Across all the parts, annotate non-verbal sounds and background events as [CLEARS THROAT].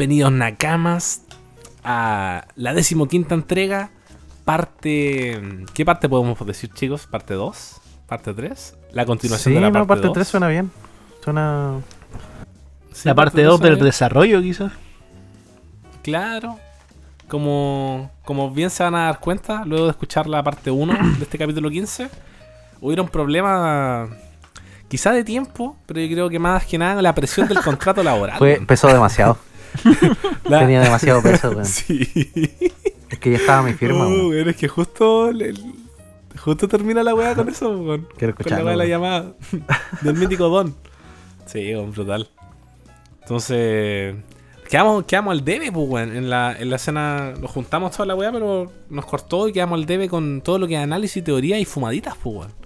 Bienvenidos Nakamas a la decimoquinta entrega, parte... ¿Qué parte podemos decir chicos? ¿Parte 2? ¿Parte 3? La continuación Sí, de la no, parte, parte 2. 3 suena bien. Suena. Sí, la parte 2 del desarrollo, quizás. Claro. Como, como bien se van a dar cuenta, luego de escuchar la parte 1 [COUGHS] de este capítulo 15, hubieron problemas quizá de tiempo, pero yo creo que más que nada la presión del contrato laboral. Fue, pesó demasiado. [LAUGHS] [LAUGHS] La- Tenía demasiado peso, [LAUGHS] weón. Sí. Es que ya estaba mi firma, Oh, weón. es que justo el- justo termina la weá con eso, weón. Quiero Con la escucharlo. weá de la llamada [LAUGHS] del mítico Don. Sí, weón, brutal. Entonces, quedamos, quedamos al debe, pues, weón. En la, en la escena nos juntamos toda la weá, pero nos cortó y quedamos al debe con todo lo que es análisis, teoría y fumaditas, pues, weón.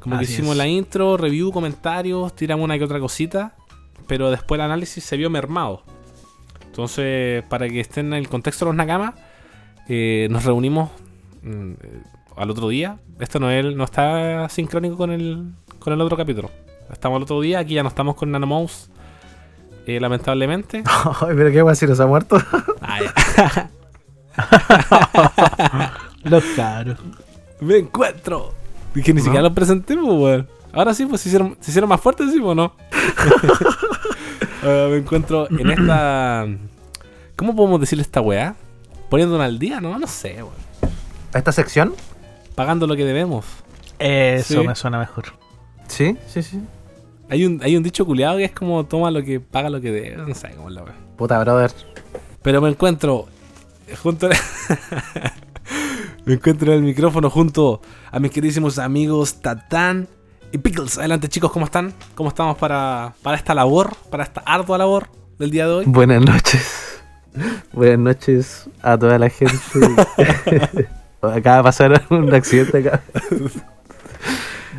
Como que hicimos es. la intro, review, comentarios, tiramos una que otra cosita, pero después el análisis se vio mermado. Entonces, para que estén en el contexto de los Nakamas, eh, nos reunimos mm, al otro día. Esto no, es, no está sincrónico con el, con el otro capítulo. Estamos al otro día, aquí ya no estamos con Nanomouse, eh, lamentablemente. [LAUGHS] Ay, pero qué si nos ha muerto. Ah. [LAUGHS] Los caros. Me encuentro. Y que ni ¿No? siquiera lo presenté, pues, weón. Ahora sí, pues se hicieron, se hicieron más fuertes, sí, pues no. [LAUGHS] Ah, me encuentro en esta. ¿Cómo podemos decirle esta weá? Poniéndonos al día, ¿no? No sé, weón. ¿A esta sección? Pagando lo que debemos. Eso Sí. me suena mejor. Sí, sí, sí. Hay un, hay un dicho culiado que es como toma lo que paga lo que debe. No sé cómo es la weá. Puta, brother. Pero me encuentro junto [LAUGHS] me encuentro en el micrófono junto a mis queridísimos amigos Tatán y Pickles. Adelante chicos, ¿cómo están? ¿Cómo estamos para, para esta labor, para esta ardua labor del día de hoy? Buenas noches. [LAUGHS] Buenas noches a toda la gente. [LAUGHS] Acaba de pasar un accidente acá.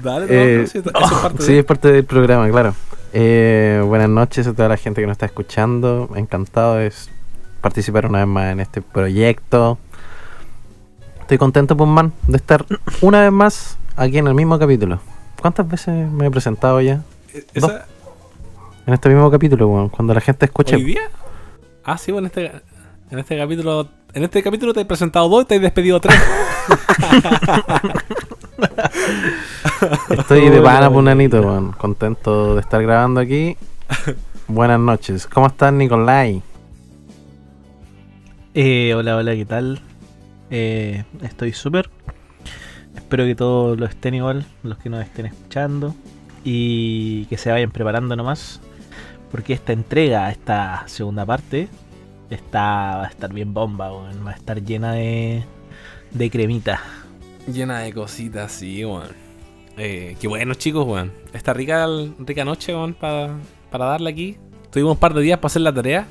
Dale, Eh, no, sí, es parte Sí, de- es parte del programa, claro. Eh, buenas noches a toda la gente que nos está escuchando. Encantado de participar una vez más en este proyecto. Estoy contento, Pullman, de estar una vez más aquí en el mismo capítulo. ¿Cuántas veces me he presentado ya? ¿Esa- En este mismo capítulo, weón, cuando la gente escuche. ¿Hoy día? Ah, sí, bueno, en este, en este capítulo. En este capítulo te he presentado dos y te he despedido tres. Estoy de [LAUGHS] pana, punanito, weón. Contento de estar grabando aquí. Buenas noches. ¿Cómo estás, Nicolai? Eh, hola, hola, ¿qué tal? Eh, estoy súper. Espero que todos lo estén igual, los que nos estén escuchando. Y que se vayan preparando nomás. Porque esta entrega, esta segunda parte, está, va a estar bien bomba. Va a estar llena de, de cremita. Llena de cositas, sí, weón. Eh, qué bueno, chicos, weón. Esta rica, rica noche, weón, para, para darle aquí. Tuvimos un par de días para hacer la tarea.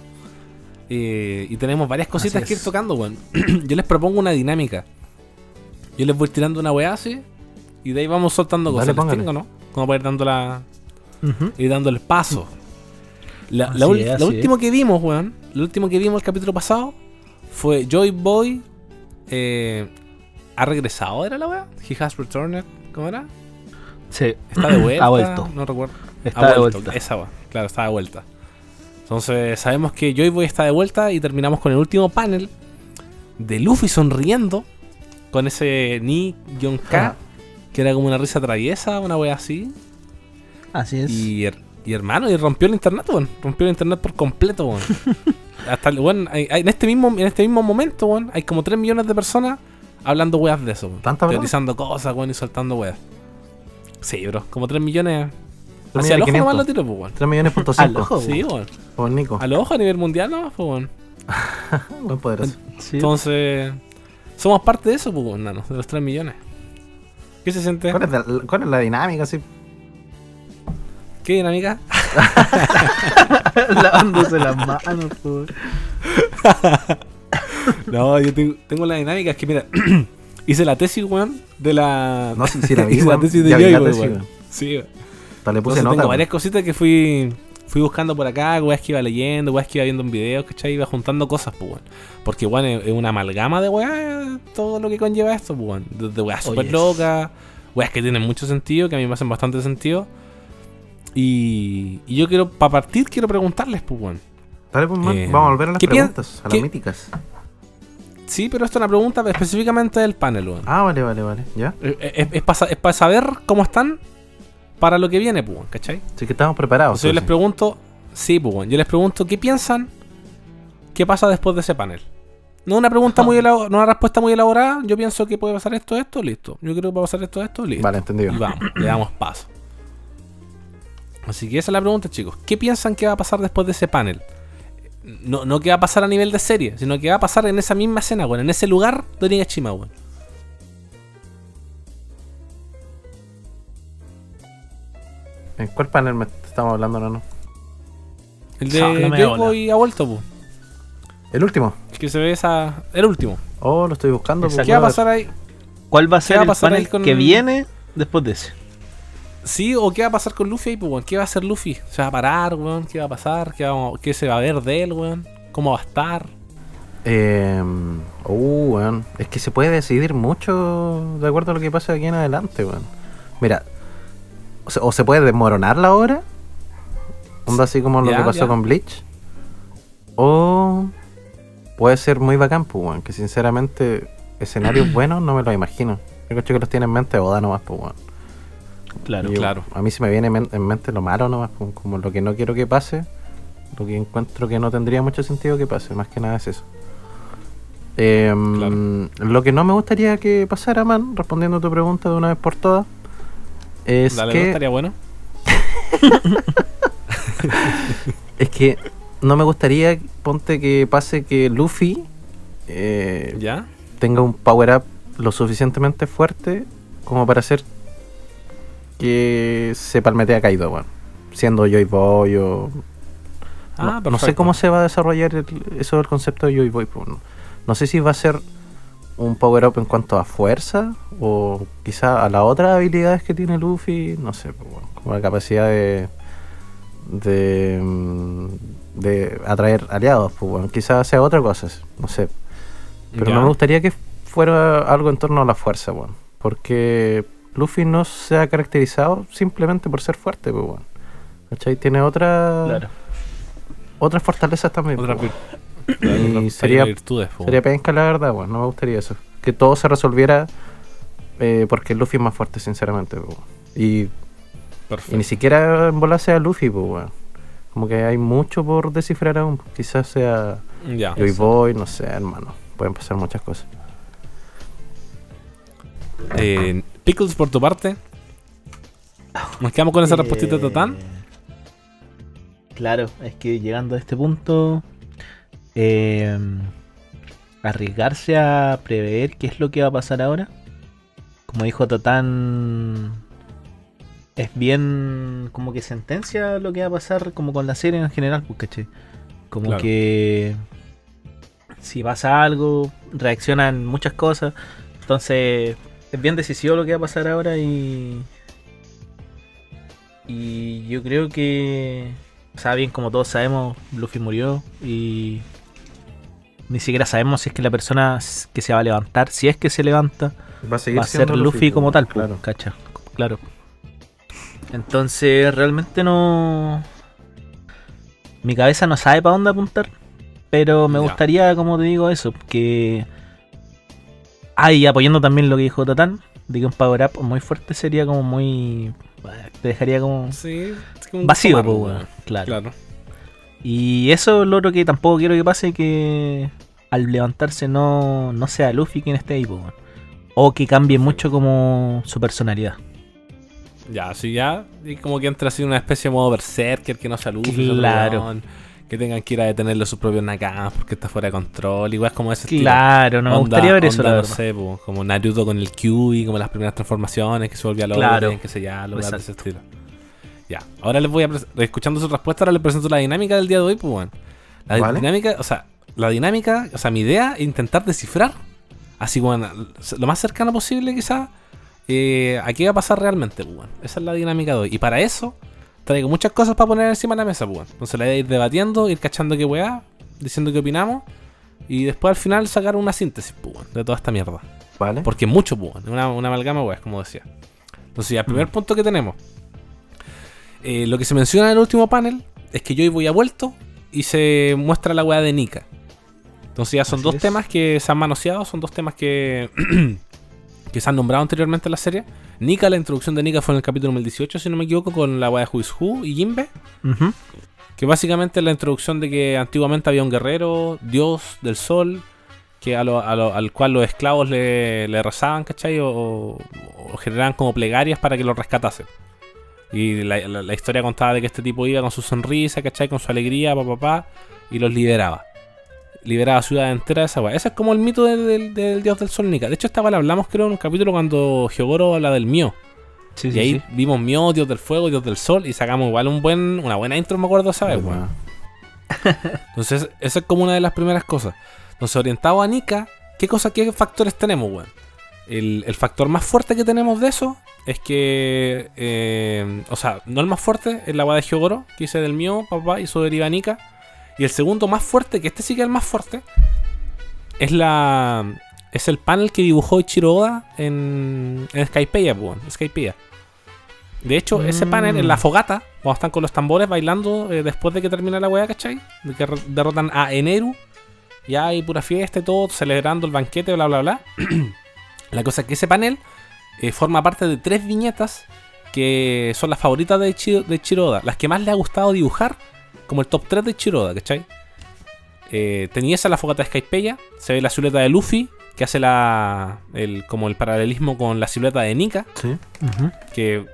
eh, y tenemos varias cositas que ir tocando, weón. [CLEARS THROAT] Yo les propongo una dinámica. Yo les voy tirando una weá así. Y de ahí vamos soltando Dale, cosas. Tengo, ¿no? Como para ir dando la, Ujú. ir dando el paso. La, la es, último que vimos, weón, lo último que vimos el capítulo pasado fue Joy Boy eh, ha regresado, ¿era la weá? He has returned, ¿cómo era? Sí, Está de [CLEARS THROAT] vuelta. Ha vuelto. No recuerdo. está Ha de vuelto, vuelta. Esa weá, claro, está de vuelta. Entonces sabemos que Joy Boy está de vuelta y terminamos con el último panel de Luffy sonriendo con ese Ni-K, que era como una risa traviesa, una wea así. Así es. Y, her- Y hermano, y rompió el internet, weón. Rompió el internet por completo, weón. [LAUGHS] Hasta el weón, en este mismo, en este mismo momento, weón, hay como 3 millones de personas hablando weas de eso, weón. Teorizando cosas, weón, y soltando weas. Sí, bro. Como 3 millones. Tres Hacia el ojo nomás lo 500. tiro, pues, weón. 3 millones punto [LAUGHS] Al cinco. ojo. Sí, weón. Por Nico. Al ojo a nivel mundial nomás, pues, weón. [LAUGHS] Buen poderoso. Sí. Somos parte de eso, pues, weón, nano, de los 3 millones. ¿Qué se siente? ¿Cuál es, la, cuál es la dinámica? Así? ¿Qué dinámica? [LAUGHS] Lavándose las manos, po. [LAUGHS] No, yo tengo, tengo la dinámica, es que mira, [CLEARS THROAT] hice la tesis, weón, de la. [LAUGHS] No, sí, sí la hice la tesis de tesis, weón. Sí, weón. Le puse Entonces nota. tengo varias cositas que fui fui buscando por acá, weas que iba leyendo, weas que iba viendo en videos, ¿cachai? Iba juntando cosas, pues, weón. Porque, weón, es es una amalgama de weas, todo lo que conlleva esto, pues, weón. Desde weas Oh, súper yes. locas, weas que tienen mucho sentido, que a mí me hacen bastante sentido. Y, y yo quiero, para partir, quiero preguntarles, pues, weón. Dale, pues, man. Eh, Vamos a volver a las ¿qué pi- preguntas, a las míticas. Sí, pero esto es una pregunta específicamente del panel, weón. Ah, vale, vale, vale. ¿Ya? Es, para saber cómo están para lo que viene, pues, ¿cachai? Sí que estamos preparados. Entonces yo les pregunto, sí, pues, yo les pregunto qué piensan, qué pasa después de ese panel. No una pregunta muy [LAUGHS] elabo- no una respuesta muy elaborada, yo pienso que puede pasar esto, esto, listo. Yo creo que puede pasar esto, esto, listo. Vale, entendido. Y vamos, le damos paso. Así que esa es la pregunta, chicos. ¿Qué piensan que va a pasar después de ese panel? No, no que va a pasar a nivel de serie, sino que va a pasar en esa misma escena, weón, en ese lugar de Onigashima, weón. ¿En cuál panel me estamos hablando, no? no? El de No, y ha vuelto. El último. Que se ve esa. El último. Oh, lo estoy buscando. Exacto. ¿Qué va a pasar ahí? ¿Cuál va a ¿Qué ser va el pasar panel con- que viene después de ese? Sí, o qué va a pasar con Luffy ahí, pues, weón. ¿Qué va a hacer Luffy? ¿Se va a parar, weón? ¿Qué va a pasar? ¿Qué, vamos- qué se va a ver de él, weón? ¿Cómo va a estar? Eh, uh, weón. Es que se puede decidir mucho de acuerdo a lo que pase aquí en adelante, weón. Mira, o se, o se puede desmoronar la obra, onda así como lo que pasó con Bleach, o puede ser muy bacán, pues. Que sinceramente, escenarios [CLEARS THROAT] buenos no me los imagino. Yo creo que los tiene en mente Oda nomás, pues. Claro. Claro. A mí se me viene en mente lo malo nomás, como, como lo que no quiero que pase, lo que encuentro que no tendría mucho sentido que pase, más que nada es eso. Em, Lo que no me gustaría que pasara, man, respondiendo a tu pregunta de una vez por todas, es Dale, ¿no? que estaría bueno. [LAUGHS] es que no me gustaría, ponte que pase que Luffy eh, ¿Ya? tenga un power up lo suficientemente fuerte como para hacer que se palmetee a Kaido, weón. Siendo Joy Boy o. Ah, no, no sé cómo se va a desarrollar el- eso del concepto de Joy Boy. pues, no. No sé si va a ser un power up en cuanto a fuerza o quizá a las otras habilidades que tiene Luffy. No sé, pues, bueno, como la capacidad de. de. mm, de atraer aliados, pues bueno, quizás sea otra cosa, no sé. Pero no me gustaría que fuera algo en torno a la fuerza, weón. Porque Luffy no se ha caracterizado simplemente por ser fuerte, pues. ¿Cachai? Tiene otra, Claro. otras fortalezas también. Otra pues, Y sería, virtudes, sería penca, la verdad, weón. No me gustaría eso. Que todo se resolviera eh, porque Luffy es más fuerte, sinceramente. Y, ni siquiera en bola sea Luffy, pues, weón. Como que hay mucho por descifrar aún. Quizás sea Ya. Joy Boy, no sé, hermano. Pueden pasar muchas cosas. Eh, Pickles, por tu parte. Nos quedamos con esa respuesta Eh, total. Claro, es que llegando a este punto, eh, arriesgarse a prever qué es lo que va a pasar ahora, como dijo Tatán, es bien como que sentencia lo que va a pasar como con la serie en general, pues, ¿cachai? Como Claro. que si pasa algo, reaccionan muchas cosas, entonces es bien decisivo lo que va a pasar ahora y... Y yo creo que, o sea, bien como todos sabemos, Luffy murió y ni siquiera sabemos si es que la persona que se va a levantar, si es que se levanta, Va a seguir va a ser Luffy, como pues, tal, claro. claro. ¿cacha? Claro. Entonces, realmente no. Mi cabeza no sabe para dónde apuntar, pero me Ya. gustaría, como te digo, eso, que. Ah, y apoyando también lo que dijo Tatán, de que un power up muy fuerte sería como muy Te dejaría como Sí, como vacío, amargo, weón. Claro. Claro. Y eso es lo otro que tampoco quiero que pase, que al levantarse no, no sea Luffy quien esté ahí, po. O que cambie mucho como su personalidad. Ya, así ya. Y como que entra así una especie de modo berserker que no salude. Claro. Que tengan que ir a detenerle a sus propios nakamas porque está fuera de control. Igual como ese estilo. Claro, no me Onda- gustaría ver eso, la no verdad. sé, po, como Naruto con el Kyuubi, como las primeras transformaciones, que se volvía loco, Claro. que se ya, ese estilo. Ya, ahora les voy a escuchando su respuesta, ahora les presento la dinámica del día de hoy, pues bueno. La Vale. dinámica, o sea, la dinámica, o sea, mi idea es intentar descifrar, así bueno, lo más cercano posible quizás, eh, a qué va a pasar realmente, pues bueno. Esa es la dinámica de hoy. Y para eso, traigo muchas cosas para poner encima de la mesa, pues bueno. Entonces la idea es ir debatiendo, ir cachando qué weá, diciendo qué opinamos, y después al final sacar una síntesis, pues bueno, de toda esta mierda. ¿Vale? Porque es mucho, pues, una, una amalgama, weas, como decía. Entonces, ya, el primer punto que tenemos. Eh, lo que se menciona en el último panel es que Joy voy a vuelto y se muestra la weá de Nika. Entonces ya son Así dos es. temas que se han manoseado, son dos temas que, [CLEARS THROAT] que se han nombrado anteriormente en la serie. Nika, la introducción de Nika fue en el capítulo 2018, si no me equivoco, con la weá de Who is Who y Jimbe. Ujú. Que básicamente es la introducción de que antiguamente había un guerrero, dios del sol, que a lo- a lo- al cual los esclavos le, le rezaban, ¿cachai? O, o generaban como plegarias para que lo rescatasen. Y la, la- la historia contaba de que este tipo iba con su sonrisa, ¿cachai? Con su alegría, papá, papá, y los liberaba. Liberaba ciudad entera de esa weá. Ese es como el mito del, del- del dios del sol Nika. De hecho, esta la hablamos creo en un capítulo cuando Hyogoro habla del mío. Sí, Y sí, ahí sí. vimos Mio, Dios del Fuego, Dios del Sol, y sacamos igual un buen, una buena intro, me acuerdo, ¿sabes? [LAUGHS] Bueno. Entonces, esa es como una de las primeras cosas. Entonces, orientado a Nika, ¿qué cosa, qué factores tenemos, weón? El, el factor más fuerte que tenemos de eso es que, eh, o sea, no el más fuerte, es la agua de Hyogoro, que hice del mío, papá, y eso deriva Nika. Y el segundo más fuerte, que este sí que es el más fuerte, es la es el panel que dibujó Ichiro Oda en, en Skypiea, pues, weón, Skypiea. De hecho, ese Mm. panel en la fogata, cuando están con los tambores bailando eh, después de que termina la weá, ¿cachai? De que derrotan a Eneru. Ya hay pura fiesta y todo, celebrando el banquete, bla, bla, bla. [CLEARS THROAT] la cosa es que ese panel eh, forma parte de tres viñetas que son las favoritas de, de Chiroda, las que más le ha gustado dibujar, como el top 3 de Chiroda, ¿cachai? Eh, tenía esa la fogata de Skypeya, se ve la silueta de Luffy, que hace la el, como el paralelismo con la silueta de Nika, Sí. Que,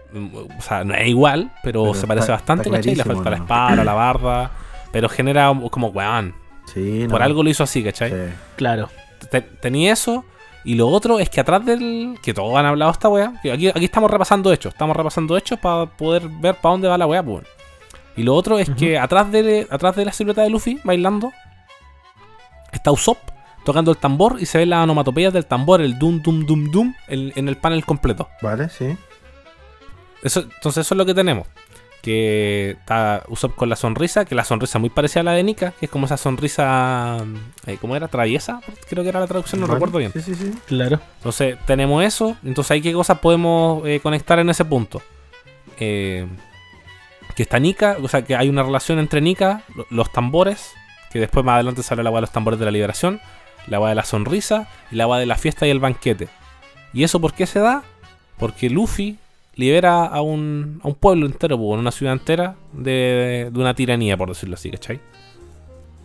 o sea, no es igual, pero, Pero se parece está- bastante, está ¿cachai? Le falta la espada, la [CLEARS THROAT] barba, pero genera como, weón, Sí, por no. algo lo hizo así, ¿cachai? Sí. Claro. Te- tenía eso. Y lo otro es que atrás del. Que todos han hablado esta weá. que Aquí, aquí estamos repasando hechos. Estamos repasando hechos para poder ver para dónde va la weá, pues. Y lo otro es que atrás de, atrás de la silueta de Luffy bailando. Está Usopp tocando el tambor. Y se ve la onomatopeya del tambor, el dum dum dum dum. el- en el panel completo. Vale, sí. Eso, entonces eso es lo que tenemos. Que está Usopp con la sonrisa, que la sonrisa muy parecida a la de Nika, que es como esa sonrisa, eh, ¿cómo era? Traviesa, creo que era la traducción, no recuerdo bien. Sí, sí, sí. Claro. Entonces tenemos eso, entonces hay qué cosas podemos eh, conectar en ese punto. Eh, que está Nika, o sea que hay una relación entre Nika, lo- los tambores, que después más adelante sale la agua de los tambores de la liberación, la agua de la sonrisa y la agua de la fiesta y el banquete. ¿Y eso por qué se da? Porque Luffy libera a un, a un pueblo entero, pues, una ciudad entera de, de una tiranía, por decirlo así, ¿cachai?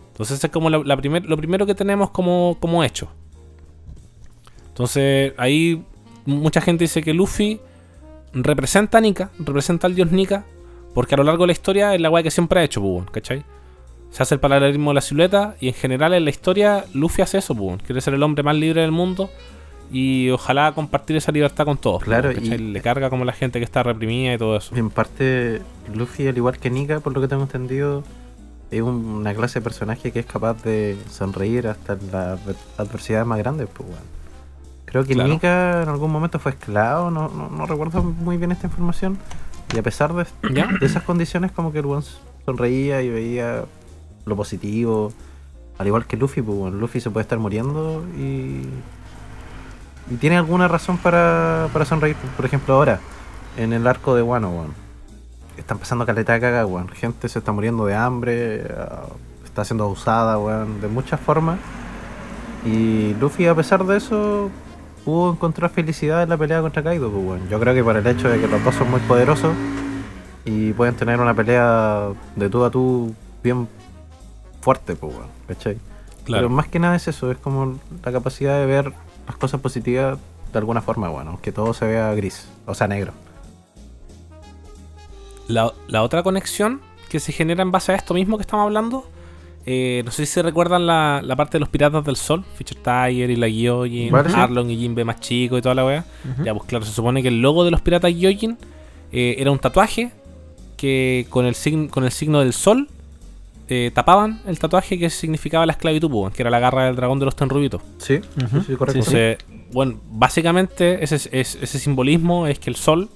Entonces es como la, primer- lo primero que tenemos como, como hecho. Entonces ahí mucha gente dice que Luffy representa a Nika, representa al dios Nika, porque a lo largo de la historia es la weá que siempre ha hecho, pues, weón, ¿cachai? Se hace el paralelismo de la silueta y en general en la historia Luffy hace eso, pues, weón, quiere ser el hombre más libre del mundo y ojalá compartir esa libertad con todos. Claro, y- Le carga como la gente que está reprimida y todo eso. En parte, Luffy, al igual que Nika, por lo que tengo entendido, es un- una clase de personaje que es capaz de sonreír hasta en las adver- adversidades más grandes. Pues, weón. Creo que Claro. Nika en algún momento fue esclavo, no, no, no recuerdo muy bien esta información. Y a pesar de, ¿Ya? [COUGHS] de esas condiciones, como que el weón sonreía y veía lo positivo. Al igual que Luffy, pues, weón, Luffy se puede estar muriendo y. Y tiene alguna razón para, para sonreír. Por ejemplo, ahora, en el arco de Wano, weón. Están pasando caleta de caga, weón. Gente se está muriendo de hambre, ah, está siendo abusada, weón, de muchas formas. Y Luffy, a pesar de eso, pudo encontrar felicidad en la pelea contra Kaido, pues, weón. Yo creo que por el hecho de que los dos son muy poderosos y pueden tener una pelea de tú a tú bien fuerte, pues, weón. ¿Cachai? Pero más que nada es eso, es como la capacidad de ver las cosas positivas de alguna forma, bueno, aunque todo se vea gris, o sea, negro. La, la otra conexión que se genera en base a esto mismo que estamos hablando, eh, no sé si se recuerdan la, la parte de los Piratas del Sol, Fisher Tiger y la Gyojin, Vale, sí. Arlong y Jinbe más chico y toda la wea. Ya, pues claro, se supone que el logo de los Piratas Gyojin eh, era un tatuaje que con el, sign- con el signo del sol eh, tapaban el tatuaje que significaba la esclavitud, que era la garra del dragón de los tenrubitos. Sí, Ujú. sí, correcto. Entonces, bueno, básicamente ese, es- es- ese simbolismo es que el sol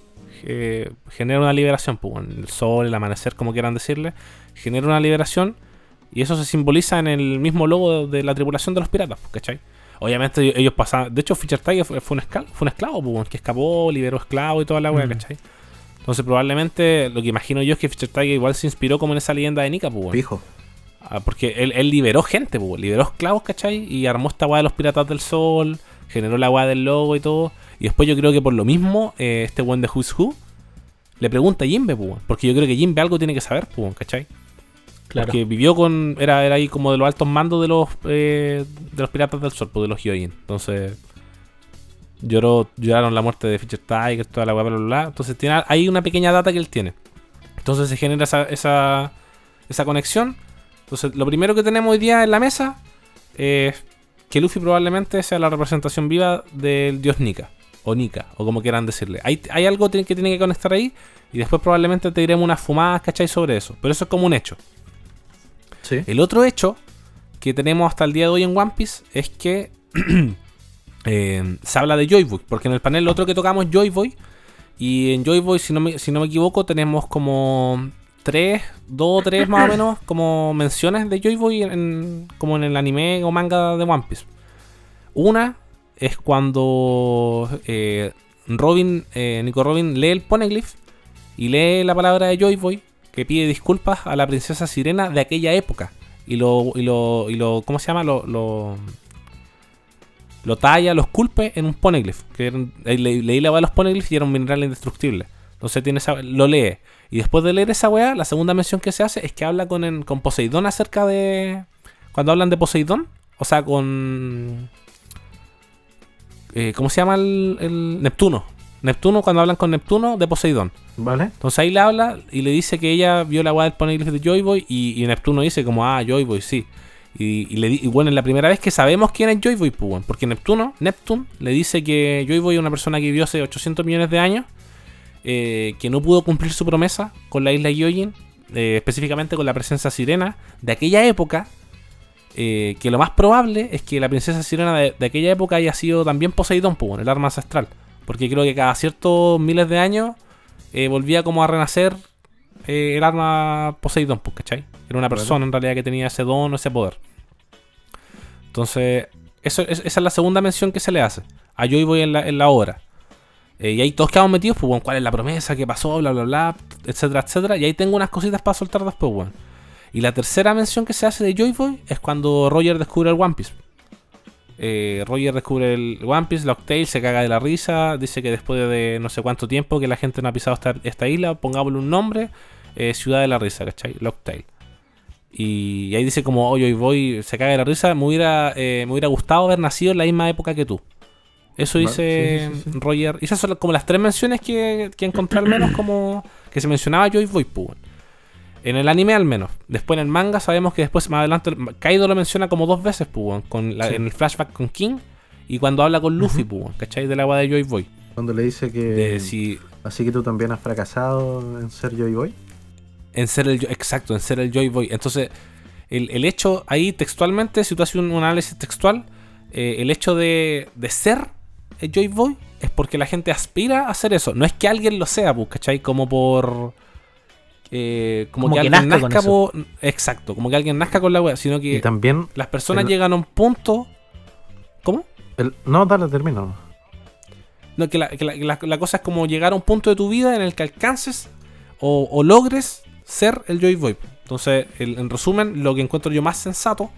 eh, genera una liberación, el sol, el amanecer, como quieran decirle, genera una liberación y eso se simboliza en el mismo logo de la tripulación de los piratas, ¿cachai? Obviamente ellos pasaban, de hecho Fischer Tiger fue, fue un esclavo, fue un esclavo, que escapó, liberó esclavo y toda la wea, Mm. ¿cachai? Entonces probablemente lo que imagino yo es que Fischer Tiger igual se inspiró como en esa leyenda de Nika, pues. Pijo. Ah, porque él, él liberó gente, pues, liberó esclavos, ¿cachai? Y armó esta weá de los piratas del sol, generó la weá del logo y todo. Y después yo creo que por lo mismo, eh, este weón de Who's Who le pregunta a Jimbe, pues, porque yo creo que Jimbe algo tiene que saber, pues, ¿cachai? Claro. Porque vivió con. Era, era ahí como de los altos mandos de los eh, de los piratas del sol, pues, de los Hyojin. Entonces. Lloró, lloraron la muerte de Fischer Tiger, toda la weá, bla, bla, bla. Entonces tiene, hay una pequeña data que él tiene. Entonces se genera esa, esa, esa conexión. Entonces, lo primero que tenemos hoy día en la mesa es que Luffy probablemente sea la representación viva del dios Nika. O Nika, o como quieran decirle. Hay, hay algo que tiene que conectar ahí. Y después probablemente te diremos unas fumadas, ¿cachai? Sobre eso. Pero eso es como un hecho. Sí. El otro hecho que tenemos hasta el día de hoy en One Piece es que [CLEARS THROAT] eh, se habla de Joy Boy. Porque en el panel lo otro que tocamos es Joy Boy. Y en Joy Boy, si no me, si no me equivoco, tenemos como tres, dos o tres más o menos, [CLEARS THROAT] como menciones de Joy Boy en, como en el anime o manga de One Piece. Una es cuando eh, Robin, eh, Nico Robin lee el Poneglyph y lee la palabra de Joy Boy que pide disculpas a la princesa sirena de aquella época. Y lo, y lo, y lo ¿cómo se llama? Lo, lo, lo talla, lo esculpe en un poneglyph. Que eran- le- leí la weá de los poneglyphs y era un mineral indestructible. Entonces tiene esa, lo lee. Y después de leer esa weá, la segunda mención que se hace es que habla con, en- con Poseidón acerca de... Cuando hablan de Poseidón, o sea, con... eh, ¿Cómo se llama el, el Neptuno? Neptuno, cuando hablan con Neptuno, de Poseidón. ¿Vale? Entonces ahí le habla y le dice que ella vio la weá del poneglyph de Joy Boy y, y Neptuno dice como, ah, Joy Boy, sí. Y, le di- y bueno, es la primera vez que sabemos quién es Joy Boy, pues, porque Neptuno, Neptune, le dice que Joy Boy es una persona que vivió hace 800 millones de años, eh, que no pudo cumplir su promesa con la isla Gyojin, eh, específicamente con la presencia sirena de aquella época, eh, que lo más probable es que la princesa sirena de, aquella época haya sido también Poseidón, pues, weón, el arma ancestral. Porque creo que cada ciertos miles de años eh, volvía como a renacer el arma Poseidón, pues, ¿cachai? Era una persona en realidad que tenía ese don o ese poder. Entonces, eso, es- esa es la segunda mención que se le hace a Joy Boy en la, en la obra. Eh, y ahí todos quedamos metidos, pues, bueno, cuál es la promesa, qué pasó, bla, bla, bla, etcétera, etcétera. Y ahí tengo unas cositas para soltar después, weón. Y la tercera mención que se hace de Joy Boy es cuando Roger descubre el One Piece. Eh, Roger descubre el One Piece, Locktail se caga de la risa, dice que después de no sé cuánto tiempo que la gente no ha pisado esta, esta isla, pongámosle un nombre, eh, Ciudad de la Risa, ¿cachai? Locktail. Y, ahí dice como, oye, voy, se caga de la risa, me hubiera, eh, me hubiera gustado haber nacido en la misma época que tú. Eso Vale, dice sí, sí, sí. Roger. Y esas son como las tres menciones que, que encontré al menos como que se mencionaba Joy Boy, pues, weón. En el anime al menos. Después en el manga sabemos que después más adelante Kaido lo menciona como dos veces, pues, weón, con la- en el flashback con King y cuando habla con Luffy, pues, weón, ¿cachai? Del agua de Joy Boy. Cuando le dice que... De si Así que tú también has fracasado en ser Joy Boy. En ser el exacto, en ser el Joy Boy. Entonces, el, el hecho ahí textualmente, si tú haces un, un análisis textual, eh, el hecho de, de ser el Joy Boy es porque la gente aspira a hacer eso. No es que alguien lo sea, pues, ¿cachai? Como por. eh, como, Como que, que alguien nazca con nazca por. Exacto, como que alguien nazca con la wea, sino Y que también... las personas el- llegan a un punto. ¿Cómo? el- No, dale, termino. No, que, la, que la- que la- la cosa es como llegar a un punto de tu vida en el que alcances o, o logres ser el Joy Boy. Entonces, el- en resumen, lo que encuentro yo más sensato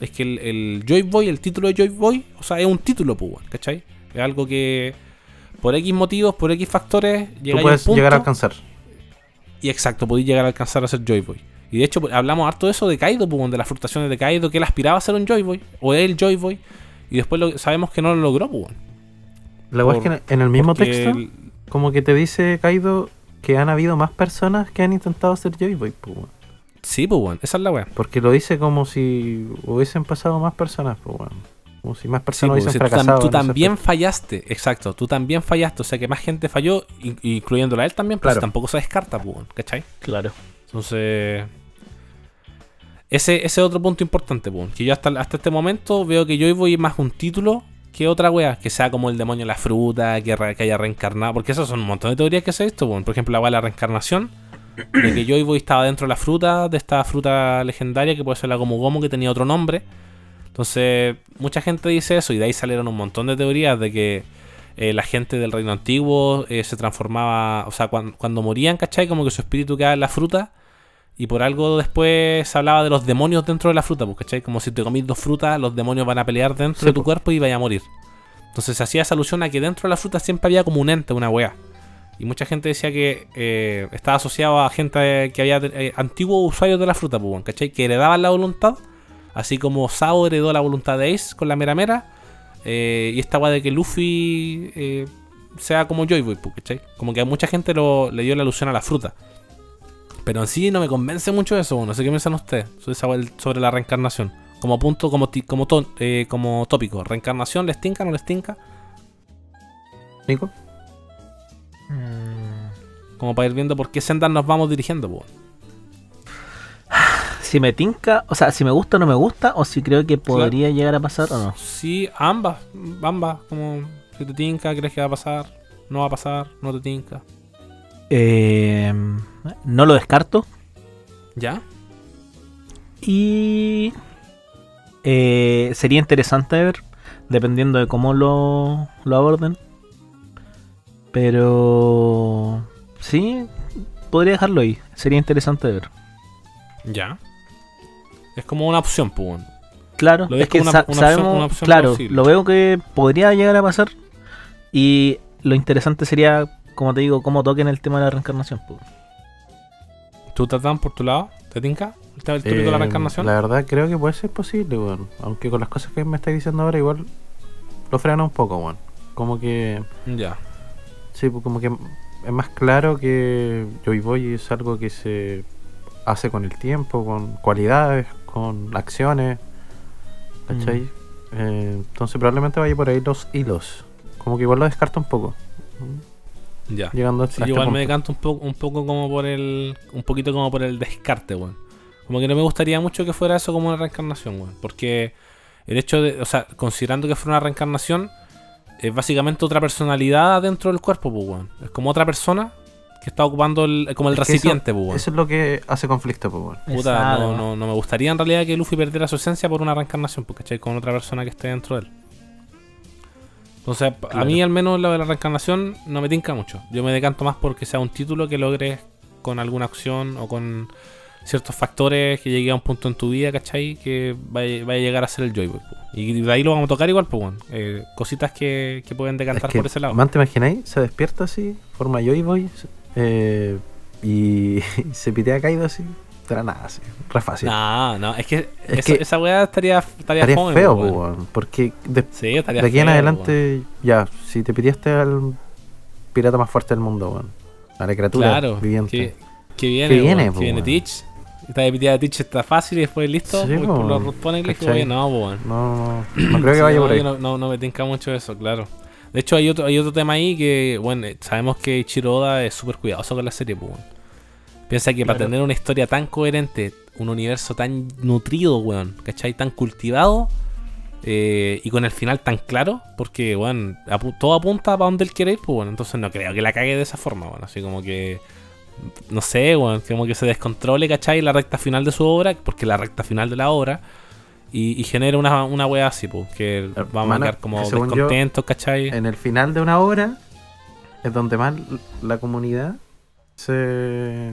es que el, el Joy Boy, el título de Joy Boy, o sea, es un título, pues, ¿cachai? Es algo que por X motivos, por X factores, Tú a un puedes punto llegar a alcanzar. y exacto, podéis llegar a alcanzar a ser Joy Boy. Y de hecho, pues, hablamos harto de eso de Kaido, pues, de las frustraciones de Kaido, que él aspiraba a ser un Joy Boy, o el Joy Boy, y después lo- sabemos que no lo logró, pues. La weá es que en el mismo texto, el- como que te dice Kaido que han habido más personas que han intentado ser Joy Boy, pues, weón. Sí, pues, bueno, esa es la weá. Porque lo dice como si hubiesen pasado más personas, pues, weón. Como si más personas hubiesen si tú, tam- fracasado. tú también fallaste, exacto, tú también fallaste, o sea que más gente falló, in- incluyéndola a él también, pues Claro. tampoco se descarta, pues, bueno, ¿cachai? Claro. Entonces, ese, ese es otro punto importante, pues, que yo hasta, hasta este momento veo que Joy Boy es más un título que otra wea, que sea como el demonio de la fruta, que, que haya reencarnado, porque esas son un montón de teorías que se visto, pues. por ejemplo la wea de la reencarnación, de que Joy Boy estaba dentro de la fruta, de esta fruta legendaria, que puede ser la Gomu que tenía otro nombre. Entonces, mucha gente dice eso, y de ahí salieron un montón de teorías de que eh, la gente del reino antiguo eh, se transformaba, o sea, cuan- cuando morían, ¿cachai? Como que su espíritu quedaba en la fruta. Y por algo después se hablaba de los demonios dentro de la fruta, pues, ¿cachai? Como si te comís dos frutas, los demonios van a pelear dentro Sí, de tu po. cuerpo y vaya a morir. Entonces se hacía esa alusión a que dentro de la fruta siempre había como un ente, una wea. Y mucha gente decía que eh, estaba asociado a gente que había eh, antiguos usuarios de la fruta, pues, ¿cachai? Que heredaban la voluntad. Así como Sao heredó la voluntad de Ace con la Mera Mera. eh, y esta wea de que Luffy sea como Joy Boy, pues, ¿cachai? Como que a mucha gente lo, le dio la alusión a la fruta. Pero en sí no me convence mucho eso, no sé qué piensan ustedes sobre, la reencarnación. Como punto, como, ti- como, ton- eh, como tópico. ¿Reencarnación les tinca no les tinca? Nico, Como para ir viendo por qué sendas nos vamos dirigiendo, pues. [SIGHS] Si me tinca, o sea, si me gusta o no me gusta, o si creo que podría llegar a pasar o no. Sí, ambas, ambas, como si te tinca, crees que va a pasar, no va a pasar, no te tinca. Eh, no lo descarto. ¿Ya? Y eh, sería interesante ver, dependiendo de cómo lo, lo aborden. Pero sí, podría dejarlo ahí. Sería interesante ver. ¿Ya? Es como una opción, pues. Claro, Lo es que como una- sa- una opción- sabemos, una opción claro, lo veo que podría llegar a pasar. Y lo interesante sería, como te digo, cómo toquen el tema de la reencarnación. pues. ¿Tú te dan por tu lado? ¿Te tinca? ¿El tópico de la eh, reencarnación? La verdad creo que puede ser posible, weón. Aunque con las cosas que me estáis diciendo ahora igual lo frena un poco, weón. Como que, Ya. sí, pues como que es más claro que Joy Boy es algo que se hace con el tiempo, con cualidades, con acciones, ¿cachai? Mm. Eh, entonces probablemente vaya por ahí los hilos. Como que igual lo descarta un poco. Ya. Llegando a Sí, este igual me decanto un poco, un poco como por el. Un poquito como por el descarte, weón. Como que no me gustaría mucho que fuera eso como una reencarnación, weón. Porque el hecho de. O sea, considerando que fuera una reencarnación, es básicamente otra personalidad dentro del cuerpo, pues, weón. Es como otra persona que está ocupando el, como el Es recipiente, eso, pues, weón. eso es lo que hace conflicto, pues, weón. Puta, no, no, no me gustaría en realidad que Luffy perdiera su esencia por una reencarnación, porque ¿cachai? Con otra persona que esté dentro de él. Entonces, a Claro. mí al menos lo de la reencarnación no me tinca mucho. Yo me decanto más porque sea un título que logres con alguna acción o con ciertos factores que llegue a un punto en tu vida, ¿cachai? Que vaya, vaya a llegar a ser el Joyboy. Y de ahí lo vamos a tocar igual, pues, bueno. Eh, cositas que, que pueden Es decantar que, por ese lado. man, ¿te imagináis? Se despierta así, forma Joy Boy, eh, y [LAUGHS] se pitea a Kaido así, de la nada, así, re fácil. No, no, es que, Es esa, que esa weá estaría, estaría, Estaría fome, feo, po, po, porque de, Sí, de aquí en feo, adelante, ya, si te piteaste al pirata más fuerte del mundo, weón, a la criatura Claro, viviente. Que, que viene, Que viene, po, que viene. Teach. Esta de Teach está fácil y después listo. Sí, po, lo responden y oye, no, po, weón. No, no creo que vaya no, por ahí. No, no, no me tinca mucho eso, claro. De hecho, hay otro, hay otro tema ahí que, bueno, eh, sabemos que Ichiro Oda es súper cuidadoso con la serie, pues, weón. Piensa que para tener una historia tan coherente, un universo tan nutrido, weón, ¿cachai? Tan cultivado eh, y con el final tan claro, porque, weón, apu- todo apunta para donde él quiere ir, pues, bueno, entonces no creo que la cague de esa forma, weón. Así como que, no sé, weón, como que se descontrole, ¿cachai? La recta final de su obra, porque la recta final de la obra. Y, y genera una, una wea así, pues, que vamos a quedar como según yo, descontentos, ¿cachai? En el final de una obra es donde más la comunidad se,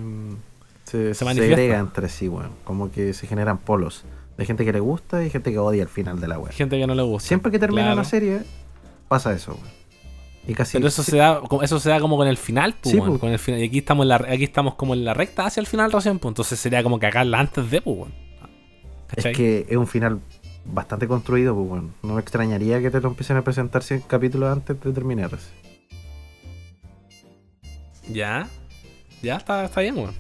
se, Se segrega entre sí, weón. Como que se generan polos de gente que le gusta y gente que odia el final de la web. Gente que no le gusta. Siempre que termina Claro. una serie, pasa eso, weón. Y casi. Pero eso se da, como- eso se da como con el final, pues, Sí, pues. con el final. Y aquí estamos en la, aquí estamos como en la recta hacia el final recién, pues. Entonces sería como cagarla antes de, pues. Es que es un final bastante construido, pues bueno. No me extrañaría que te lo empiecen a presentar 100 capítulos antes de terminar. Ya. Ya está, está bien, weón.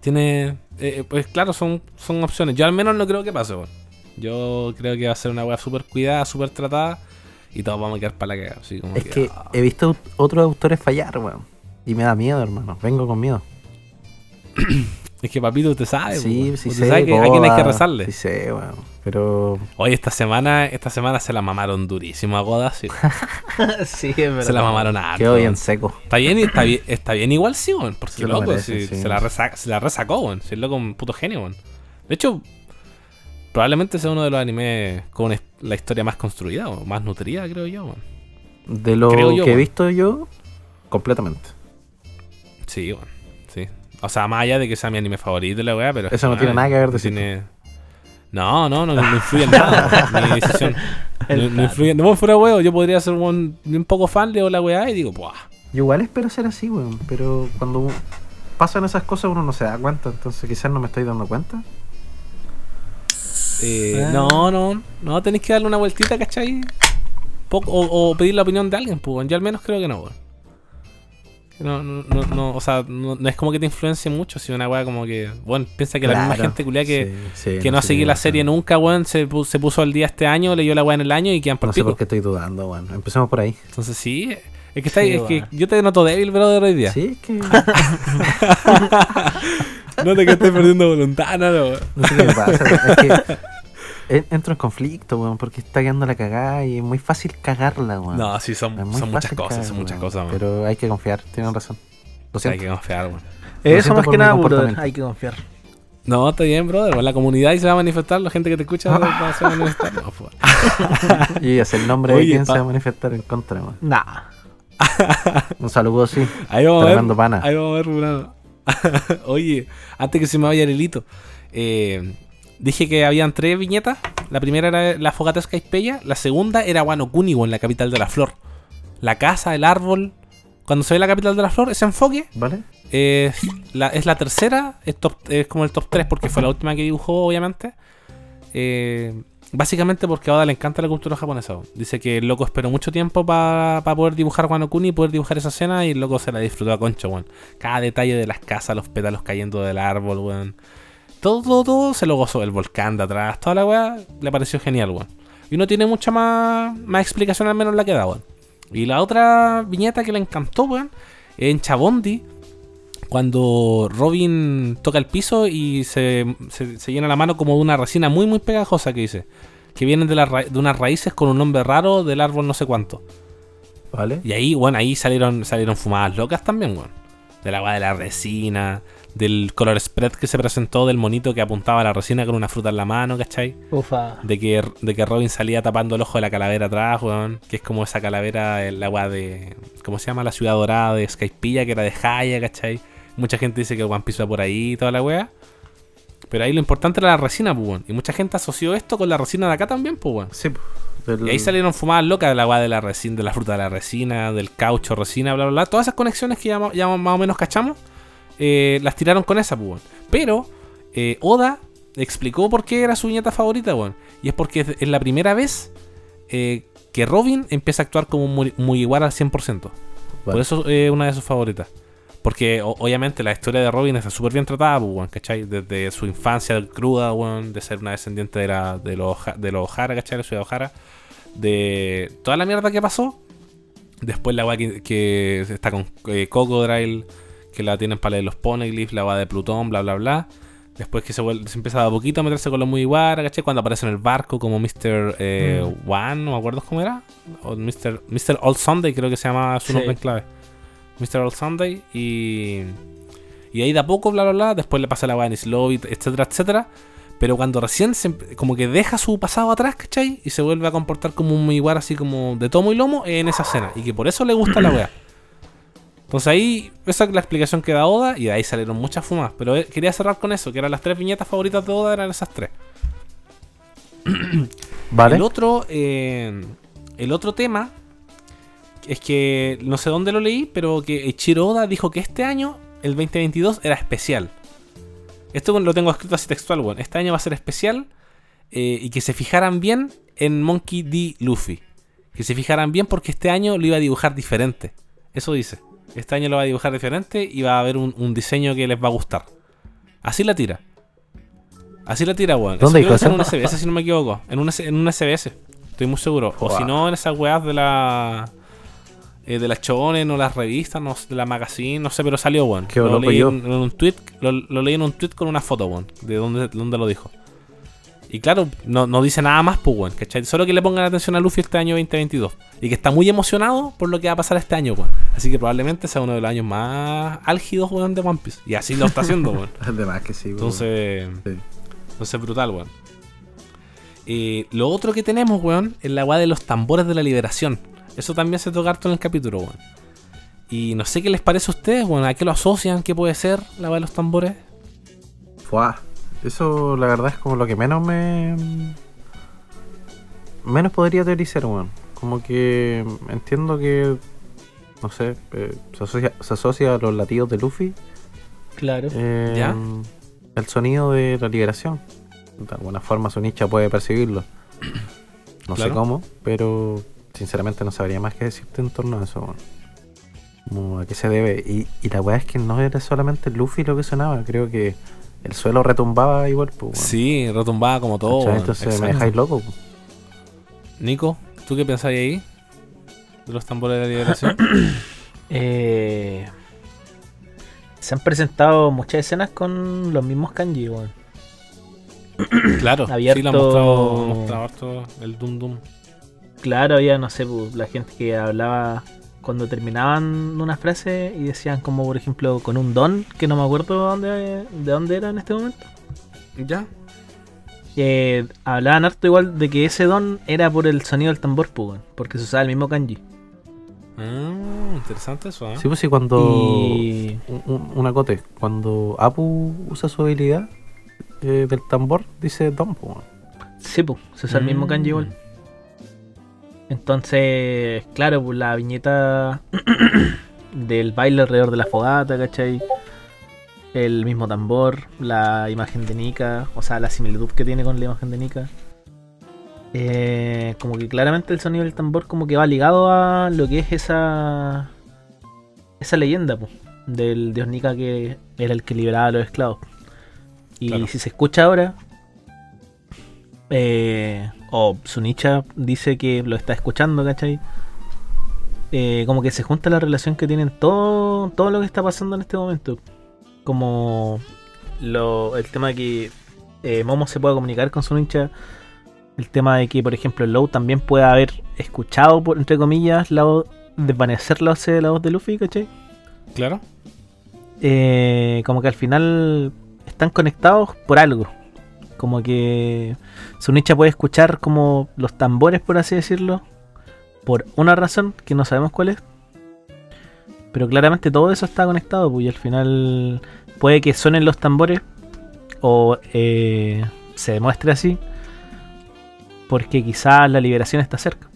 Tiene. eh, pues claro, son, son opciones. Yo al menos no creo que pase, weón. Yo creo que va a ser una weá súper cuidada, súper tratada. Y todos vamos a quedar para la cagada. Así como Es que ah. he visto otros autores fallar, weón. Y me da miedo, hermano. Vengo con miedo. [CLEARS THROAT] Es que papito, usted sabe, sí, sí sé. sabe que- a quién hay que rezarle. Sí sé, weón. Pero Oye, esta semana, esta semana se la mamaron durísimo a Goda, sí. [LAUGHS] sí, es verdad. se la mamaron a quedó bien seco. Está bien, está bien, está bien igual, sí, weón. Porque Se lo loco, merece, sí, sí. Se, la resa- se la resacó, weón. Si el loco es un puto genio, weón. De hecho, probablemente sea uno de los animes con es- la historia más construida o más nutrida, creo yo, weón. De lo Creo yo, que he visto yo, completamente. Sí, weón. O sea, más allá de que sea mi anime favorito la weá, pero. Eso no weón, tiene nada que ver, tiene- No, no, no, no influye en nada. [LAUGHS] mi decisión. No, no influye. No, fuera weón, yo podría ser un, un poco fan, leo la weá y digo, ¡buah! Yo igual espero ser así, weón. Pero cuando pasan esas cosas uno no se da cuenta. Entonces quizás no me estoy dando cuenta. Eh, Ah. No, no, no, tenéis que darle una vueltita, ¿cachai? Poco- o, o pedir la opinión de alguien, pues, yo al menos creo que no, weón. No, no, no, no, o sea, no, no es como que te influencie mucho, si una weá como que, bueno, piensa que la misma Claro. gente culia que, Sí, sí, que no la serie nunca, weón, se, pu- se puso al día este año, leyó la weá en el año y quedan por No sé por qué estoy dudando, weón. Empecemos por ahí. Entonces sí, es que, está, Sí, es que yo te noto débil, brother, hoy día. Sí, es que. [LAUGHS] No te que estés perdiendo voluntad, no, no. No sé qué me pasa. es que. En- Entro en conflicto, weón, porque está quedando la cagada y es muy fácil cagarla, weón. No, sí, son, muchas cosas, cagar, son muchas weón. cosas, weón. Pero hay que confiar, tienen razón. Lo O sea, hay siento. que confiar, weón. Eso siento más que nada, brother, hay que confiar. No, está bien, brother. weón. La comunidad ahí se va a manifestar, la gente que te escucha va a [LAUGHS] se va a manifestar. No, pues. [LAUGHS] Y es el nombre de Oye, quien pa- se va a manifestar en contra, weón. Nah. [LAUGHS] Un saludo, sí. Ahí vamos Tremendo a ver. pana. Ahí vamos a ver. Oye, antes que se me vaya el hilito, eh, dije que habían tres viñetas. La primera era la fogata Skypeya, la segunda era Wano Kunigo en la capital de la flor. La casa, el árbol. Cuando se ve la capital de la flor, ese enfoque ¿Vale? es la, es la tercera, es, top- es como el top 3 porque fue la última que dibujó, obviamente. Eh, básicamente porque a Oda le encanta la cultura japonesa. Dice que el loco esperó mucho tiempo para poder dibujar Wano Kuni y poder dibujar esa escena y el loco se la disfrutó a concho, weón. Cada detalle de las casas, los pétalos cayendo del árbol, weón. Todo, todo, se lo gozó. El volcán de atrás, toda la weá le pareció genial, weón. Y no tiene mucha más, más explicación, al menos la que da, weón. Y la otra viñeta que le encantó, weón, en Chabondi, cuando Robin toca el piso y se, se- se llena la mano como de una resina muy, muy pegajosa que dice. Que vienen de, la de unas raíces con un nombre raro del árbol no sé cuánto. ¿Vale? Y ahí, bueno, ahí salieron, salieron fumadas locas también, weón. De la agua de la resina, del color spread que se presentó del monito que apuntaba a la resina con una fruta en la mano, ¿cachai? Ufa. De que, de que Robin salía tapando el ojo de la calavera atrás, weón. Que es como esa calavera, el agua de. ¿Cómo se llama? La ciudad dorada de Skypilla, que era de Haya, ¿cachai? Mucha gente dice que One Piece va por ahí y toda la wea. Pero ahí lo importante era la resina, pues, weón. Y mucha gente asoció esto con la resina de acá también, pues, weón. Sí. po. Del- Y ahí salieron fumadas locas de la agua de la resina, de la fruta de la resina, del caucho, resina, bla, bla, bla. Todas esas conexiones que ya más o menos cachamos, eh, las tiraron con esa, pues. Pero eh, Oda explicó por qué era su viñeta favorita, weón. Y es porque es la primera vez eh, que Robin empieza a actuar como muy, muy igual al 100%. Por Vale. eso es una de sus favoritas. Porque o- obviamente la historia de Robin está súper bien tratada, pues, weón, ¿cachai? Desde su infancia cruda, weón, de ser una descendiente de, la, de, los, de los O'Hara, ¿cachai? De la ciudad de O'Hara. De toda la mierda que pasó. Después la weá que, que está con eh, Crocodile, que la tienen para leer los Poneglyphs, la weá de Plutón, bla, bla, bla. Después que se, vuelve, se empieza a poquito a meterse con los muy igual, ¿cachai? Cuando aparece en el barco como Mr. Eh, One, no me acuerdo cómo era. O Mr. Mr. Old Sunday, creo que se llama su Sí. nombre en clave. Mr. Old Sunday. Y, y ahí de a poco, bla, bla, bla. Después le pasa la weá en Slovit, etcétera, etcétera. Pero cuando recién se, como que deja su pasado atrás, ¿cachai? Y se vuelve a comportar como un igual así como de tomo y lomo en esa escena. Y que por eso le gusta la weá. Entonces ahí, esa es la explicación que da Oda y de ahí salieron muchas fumas. Pero eh, quería cerrar con eso, que eran las tres viñetas favoritas de Oda, eran esas tres. [CLEARS THROAT] ¿Vale? El otro, eh, el otro tema es que no sé dónde lo leí, pero que Ichiro Oda dijo que este año, el 2022, era especial. Esto lo tengo escrito así textual, weón. Este año va a ser especial eh, y que se fijaran bien en Monkey D. Luffy. Que se fijaran bien porque este año lo iba a dibujar diferente. Eso dice. Este año lo va a dibujar diferente y va a haber un, un diseño que les va a gustar. Así la tira. Así la tira, weón. ¿Dónde? En un SBS, si no me equivoco. En un, S- en un SBS. Estoy muy seguro. O si no, en esas weas de la. eh, de las chones o las revistas, no, sé, de la magazine, no sé, pero salió, weón. Qué lo, leí yo. en, en un tweet, lo, lo leí en un tweet con una foto, weón. De dónde, dónde lo dijo. Y claro, no, no dice nada más, pues, weón. ¿cachai? Solo que le pongan atención a Luffy este año 2022. Y que está muy emocionado por lo que va a pasar este año, weón. Así que probablemente sea uno de los años más álgidos, weón, de One Piece. Y así lo está haciendo, weón. [LAUGHS] Además que sí, weón. Entonces, Sí. entonces brutal, weón. Eh, lo otro que tenemos, weón, es la weá de los tambores de la liberación. Eso también se toca harto en el capítulo, weón. Y no sé qué les parece a ustedes, weón. ¿A qué lo asocian? ¿Qué puede ser la weá de los tambores? Fuá. Eso la verdad es como lo que menos me. Menos podría teorizar, weón. Como que entiendo que. No sé, eh, se, asocia, se asocia a los latidos de Luffy. Claro. eh, ¿Ya? El sonido de la liberación. De alguna forma su nicha puede percibirlo. [CLEARS THROAT] No sé cómo, pero sinceramente no sabría más que decirte en torno a eso, weón. Como a qué se debe. Y, y la weá es que no era solamente Luffy lo que sonaba, creo que el suelo retumbaba igual, pues. Sí, retumbaba como todo. Weón. Entonces me dejáis loco. Nico, ¿tú qué pensáis ahí? De los tambores de la liberación. [COUGHS] Eh, se han presentado muchas escenas con los mismos kanji, weón. [COUGHS] claro, sí, Abierto- lo han mostrado, han mostrado harto el Dum Dum. Claro, había, no sé, pues, la gente que hablaba cuando terminaban una frase y decían como, por ejemplo, con un don, que no me acuerdo dónde, de dónde era en este momento. ¿Ya? Eh, hablaban harto igual de que ese don era por el sonido del tambor, pues, weón, porque se usaba el mismo kanji. Ah, interesante eso, ¿eh? Sí, pues sí, cuando. Y un- un- una cote. Cuando Apu usa su habilidad eh, del tambor, dice Don, weón. sí, pues, se usa el mismo Mm. kanji igual. Entonces, claro, pues la viñeta [COUGHS] del baile alrededor de la fogata, ¿cachai? El mismo tambor, la imagen de Nika, o sea, la similitud que tiene con la imagen de Nika. Eh, como que claramente el sonido del tambor como que va ligado a lo que es esa esa leyenda pues, del dios Nika que era el que liberaba a los esclavos. Y Claro. si se escucha ahora, eh, o Sunicha dice que lo está escuchando, ¿cachai? Eh, como que se junta la relación que tienen todo, todo lo que está pasando en este momento. Como lo, el tema de que eh, Momo se pueda comunicar con Sunicha. El tema de que, por ejemplo, Low también pueda haber escuchado, por, entre comillas, la voz, desvanecer la voz, de- la voz de Luffy, ¿cachai? Claro. eh, como que al final están conectados por algo. Como que Sunicha puede escuchar como los tambores, por así decirlo, por una razón que no sabemos cuál es. Pero claramente todo eso está conectado, pues, y al final puede que suenen los tambores o eh, se demuestre así, porque quizás la liberación está cerca.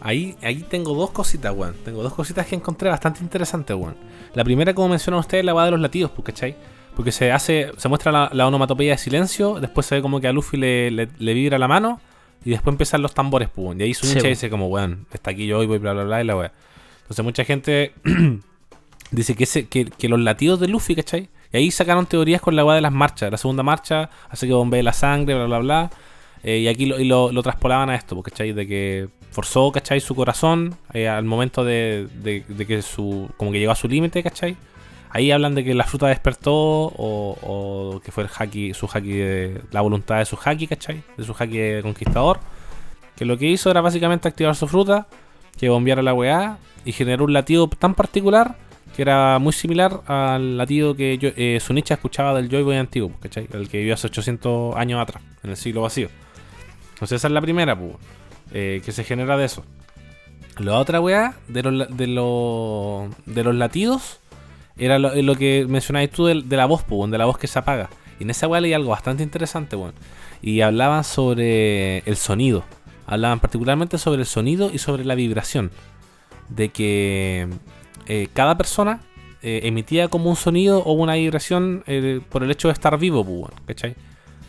Ahí, ahí tengo dos cositas, weón. Tengo dos cositas que encontré bastante interesantes, weón. La primera, como mencionan ustedes, la va de los latidos, pues, ¿cachai? Porque se hace, se muestra la, la onomatopeya de silencio, después se ve como que a Luffy le, le- le vibra la mano, y después empiezan los tambores, pues, weón. Y ahí su hincha dice como, weón, está aquí yo y voy, bla, bla, bla, y la weá. Entonces mucha gente [CLEARS THROAT] dice que, ese, que, que los latidos de Luffy, ¿cachai? Y ahí sacaron teorías con la weá de las marchas. La segunda marcha hace que bombee la sangre, bla, bla, bla. Eh, y aquí lo, y lo, lo traspolaban a esto, pues, ¿cachai? De que forzó, ¿cachai? Su corazón eh, al momento de, de- de que su. como que llegó a su límite, ¿cachai? Ahí hablan de que la fruta despertó o, que fue el haki, su haki de, la voluntad de su haki, ¿cachai? De su haki de conquistador. Que lo que hizo era básicamente activar su fruta, que bombeara la weá y generó un latido tan particular que era muy similar al latido que yo, eh, Sunicha escuchaba del Joy Boy antiguo, ¿cachai? El que vivió hace 800 años atrás, en el siglo vacío. Entonces esa es la primera, pues, eh, que se genera de eso. La otra weá de la- de los, de los latidos era lo, que mencionabas tú de, la voz, pues, de la voz que se apaga. Y en esa weá leí algo bastante interesante, weón. Y hablaban sobre el sonido. Hablaban particularmente sobre el sonido y sobre la vibración. de que eh, cada persona eh, emitía como un sonido o una vibración eh, por el hecho de estar vivo, weón, ¿cachai?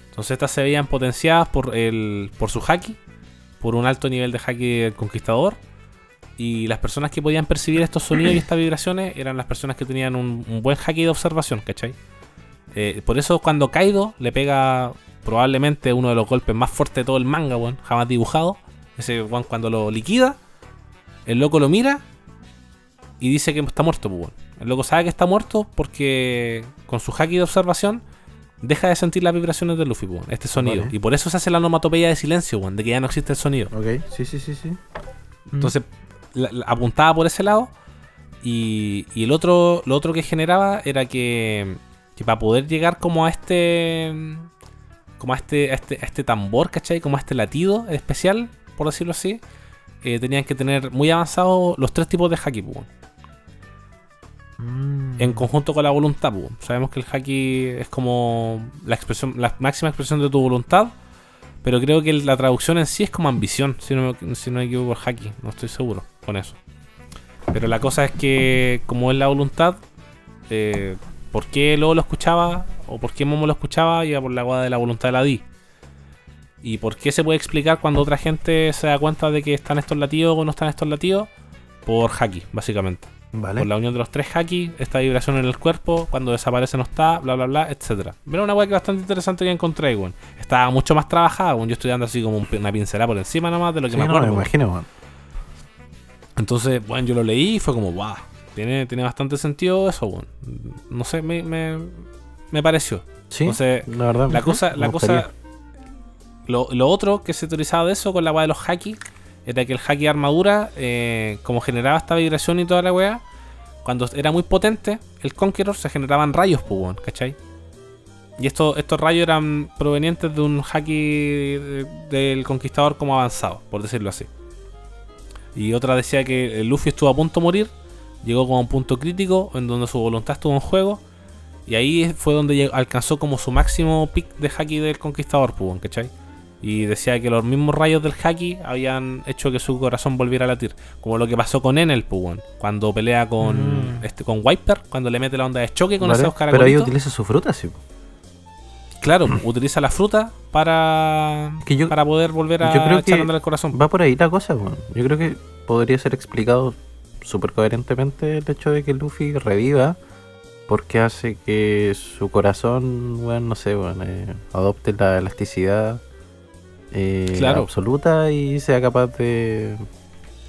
Entonces estas se veían potenciadas por, el, por su haki, por un alto nivel de haki conquistador. Y las personas que podían percibir estos sonidos y estas vibraciones eran las personas que tenían un, un buen haki de observación, ¿cachai? Eh, por eso cuando Kaido le pega probablemente uno de los golpes más fuertes de todo el manga, weón, jamás dibujado. Ese weón cuando lo liquida, el loco lo mira y dice que está muerto, pues, weón. El loco sabe que está muerto porque con su haki de observación deja de sentir las vibraciones de Luffy, weón, este sonido. Vale. Y por eso se hace la onomatopeya de silencio, weón, de que ya no existe el sonido. Ok, sí, sí, sí, sí. Entonces la- la- apuntaba por ese lado. Y, y el otro, lo otro que generaba era que, que para poder llegar como a este. Como a este, a este, a este tambor, ¿cachai? Como a este latido especial, por decirlo así. eh, tenían que tener muy avanzados los tres tipos de haki, pues. Mm. en conjunto con la voluntad. pues. Sabemos que el haki es como la expresión, la máxima expresión de tu voluntad. Pero creo que la traducción en sí es como ambición, si no, me- si no me equivoco, el haki. No estoy seguro con eso. Pero la cosa es que, como es la voluntad, eh, ¿por qué luego lo escuchaba? ¿O por qué Momo lo escuchaba? Iba por la guada de la voluntad de la Di. ¿Y por qué se puede explicar cuando otra gente se da cuenta de que están estos latidos o no están estos latidos? Por haki, básicamente. Vale. Por la unión de los tres haki, esta vibración en el cuerpo, cuando desaparece no está, bla bla bla, etcétera. Pero una weá que bastante interesante que encontré, weón. Estaba mucho más trabajada, weón. Yo estoy dando así como un- una pincelada por encima nomás de lo que Sí, me no, acuerdo. me weón. imagino, weón. Entonces, bueno, yo lo leí y fue como, wow, tiene, tiene bastante sentido eso, weón. No sé, me, me, me pareció. Sí, Entonces, la verdad. La me- cosa, la gustaría. cosa. Lo, lo otro que se teorizaba de eso con la weá de los haki era que el de armadura, eh, como generaba esta vibración y toda la weá, cuando era muy potente, el Conqueror se generaban rayos, pues, ¿cachai? Y estos, estos rayos eran provenientes de un haki de- del conquistador como avanzado, por decirlo así. Y otra decía que el Luffy estuvo a punto de morir, llegó como a un punto crítico en donde su voluntad estuvo en juego. Y ahí fue donde alcanzó como su máximo pick de haki del conquistador, pues, weón, ¿cachai? Y decía que los mismos rayos del haki habían hecho que su corazón volviera a latir. Como lo que pasó con Enel, pues, weón, Cuando pelea con Mm. este con Wiper, cuando le mete la onda de choque con Vale, esos Pero ahí utiliza su fruta, sí. Claro, utiliza la fruta para, Que yo- para poder volver a yo creo que al corazón. Va por ahí la cosa, weón. Yo creo que podría ser explicado súper coherentemente el hecho de que Luffy reviva porque hace que su corazón, weón, no sé, weón, eh, adopte la elasticidad eh, Claro. absoluta y sea capaz de,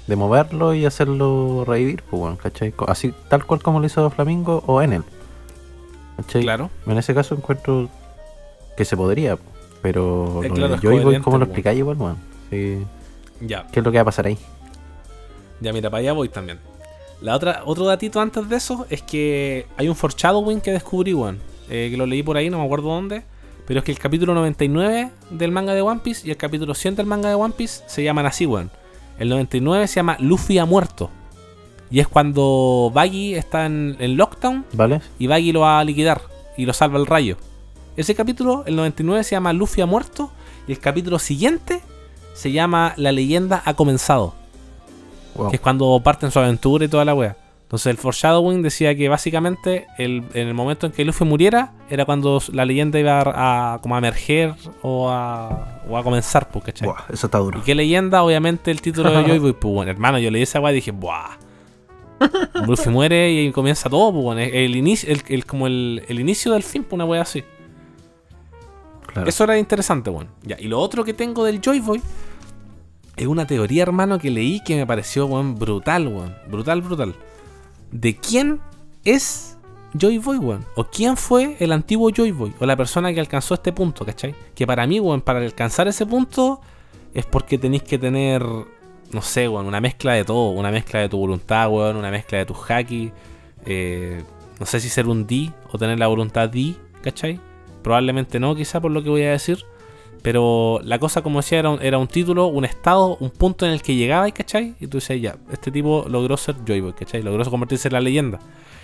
de moverlo y hacerlo revivir, pues, weón, ¿cachai? Así, tal cual como lo hizo Flamingo o Enel. ¿Cachai? Claro. En ese caso encuentro que se podría, pero Eh, claro, Boy, coherente, ¿cómo lo explicáis igual, weón? Sí. Ya. ¿Qué es lo que va a pasar ahí? Ya, mira, para allá voy también. La otra, otro datito antes de eso es que hay un foreshadowing que descubrí, weón. eh, que lo leí por ahí, no me acuerdo dónde. Pero es que el capítulo 99 del manga de One Piece y el capítulo 100 del manga de One Piece se llaman así, weón. El 99 se llama Luffy ha muerto. Y es cuando Baggy está en, en lockdown ¿Vale? y Baggy lo va a liquidar y lo salva el rayo. Ese capítulo, el 99, se llama Luffy ha muerto y el capítulo siguiente se llama La leyenda ha comenzado Wow. que es cuando parten su aventura y toda la wea. Entonces el foreshadowing decía que básicamente el- en el momento en que Luffy muriera era cuando la leyenda iba a, a- como a emerger o a, o a comenzar, pues, ¿cachai? Buah, eso está duro. ¿Y qué leyenda? Obviamente el título de Joy Boy, pues bueno, hermano, yo leí esa weá y dije, ¡buah! [LAUGHS] Luffy muere y comienza todo, pues bueno, el inicio, el, el- como el, el inicio del fin, pues una weá así. Eso era interesante, weón. Ya, y lo otro que tengo del Joy Boy es una teoría, hermano, que leí que me pareció, weón, brutal, weón. Brutal, brutal. ¿De quién es Joy Boy, weón? ¿O quién fue el antiguo Joy Boy? O la persona que alcanzó este punto, ¿cachai? Que para mí, weón, para alcanzar ese punto es porque tenéis que tener, no sé, weón, una mezcla de todo. Una mezcla de tu voluntad, weón, una mezcla de tus haki. eh, no sé si ser un D o tener la voluntad D, ¿cachai? Probablemente no, quizá por lo que voy a decir. Pero la cosa, como decía, era un, era un título, un estado, un punto en el que llegaba, ¿cachai? Y tú dices, ya, este tipo logró ser Joyboy, ¿cachai? Logró convertirse en la leyenda.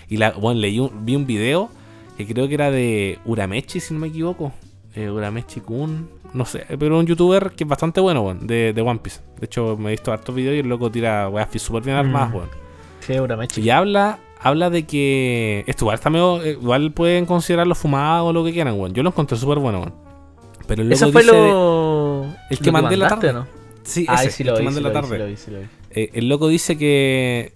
Y la, bueno, leí un- vi un video que creo que era de Uramechi, si no me equivoco. eh, Uramechi Kun, no sé, pero un youtuber que es bastante bueno, weón, de, de One Piece. De hecho, me he visto hartos videos y el loco tira weas súper bien armadas, Mm. weón. Sí, Uramechi. Y habla, habla de que. Esto igual está medio. eh, Igual pueden considerarlo fumado o lo que quieran, weón. Yo lo encontré súper bueno, weón. Pero el loco Eso fue dice- lo. el lo que mandé la tarde. ¿no? Sí, Ah, ese, sí el lo que mandé sí la lo tarde. sí lo vi, sí lo vi. Eh, el loco dice que.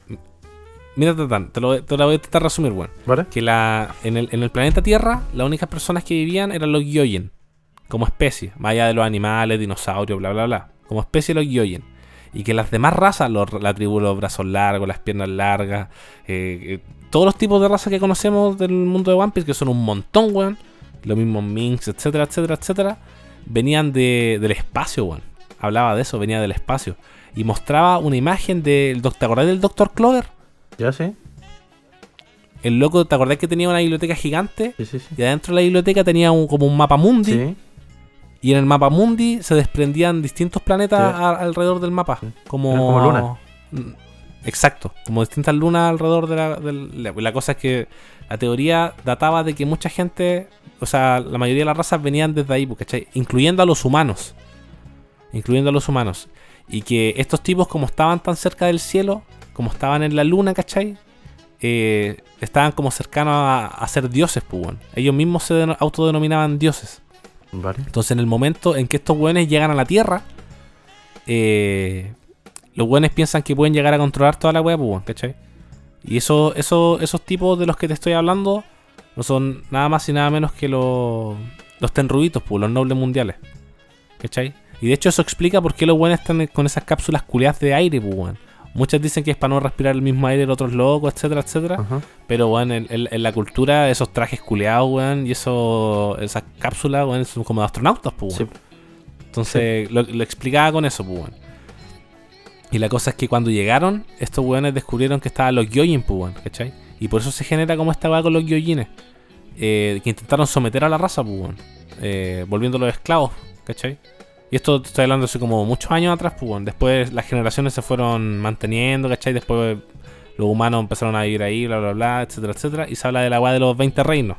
Mira, Tatán, te lo, te lo voy a intentar resumir, weón. ¿Vale? Que la, en, el, en el planeta Tierra, las únicas personas que vivían eran los Gyoyen. Como especie, más allá de los animales, dinosaurios, bla, bla, bla. Como especie, los Gyoyen. Y que las demás razas, los- la tribu de los brazos largos, las piernas largas, eh, eh, todos los tipos de razas que conocemos del mundo de One Piece, que son un montón, weón. Los mismos Minks, etcétera, etcétera, etcétera. Venían de, del espacio, weón. Hablaba de eso, venía del espacio. Y mostraba una imagen del doctor. ¿Te acordás del Dr. Clover? ¿Ya sí? El loco, ¿te acordás que tenía una biblioteca gigante? Sí, sí, sí. Y adentro de la biblioteca tenía un, como un mapa mundi. Sí. Y en el mapa mundi se desprendían distintos planetas Sí. a- alrededor del mapa. Sí. Como, como lunas. Mm, Exacto, como distintas lunas alrededor de la, la, la cosa es que la teoría databa de que mucha gente, o sea, la mayoría de las razas venían desde ahí, pues, ¿cachai? Incluyendo a los humanos. Incluyendo a los humanos. Y que estos tipos, como estaban tan cerca del cielo, como estaban en la luna, ¿cachai? Eh, estaban como cercanos a, a ser dioses, pues. Ellos mismos se deno- autodenominaban dioses. Entonces, en el momento en que estos weones llegan a la Tierra, eh, los weones piensan que pueden llegar a controlar toda la weá, pues, ¿cachai? Y eso, eso, esos tipos de los que te estoy hablando no son nada más y nada menos que los, los tenruitos, pues, los nobles mundiales, ¿cachai? Y de hecho, eso explica por qué los weones están con esas cápsulas culiadas de aire, pues. Muchas dicen que es para no respirar el mismo aire de otros locos, etcétera, etcétera. Ajá. Pero, weón, en, en- en la cultura, esos trajes culeados, weón, y eso, esas cápsulas, weón, son como de astronautas, pues, Sí. Entonces, lo, lo explicaba con eso, pues, weón. Y la cosa es que cuando llegaron, estos weones descubrieron que estaban los Gyojin, pues, weón, ¿cachai? Y por eso se genera como esta weá con los Gyojines. eh, que intentaron someter a la raza, pues, weón. Eh, volviéndolos esclavos, ¿cachai? Y esto te estoy hablando hace como muchos años atrás, pues. Después las generaciones se fueron manteniendo, ¿cachai? Después los humanos empezaron a vivir ahí, bla, bla, bla, etcétera, etcétera. Y se habla de la weá de los 20 reinos.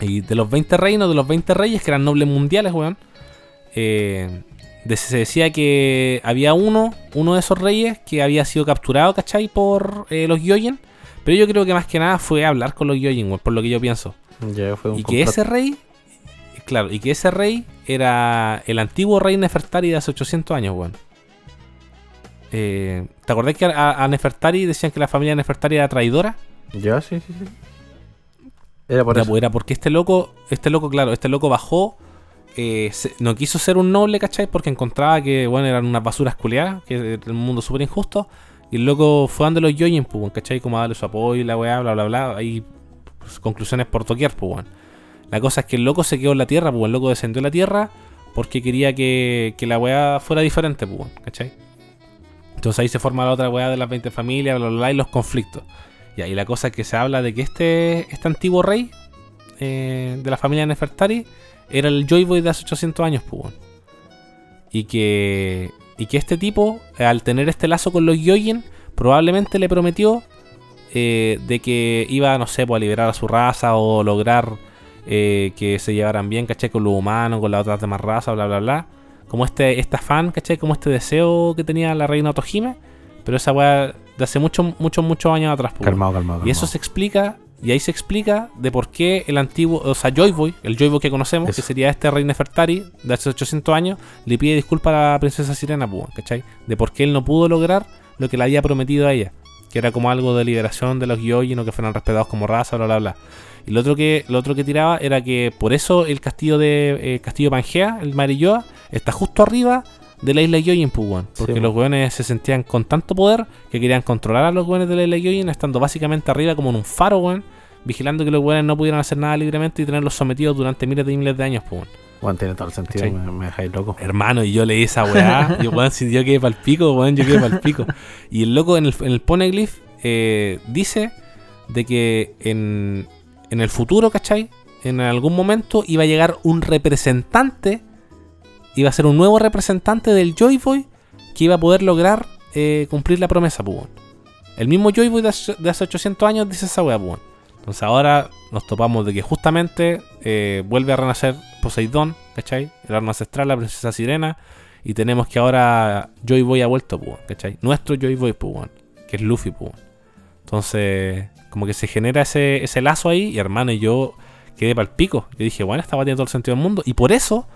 Y de los 20 reinos, de los 20 reyes, que eran nobles mundiales, weón. eh, de- se decía que había uno, uno de esos reyes que había sido capturado, ¿cachai? Por eh, los Gyojin. Pero yo creo que más que nada fue hablar con los Gyojin, weón, por lo que yo pienso. Ya fue un Y que ese rey, claro, y que ese rey era el antiguo rey Nefertari de hace 800 años, weón. Eh, ¿Te acordás que a, a Nefertari decían que la familia de Nefertari era traidora? Ya, sí, sí, sí. Era por Ya, eso. pues, era porque este loco, este loco, claro, este loco bajó, eh, se- no quiso ser un noble, ¿cachai? Porque encontraba que, bueno, eran unas basuras culiadas, que era un mundo súper injusto. Y el loco fue dando los Yoyin, pues, ¿cachai? Como a darle su apoyo y la weá, bla, bla, bla. Hay pues, conclusiones por doquier, pues, weón. La cosa es que el loco se quedó en la tierra, pues, el loco descendió a la tierra porque quería que, que la weá fuera diferente, pues, ¿cachai? Entonces ahí se forma la otra weá de las 20 familias, bla, bla, bla, y los conflictos. Y ahí la cosa es que se habla de que este, este antiguo rey eh, de la familia Nefertari era el Joy Boy de hace 800 años, pues. Y que, y que este tipo, al tener este lazo con los Yoyin, probablemente le prometió eh, de que iba, no sé, pues, a liberar a su raza o lograr eh, que se llevaran bien, ¿cachai? Con los humanos, con las otras demás razas, bla, bla, bla. Como este, este afán, ¿cachai? Como este deseo que tenía la reina Otohime. Pero esa weá de hace muchos, muchos, muchos años atrás, pues, weón. Calmado, calmado, Y eso calmado. se explica, y ahí se explica de por qué el antiguo, o sea, Joy Boy, el Joy Boy que conocemos, Eso. que sería este rey Nefertari de hace 800 años, le pide disculpas a la princesa Sirena, pues, ¿cachai? De por qué él no pudo lograr lo que le había prometido a ella, que era como algo de liberación de los Gyojin o que fueran respetados como raza, bla, bla, bla. Y lo otro que, lo otro que tiraba era que por eso el castillo de eh, Castillo Pangea, el Marilloa, está justo arriba de la isla Gyojin, pues, weón. Porque Sí, los weones se sentían con tanto poder que querían controlar a los weones de la isla Gyojin, estando básicamente arriba como en un faro, weón. Vigilando que los weones no pudieran hacer nada libremente y tenerlos sometidos durante miles de miles de años, pues, weón. Bueno, tiene todo el sentido, ¿Cachai? me, me dejáis loco. Hermano, y yo leí esa weá. [LAUGHS] y weón, si yo quedé pa'l pico, weón, yo quedé pa'l pico. Y el loco en el, en el Poneglyph eh, dice de que en, en el futuro, ¿cachai? En algún momento iba a llegar un representante, iba a ser un nuevo representante del Joy Boy que iba a poder lograr eh, cumplir la promesa, pues, weón. El mismo Joy Boy de hace, de hace 800 años dice esa weá, pues, weón. Entonces ahora nos topamos de que justamente eh, vuelve a renacer Poseidón, ¿cachai? El arma ancestral, la princesa sirena. Y tenemos que ahora Joy Boy ha vuelto, pues, ¿cachai? Nuestro Joy Boy, pues, weón, que es Luffy, pues. Entonces, como que se genera ese, ese lazo ahí. Y hermano, y yo quedé para el pico. Yo dije, bueno, esta va a tener todo el sentido del mundo. Y por eso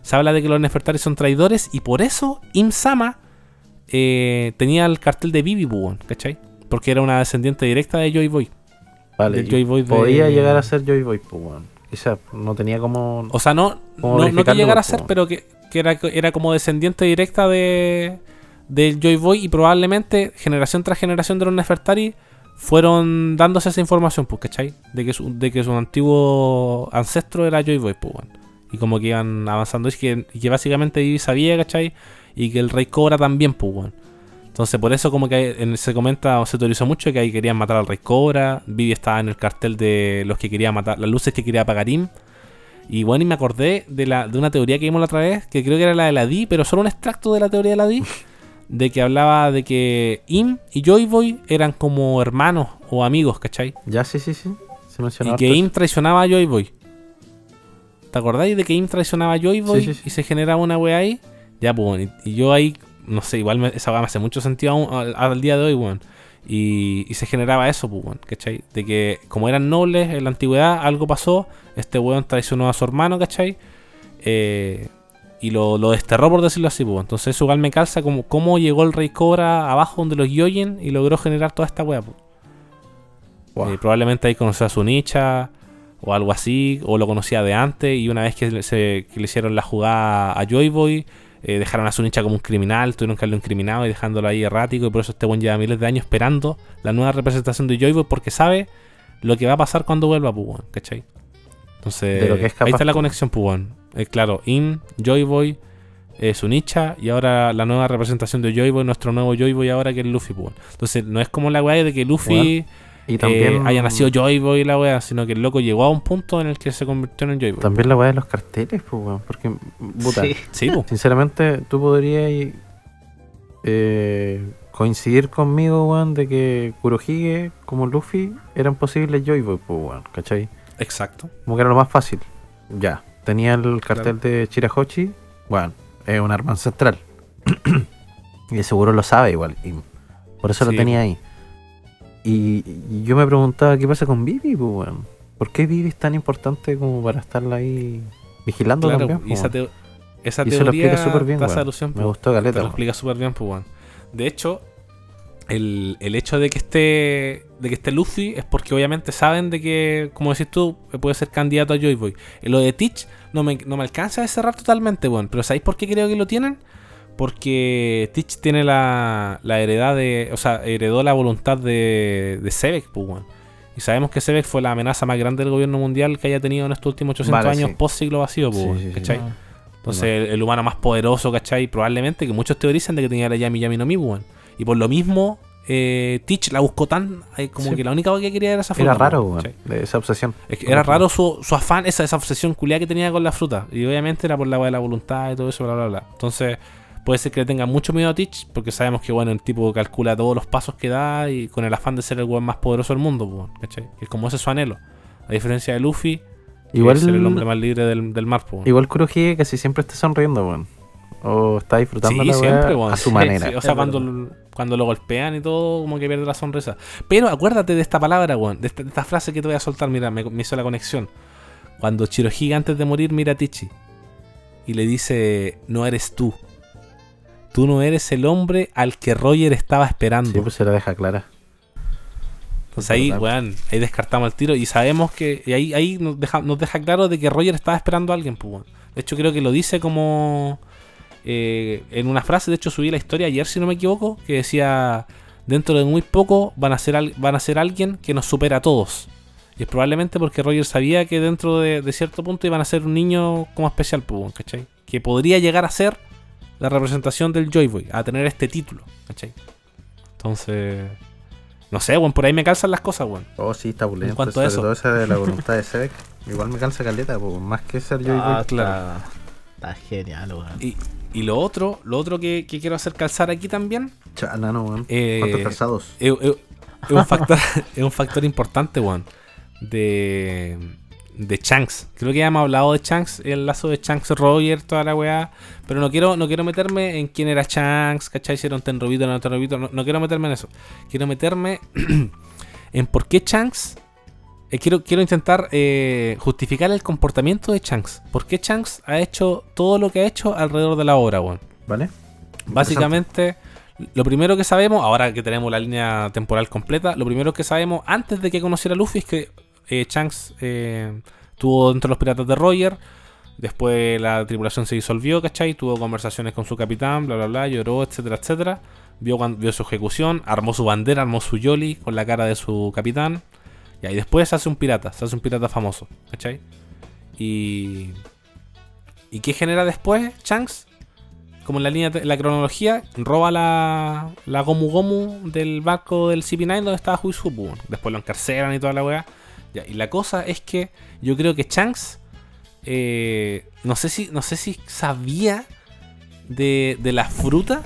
se habla de que los Nefertari son traidores. Y por eso Im-sama eh, tenía el cartel de Bibi, weón, ¿cachai? Porque era una descendiente directa de Joy Boy. Vale, Joy Boy de- podía llegar a ser Joy Boy, pues, weón. Quizá no tenía como. O sea, no, no, no que llegara a pues, ser, pero que, que era, era como descendiente directa de del Joy Boy y probablemente generación tras generación de los Nefertari fueron dándose esa información, pues, ¿cachai? De que su, de que su antiguo ancestro era Joy Boy, pues. Y como que iban avanzando. Y que, y que básicamente sabía, ¿cachai? Y que el Rey Cobra también, pues. Entonces, por eso, como que en- se comenta o se teorizó mucho que ahí querían matar al Rey Cobra. Vivi estaba en el cartel de los que quería matar, las luces que quería apagar Im. Y bueno, y me acordé de, la, de una teoría que vimos la otra vez, que creo que era la de la Di, pero solo un extracto de la teoría de la Di, [LAUGHS] de que hablaba de que Im y Joy Boy eran como hermanos o amigos, ¿cachai? Ya, sí, sí, sí. Se Y mencionaba. que harto Im traicionaba a Joy Boy. ¿Te acordáis de que Im traicionaba a Joy Boy Sí, sí, sí. y se generaba una wea ahí? Ya, pues, y, y yo ahí, no sé, igual me- esa wea me hace mucho sentido aún al, al día de hoy, weón. Y, y se generaba eso, pues, weón, ¿cachai? De que como eran nobles en la antigüedad, algo pasó, este weón traicionó a su hermano, ¿cachai? Eh, y lo, lo desterró, por decirlo así, pues. Entonces eso igual me calza como cómo llegó el Rey Cobra abajo donde los Yoyen y logró generar toda esta wea, pues. Guau. Eh, probablemente ahí conoció a su nicha o algo así, o lo conocía de antes. Y una vez que, le- se, que le hicieron la jugada a Joy Boy, eh, dejaron a su nicha como un criminal, tuvieron que haberlo incriminado y dejándolo ahí errático. Y por eso este buen lleva miles de años esperando la nueva representación de Joy Boy porque sabe lo que va a pasar cuando vuelva a Pugon, ¿cachai? Entonces, ahí está la conexión Pugon. Eh, claro, In, Joy Boy, eh, su nicha y ahora la nueva representación de Joy Boy, nuestro nuevo Joy Boy ahora que es Luffy Pugon. Entonces, no es como la weá de que Luffy Y también. eh, haya nacido Joy Boy y la wea, sino que el loco llegó a un punto en el que se convirtió en Joy Boy. También la weá de los carteles, pues, weón. Porque, puta, Sí. Sí, po. sinceramente, tú podrías eh, coincidir conmigo, weón, de que Kurohige como Luffy eran posibles Joy Boy, pues, weón, ¿cachai? exacto. Como que era lo más fácil. Ya. Tenía el cartel de Chirahochi. Bueno, es un arma ancestral. [CLEARS THROAT] y seguro lo sabe igual. Y por eso Sí. lo tenía ahí. Y, y yo me preguntaba qué pasa con Vivi, pues. ¿Por qué Vivi es tan importante como para estarla ahí vigilando Claro, también? y esa, weón? teo- esa Y eso lo teoría explica súper bien, Me gustó Te Galeta. lo weón. explica súper bien, pues. De hecho, el, el hecho de que esté de que esté Luffy es porque obviamente saben de que, como decís tú, puede ser candidato a Joy Boy. Eh, Lo de Teach no me, no me alcanza a cerrar totalmente, weón. Pero ¿sabéis por qué creo que lo tienen? Porque Teach tiene la, la heredad de. O sea, heredó la voluntad de, de Sebek, pues. Y sabemos que Sebek fue la amenaza más grande del gobierno mundial que haya tenido en estos últimos 800 Vale, años sí. post siglo vacío, pues, Sí, sí. ¿cachai? Entonces, el, el humano más poderoso, ¿cachai? Probablemente, que muchos teorizan de que tenía la Yami Yami no Mi, weón. Y por lo mismo, eh, Teach la buscó tan. eh, como Sí. que la única cosa que quería era esa fruta. Era raro, esa obsesión. Es que era raro su, su afán, esa, esa obsesión culiada que tenía con la fruta. Y obviamente era por la de la voluntad y todo eso, bla, bla, bla. Entonces, puede ser que le tenga mucho miedo a Teach, porque sabemos que, bueno, el tipo calcula todos los pasos que da y con el afán de ser el weón más poderoso del mundo, ¿cachai? Que es como ese es su anhelo. A diferencia de Luffy, que Igual, es ser el hombre más libre del, del mar, weón. igual Kurohige casi siempre está sonriendo, weón. O está disfrutando Sí, la siempre, weón. a su Sí, manera. sí, o sea, cuando, cuando lo golpean y todo, como que pierde la sonrisa. Pero acuérdate de esta palabra, weón. De esta, de esta frase que te voy a soltar. Mira, me, me hizo la conexión. Cuando Chirohige antes de morir mira a Tichi. Y le dice, no eres tú. Tú no eres el hombre al que Roger estaba esperando. Sí, pues se la deja clara. Entonces ahí, weón, ahí descartamos el tiro y sabemos que y ahí, ahí nos, deja, nos deja claro de que Roger estaba esperando a alguien, pues, weón. De hecho, creo que lo dice como eh, en una frase, de hecho subí la historia ayer, si no me equivoco, que decía, dentro de muy poco van a ser, al- van a ser alguien que nos supera a todos. Y es probablemente porque Roger sabía que dentro de, de cierto punto iban a ser un niño como especial, pues, weón, ¿cachai? Que podría llegar a ser la representación del Joy Boy, a tener este título, ¿cachai? Entonces... No sé, weón, por ahí me calzan las cosas, weón. Oh, sí, está bulento. En cuanto Sobre a eso. todo esa de la [LAUGHS] voluntad de Sebek. Igual me cansa caleta, pues, más que ser yo Ah, claro. Está, está genial, weón. Y, y lo otro, lo otro que, que quiero hacer calzar aquí también Chala, no, weón. Eh, ¿Cuántos calzados? es, es- es un factor, [LAUGHS] es un factor importante, weón. de, de Shanks. Creo que ya hemos hablado de Shanks, el lazo de Shanks Roger, toda la weá. Pero no quiero, no quiero meterme en quién era Shanks, ¿cachai? Si era un tenrobito no tenrobito. No, no quiero meterme en eso. Quiero meterme [CLEARS THROAT] en por qué Shanks. Eh, quiero, quiero intentar eh, justificar el comportamiento de Shanks. ¿Por qué Shanks ha hecho todo lo que ha hecho alrededor de la obra, weón? ¿Vale? Básicamente, lo primero que sabemos, ahora que tenemos la línea temporal completa, lo primero que sabemos antes de que conociera a Luffy es que eh, Shanks eh, estuvo dentro de los piratas de Roger. Después la tripulación se disolvió, ¿cachai? Tuvo conversaciones con su capitán, bla, bla, bla, lloró, etcétera, etcétera. Vio, vio su ejecución, armó su bandera, armó su yoli con la cara de su capitán. Y ahí después se hace un pirata, se hace un pirata famoso, ¿cachai? Y. ¿Y qué genera después Shanks? como en la línea la cronología, roba la, la Gomu Gomu del barco del CP9 donde estaba Huizupu. Después lo encarcelan y toda la weá. Ya, y la cosa es que yo creo que Shanks, eh, no, sé si, no sé si sabía de, de la fruta.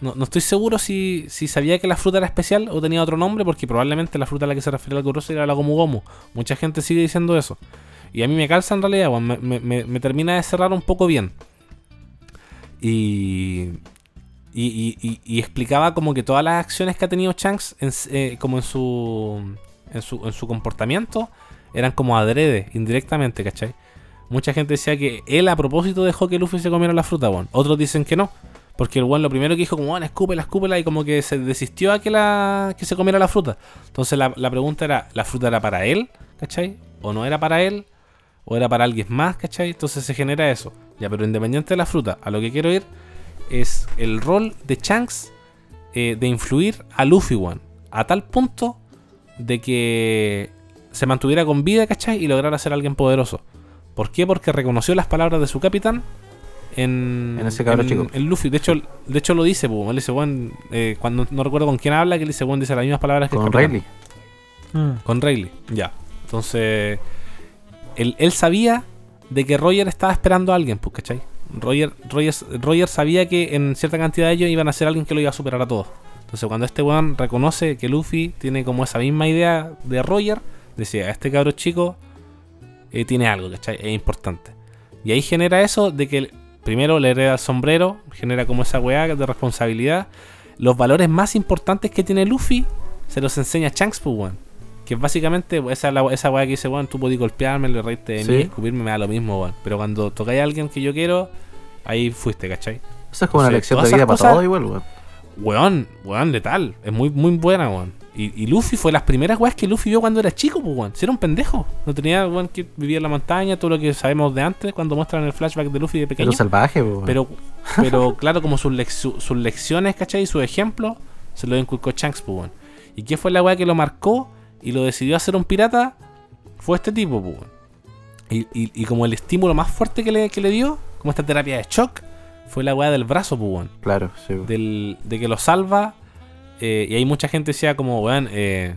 No, no estoy seguro si, si sabía que la fruta era especial o tenía otro nombre, porque probablemente la fruta a la que se refería el Kuroso era la Gomu Gomu. Mucha gente sigue diciendo eso. Y a mí me calza en realidad, weón, me, me- me- termina de cerrar un poco bien. Y, y, y- explicaba como que todas las acciones que ha tenido Shanks en eh, como en su, en su en su comportamiento eran como adrede, indirectamente, ¿cachai? Mucha gente decía que él a propósito dejó que Luffy se comiera la fruta, weón. Otros dicen que no. Porque el weón lo primero que dijo como, bueno, escúpela, escúpela, y como que se desistió a que, la, que se comiera la fruta. Entonces la, la pregunta era, ¿la fruta era para él? ¿Cachai? ¿O no era para él? ¿O era para alguien más? ¿Cachai? Entonces se genera eso. Ya, pero independiente de la fruta, a lo que quiero ir es el rol de Shanks eh, de influir a Luffy, weón. A tal punto de que se mantuviera con vida, ¿cachai? Y lograra ser alguien poderoso. ¿Por qué? Porque reconoció las palabras de su capitán en, En ese cabro en- chico. en Luffy. De hecho, de hecho lo dice, él dice, weón, eh, cuando no recuerdo con quién habla, que él dice, dice las mismas palabras que Con. Rayleigh. Mm. Con Rayleigh, ya. Entonces, él, él sabía de que Roger estaba esperando a alguien, pues, ¿cachai? Roger, Roger, Roger sabía que en cierta cantidad de ellos iban a ser alguien que lo iba a superar a todos. Entonces, cuando este weón reconoce que Luffy tiene como esa misma idea de Roger, decía, este cabro chico eh, tiene algo, ¿cachai? Es importante. Y ahí genera eso de que primero le hereda el sombrero, genera como esa weá de responsabilidad. Los valores más importantes que tiene Luffy se los enseña Shanks, pues, weón. Que básicamente pues, esa, es la- esa weá que dice, weón, tú podés golpearme, le reírte de mí, Sí. escupirme, me da lo mismo, weón. Pero cuando tocáis a alguien que yo quiero, ahí fuiste, ¿cachai? Eso es como una lección de vida para todos igual, weón. Weón, weón, letal. Es muy, muy buena, weón. Y, y Luffy fue las primeras weas que Luffy vio cuando era chico, pues, weón. Si era un pendejo. No tenía, weón, que vivía en la montaña, todo lo que sabemos de antes, cuando muestran el flashback de Luffy de pequeño. Pero salvaje, weón. Pero, [LAUGHS] pero claro, como sus, su- sus lecciones, ¿cachai? Y sus ejemplos, se lo inculcó Shanks, pues, weón. ¿Y qué fue la weá que lo marcó y lo decidió hacer un pirata? Fue este tipo, pues, weón. Y, y- y como el estímulo más fuerte que le, que le dio, como esta terapia de shock, fue la weá del brazo, pues, weón Claro, sí. weón. del, de que lo salva. Eh, y hay mucha gente decía como, weón, eh,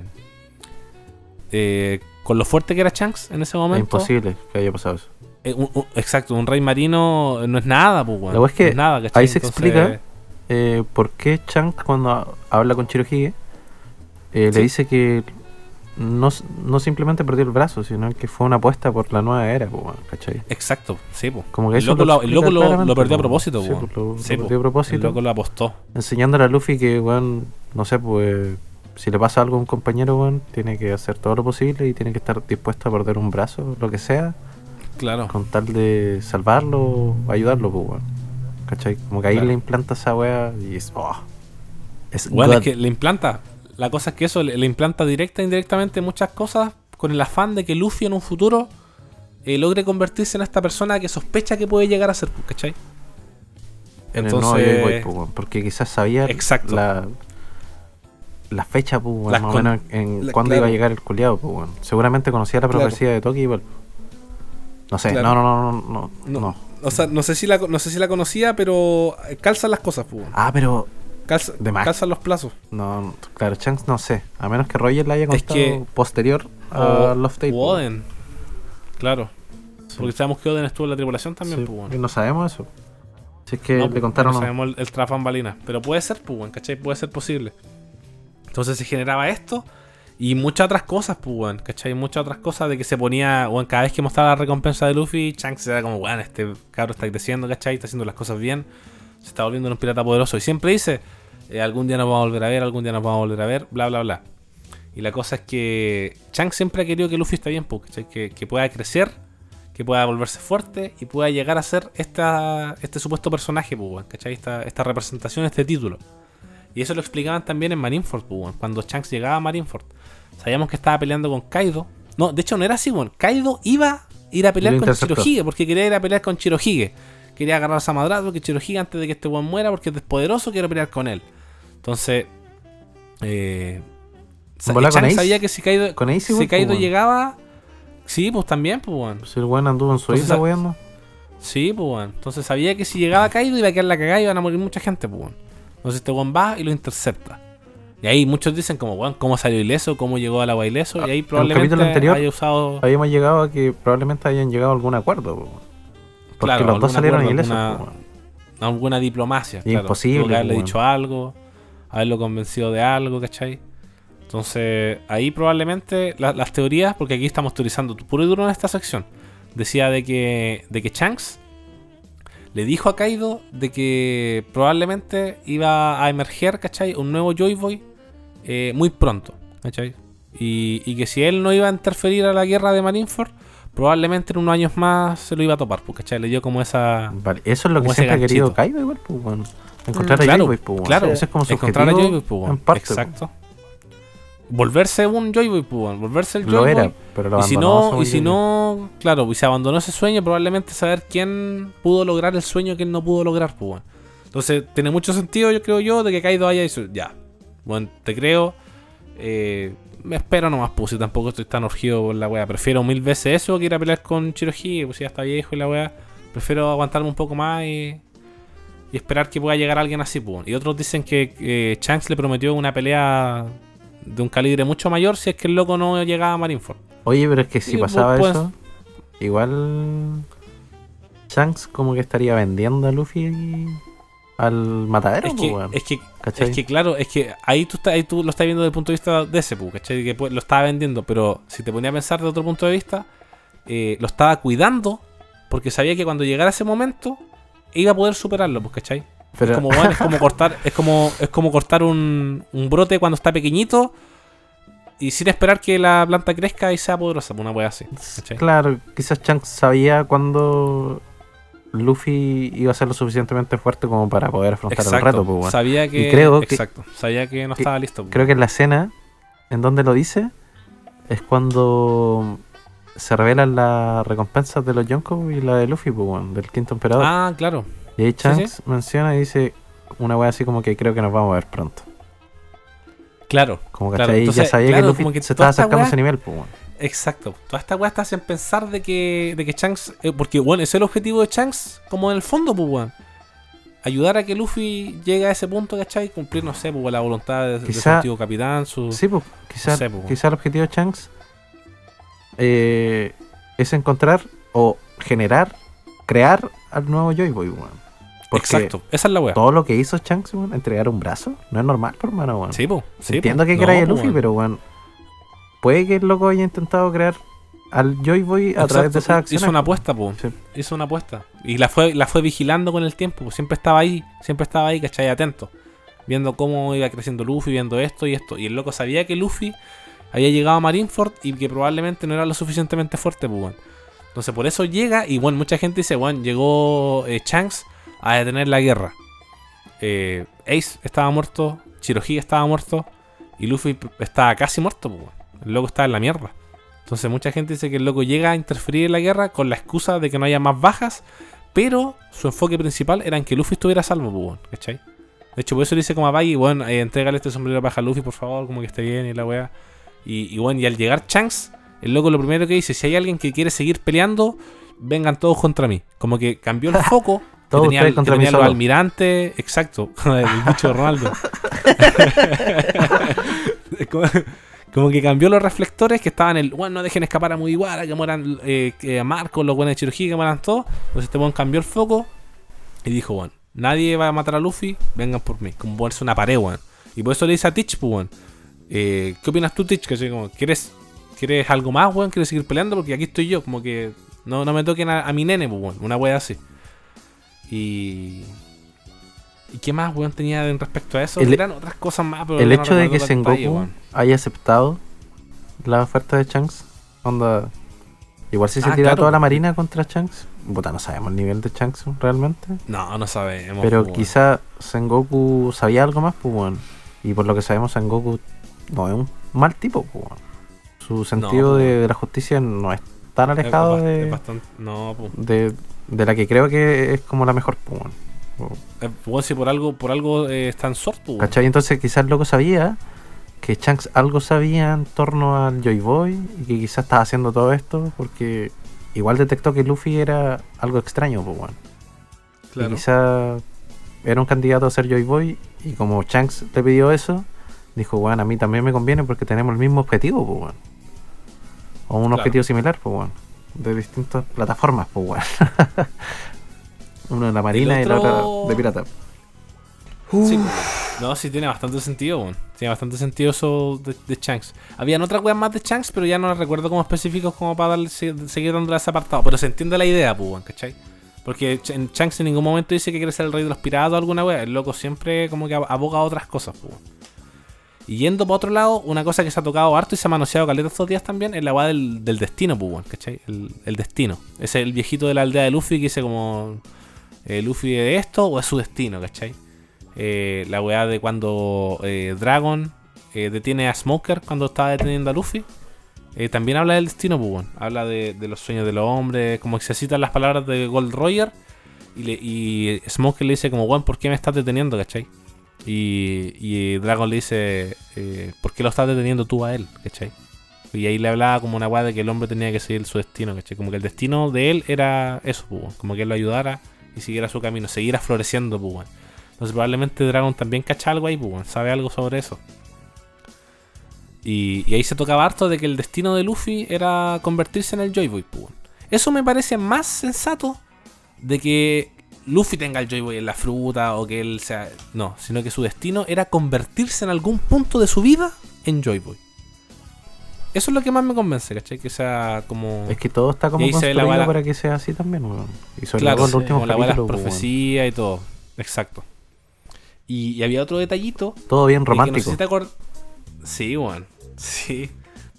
eh, con lo fuerte que era Shanks en ese Es momento. imposible que haya pasado eso. un- un- exacto, un rey marino no es nada, pues, weón. La es que no es nada, ¿cachai? ahí se Entonces, explica ¿Por qué Shanks cuando ha- habla con Chirohige Sí. le dice que no, no simplemente perdió el brazo, sino que fue una apuesta por la nueva era, weón, ¿cachai? Exacto, sí, pues. Como que El loco, lo, el explica loco lo- lo perdió a po. propósito, Sí, lo- Sí, perdió po. a propósito. El loco lo apostó. enseñándole a Luffy que, weón, no sé, pues si le pasa algo a un compañero, weón, tiene que hacer todo lo posible y tiene que estar dispuesto a perder un brazo, lo que sea, Claro. con tal de salvarlo o ayudarlo, pues, weón. ¿Cachai? Como que ahí Claro. le implanta esa wea y es. Oh, es Bueno, es que le implanta. La cosa es que eso le, le implanta directa e indirectamente muchas cosas con el afán de que Luffy en un futuro eh, logre convertirse en esta persona que sospecha que puede llegar a ser, pues, ¿cachai? en Joy Boy, pues, weón, porque quizás sabía Exacto. la, la fecha, pues, más o menos en la- cuándo claro. iba a llegar el culiado, pues. Seguramente conocía la Claro. profecía de Toki igual. No sé, Claro. no, no, no, no, no, no. O sea, no sé si la, no sé si la conocía, pero calzan las cosas, pues. Ah, pero Calza- de más. calzan los plazos. no, claro, Shanks no sé, a menos que Roger la haya Es contado que- posterior a O- Love Tape. u Oden. Claro. Porque sabemos que Oden estuvo en la tripulación también, Sí, pues, y no sabemos eso. Si es que No, le contaron no sabemos el, el tras bambalinas. Pero puede ser, pues, bueno, ¿cachai? Puede ser posible. Entonces se generaba esto. Y muchas otras cosas, pues, weón, ¿cachai? Muchas otras cosas de que se ponía, weón, cada vez que mostraba la recompensa de Luffy, Shanks era como, weón, este cabro está creciendo, ¿cachai? Está haciendo las cosas bien, se está volviendo un pirata poderoso. Y siempre dice, eh, algún día nos vamos a volver a ver, algún día nos vamos a volver a ver, bla, bla, bla. Y la cosa es que Shanks siempre ha querido que Luffy esté bien, pues. Que, que pueda crecer, que pueda volverse fuerte y pueda llegar a ser esta, este supuesto personaje, pues, ¿cachai? Esta, esta representación, este título. Y eso lo explicaban también en Marineford, pues, cuando Shanks llegaba a Marineford. Sabíamos que estaba peleando con Kaido. No, de hecho no era así. Kaido iba a ir a pelear con. Chirohige porque quería ir a pelear con Chirohige. Quería agarrar a Samadrato porque Chirohige antes de que este weón muera porque es poderoso, quiero pelear con él. Entonces, eh, sa- ¿Volá con sabía que si Kaido, Con Ace si Kaido pues, llegaba, sí, pues también, pues weón. Si el weón anduvo en su Entonces, isla, weón. Sí, pues weón. Entonces sabía que si llegaba Kaido iba a quedar la cagada y iban a morir mucha gente, pues. Entonces este weón va y lo intercepta. Y ahí muchos dicen como, weón, ¿cómo salió ileso? ¿Cómo llegó al agua ileso? Y ahí el probablemente capítulo anterior haya usado... Habíamos llegado a que probablemente hayan llegado a algún acuerdo, weón. Porque Claro, los dos salieron acuerdo, ilesos, alguna- pues, alguna diplomacia. claro. Imposible, Tuvo que haberle pues, dicho algo, haberlo convencido de algo, ¿cachai? Entonces, ahí probablemente la- las teorías, porque aquí estamos teorizando puro y duro en esta sección, decía de que, de que Shanks le dijo a Kaido de que probablemente iba a emerger, ¿cachai? Un nuevo Joy Boy eh, muy pronto, ¿cachai? Y, y que si él no iba a interferir a la guerra de Marineford, probablemente en unos años más se lo iba a topar, pues, ¿cachai? Le dio como esa... Vale, eso es lo que siempre ha querido. Kaido, igual, pues, weón. Encontrar a claro, Joy Boy, pues, weón. claro. Ese es como su encontrar a objetivo, Joy Boy, pues, weón. en parte, pues. Exacto. Volverse un Joy Boy, pues. Volverse el Joy Lo Boy. era, pero lo y si no, y si no, claro, y se abandonó ese sueño, probablemente saber quién pudo lograr el sueño que él no pudo lograr, pues. Entonces, tiene mucho sentido, yo creo yo, de que Kaido haya dicho, ya, bueno, te creo, eh, me espero nomás, pues, si tampoco estoy tan urgido por la weá. Prefiero mil veces eso que ir a pelear con Chirohige, pues, si ya está viejo y la weá. Prefiero aguantarme un poco más y, y esperar que pueda llegar alguien así, pues. Y otros dicen que eh, Shanks le prometió una pelea de un calibre mucho mayor si es que el loco no llegaba a Marineford. Oye, pero es que si Sí, pasaba pues, eso, igual Shanks como que estaría vendiendo a Luffy al matadero, Es pues, que, es que, ¿Cachai? es que claro, es que ahí tú, estás- ahí tú lo estás viendo desde el punto de vista de ese, ¿cachai? Que pues, lo estaba vendiendo, pero si te ponía a pensar de otro punto de vista, eh, lo estaba cuidando porque sabía que cuando llegara ese momento iba a poder superarlo, pues, ¿cachai? Pero- Es como, bueno, es como [LAUGHS] cortar, es como, es como cortar un, un brote cuando está pequeñito y sin esperar que la planta crezca y sea poderosa, una wea así. ¿cachai? Claro, quizás Shanks sabía cuando Luffy iba a ser lo suficientemente fuerte como para poder afrontar el reto, pues, weón. sabía que, Y creo que- exacto, sabía que no que- estaba listo. pues. Creo que en la escena en donde lo dice es cuando se revelan las recompensas de los Yonko y la de Luffy, pues, del quinto emperador. Ah, claro. y ahí sí, Shanks menciona y dice una wea así como que creo que nos vamos a ver pronto. Claro. Como Claro, que ya entonces, sabía claro, que Luffy como que se estaba esta acercando a ese nivel, pues. Exacto. Toda esta weá te hacen pensar de que, de que Shanks. eh, porque, bueno, ese es el objetivo de Shanks, como en el fondo, pues. Ayudar a que Luffy llegue a ese punto, ¿cachai? Cumplir, no sé, pues, la voluntad de, de su Quizá- antiguo capitán, su. Sí, pues, quizás sé, pues, weón. quizá el objetivo de Shanks eh, es encontrar o generar, crear al nuevo Joy Boy, weón. Exacto. Esa es la weá. todo lo que hizo Shanks, weón, entregar un brazo, no es normal, por hermano, weón. Sí. Sí, Entiendo po. que No, queráis a po, Luffy, pero weón, puede que el loco haya intentado crear al Joy Boy a través de esas acciones. Hizo una apuesta, pues. Sí. Hizo una apuesta. Y la fue, la fue vigilando con el tiempo. pues, Siempre estaba ahí. Siempre estaba ahí, ¿cachai? Atento. Viendo cómo iba creciendo Luffy, viendo esto y esto. Y el loco sabía que Luffy había llegado a Marineford y que probablemente no era lo suficientemente fuerte, pues. Entonces por eso llega. Y bueno, mucha gente dice, bueno, llegó eh, a detener la guerra. Eh, Ace estaba muerto. Chirohige estaba muerto. Y Luffy estaba casi muerto, pues. El loco estaba en la mierda. Entonces mucha gente dice que el loco llega a interferir en la guerra con la excusa de que no haya más bajas, pero su enfoque principal era en que Luffy estuviera salvo, pues, ¿cachai? De hecho, por eso le dice como a Baggy, bueno, eh, entrégale este sombrero paja a Luffy, por favor, como que esté bien y la weá. Y, y bueno, y al llegar Shanks, el loco lo primero que dice, si hay alguien que quiere seguir peleando, vengan todos contra mí. Como que cambió el [LAUGHS] foco. que Todos tenía, que contra mí tenía los almirantes, exacto, [LAUGHS] el bicho de Ronaldo. [LAUGHS] como, como que cambió los reflectores que estaban el, bueno, no dejen escapar a Mugiwara, que mueran eh, que a Marcos, los buenos de Chirohige, que mueran todos. Entonces este weón cambió el foco y dijo, bueno, nadie va a matar a Luffy, vengan por mí, como ponerse una pared, weón. Y por eso le dice a Teach, pues, weón, Eh, ¿Qué opinas tú, Tich? Que como, ¿quieres, ¿Quieres algo más, weón? ¿Quieres seguir peleando? Porque aquí estoy yo, como que no, no me toquen a, a mi nene, pues, weón. Una wea así. Y. ¿Y qué más, weón, tenía en respecto a eso? El- Eran otras cosas más, pero El no hecho de que Sengoku haya aceptado la oferta de Shanks, onda. Igual si se Ah, tira claro. toda la marina contra Shanks, puta, no sabemos el nivel de Shanks realmente. No, no sabemos. Pero pues, quizá Sengoku sabía algo más, pues bueno. Y por lo que sabemos, Sengoku no es un mal tipo, bueno. Su sentido de, la justicia no es tan Es alejado de, bastante. No, de, de la que creo que es como la mejor, bueno. Eh, si por algo, por algo eh, está en sort, weón. ¿Cachai? Entonces quizás loco sabía que Shanks algo sabía en torno al Joy Boy y que quizás estaba haciendo todo esto porque igual detectó que Luffy era algo extraño, pues bueno. Y Claro. quizá era un candidato a ser Joy Boy y como Shanks le pidió eso, dijo, bueno, a mí también me conviene porque tenemos el mismo objetivo, pues bueno. O un Claro. objetivo similar, pues bueno. De distintas plataformas, pues [LAUGHS] bueno. Uno de la marina y la otro- otra de pirata. Sí, no, sí tiene bastante sentido, weón. Tiene bastante sentido eso de, de Shanks. Habían otras weas más de Shanks, pero ya no las recuerdo como específicos como para darle, se- seguir dándole ese apartado. Pero se entiende la idea, pues, ¿cachai? Porque en Shanks en ningún momento dice que quiere ser el rey de los piratas o alguna wea. El loco siempre como que ab- aboga a otras cosas, pues. Y yendo para otro lado, una cosa que se ha tocado harto y se ha manoseado caleta estos días también es la weá del, destino, pues, ¿cachai? El, el destino. Es el viejito de la aldea de Luffy que dice como... eh, ¿Luffy de esto o es su destino, cachai? Eh, la weá de cuando eh, Dragon eh, detiene a Smoker cuando estaba deteniendo a Luffy. también habla del destino, pues. Habla de, los sueños de los hombres, como que se citan las palabras de Gold Roger. Y Smoker le dice como, weón, ¿por qué me estás deteniendo, cachai? Y, y Dragon le dice, eh, ¿por qué lo estás deteniendo tú a él, cachai? Y ahí le hablaba como una weá de que el hombre tenía que seguir su destino, ¿cachai? Como que el destino de él era eso, pues. Como que él lo ayudara y siguiera su camino, siguiera floreciendo, pues. Entonces probablemente Dragon también cacha algo ahí, pues, sabe algo sobre eso. Y, ahí se tocaba harto de que el destino de Luffy era convertirse en el Joy Boy, pues. Eso me parece más sensato de que Luffy tenga el Joy Boy en la fruta o que él sea. No, sino que su destino era convertirse en algún punto de su vida en Joy Boy. Eso es lo que más me convence, ¿cachai? Que sea como. Es que todo está como ve la construido bala- para que sea así también, weón. Y sobre Claro, todo sí, la weón. profecías y todo. Exacto. Y, y había otro detallito. Todo bien No sé romántico. si te acord- Sí, weón. Sí.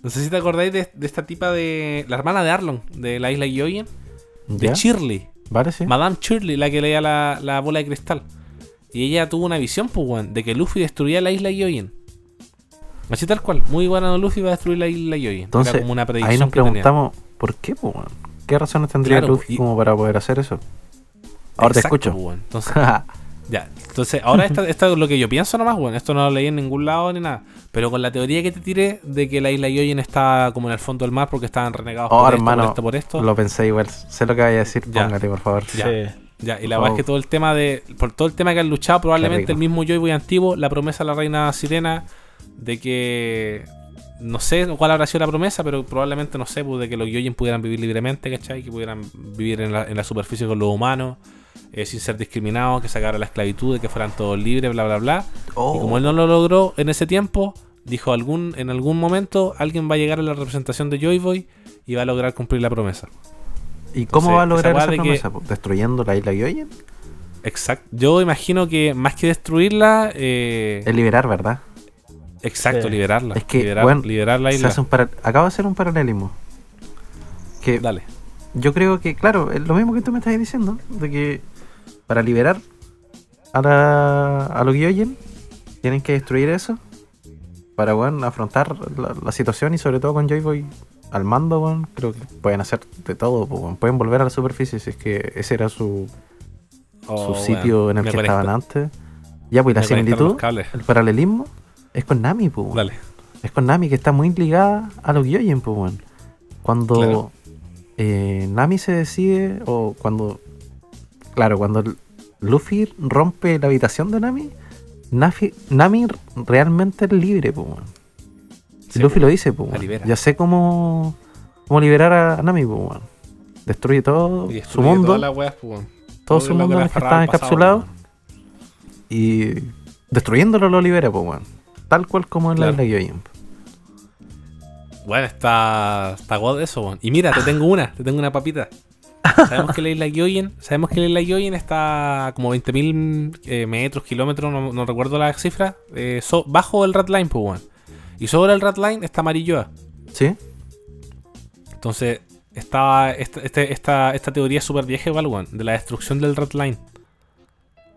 No sé si te acordáis de, de esta tipa de. La hermana de Arlon, de la isla Yoyen. De. Shirley. ¿Vale, sí? Madame Shirley, la que leía la, la bola de cristal. Y ella tuvo una visión, pues, weón, de que Luffy destruía la isla Yoyen. Así tal cual. Muy bueno, Luffy va a destruir la isla Yoyen. Entonces, Era como una predicción ahí nos que preguntamos, ¿por qué, po, weón? ¿Qué razones tendría Claro, Luffy y- como para poder hacer eso? Ahora te escucho. pues. [LAUGHS] Entonces, Ya, entonces ahora esta- esto es lo que yo pienso nomás, bueno, esto no lo leí en ningún lado ni nada. Pero con la teoría que te tiré de que la isla Yoyen está como en el fondo del mar porque estaban renegados Oh, por hermano, esto, por esto, por esto. Lo pensé igual. Sé lo que vaya a decir. Ya. Póngale, por favor. Ya. Sí. Ya, y la Oh. verdad es que todo el tema de. Por todo el tema que han luchado, probablemente el mismo Joy Boy antiguo, la promesa de la reina sirena de que. No sé cuál habrá sido la promesa, pero probablemente no sé, pues, de que los Yoyin pudieran vivir libremente, ¿cachai? Que pudieran vivir en la, en la superficie con los humanos, eh, sin ser discriminados, que sacaran la esclavitud, de que fueran todos libres, bla, bla, bla. Oh. Y como él no lo logró en ese tiempo, dijo algún, en algún momento alguien va a llegar a la representación de Joy Boy y va a lograr cumplir la promesa. ¿Y cómo Entonces, va a lograr esa esa, que- promesa? po? ¿Destruyendo la isla Yoyen? Exacto. Yo imagino que más que destruirla, eh, Es liberar, ¿verdad? exacto, Sí. liberarla. Es que, liberar, bueno, liberar la Se isla. hace un para- Acaba de hacer un paralelismo. Que Dale. yo creo que, claro, es lo mismo que tú me estás diciendo, de que para liberar a, la, a los Gyoyen tienen que destruir eso para, bueno, afrontar la, la situación y sobre todo con Joy Boy al mando, bueno, creo que pueden hacer de todo, weón. pueden volver a la superficie si es que ese era su, Oh, su sitio weón, en el me que estaban antes. Ya, pues la me similitud, el paralelismo es con Nami, pues. Dale. Es con Nami que está muy ligada a los Gyoyen, pues. Cuando Claro. eh, Nami se decide, o cuando. Claro, cuando Luffy rompe la habitación de Nami, Nafi- Nami realmente es libre, pues, Sí, Luffy lo dice, pues, la. Ya sé cómo, cómo liberar a Nami, pues. Destruye todo Y su mundo, weón. todo Todo su mundo en le el que estaba encapsulado, y destruyéndolo lo libera, pues, weón. tal cual como en la Claro. isla Gyojin. Bueno, está, está god eso, weón. Y mira, te tengo una, te tengo una papita. Sabemos que la isla sabemos que la isla Gyojin está como 20.000 eh, metros, kilómetros, no, no recuerdo la cifra, eh, so- bajo el red line, pues, weón. Y sobre el red line está Marilloa. ¿Sí? Entonces, estaba esta, este- esta, esta teoría es súper vieja igual, weón, de la destrucción del red line.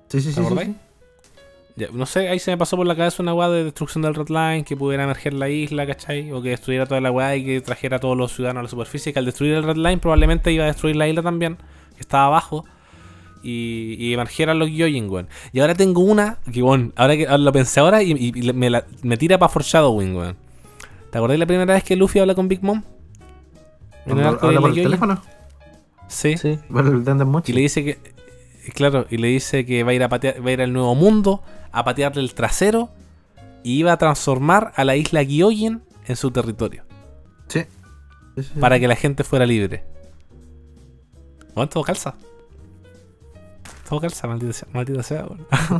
Sí, sí, ¿Te acordáis? Ya, no sé, ahí se me pasó por la cabeza una weá de destrucción del Red Line, que pudiera emerger la isla, ¿cachai? O que destruyera toda la weá y que trajera a todos los ciudadanos a la superficie, que al destruir el Red Line probablemente iba a destruir la isla también, que estaba abajo, y, y emergieran los Gyojin, weón. Y ahora tengo una, que bueno, ahora que ahora lo pensé ahora y, me, la- me tira para Foreshadowing, weón. ¿Te acordás la primera vez que Luffy habla con Big Mom? En el ¿Habla por el teléfono? Sí. Sí. Mochi. Y le dice que. Claro, y le dice que va a ir a patear, va a ir al nuevo mundo, a patearle el trasero y iba a transformar a la isla Gyojin en su territorio. Sí. Sí, sí, Para que la gente fuera libre. Bueno, todo calza. Todo calza, maldita sea, maldita sea,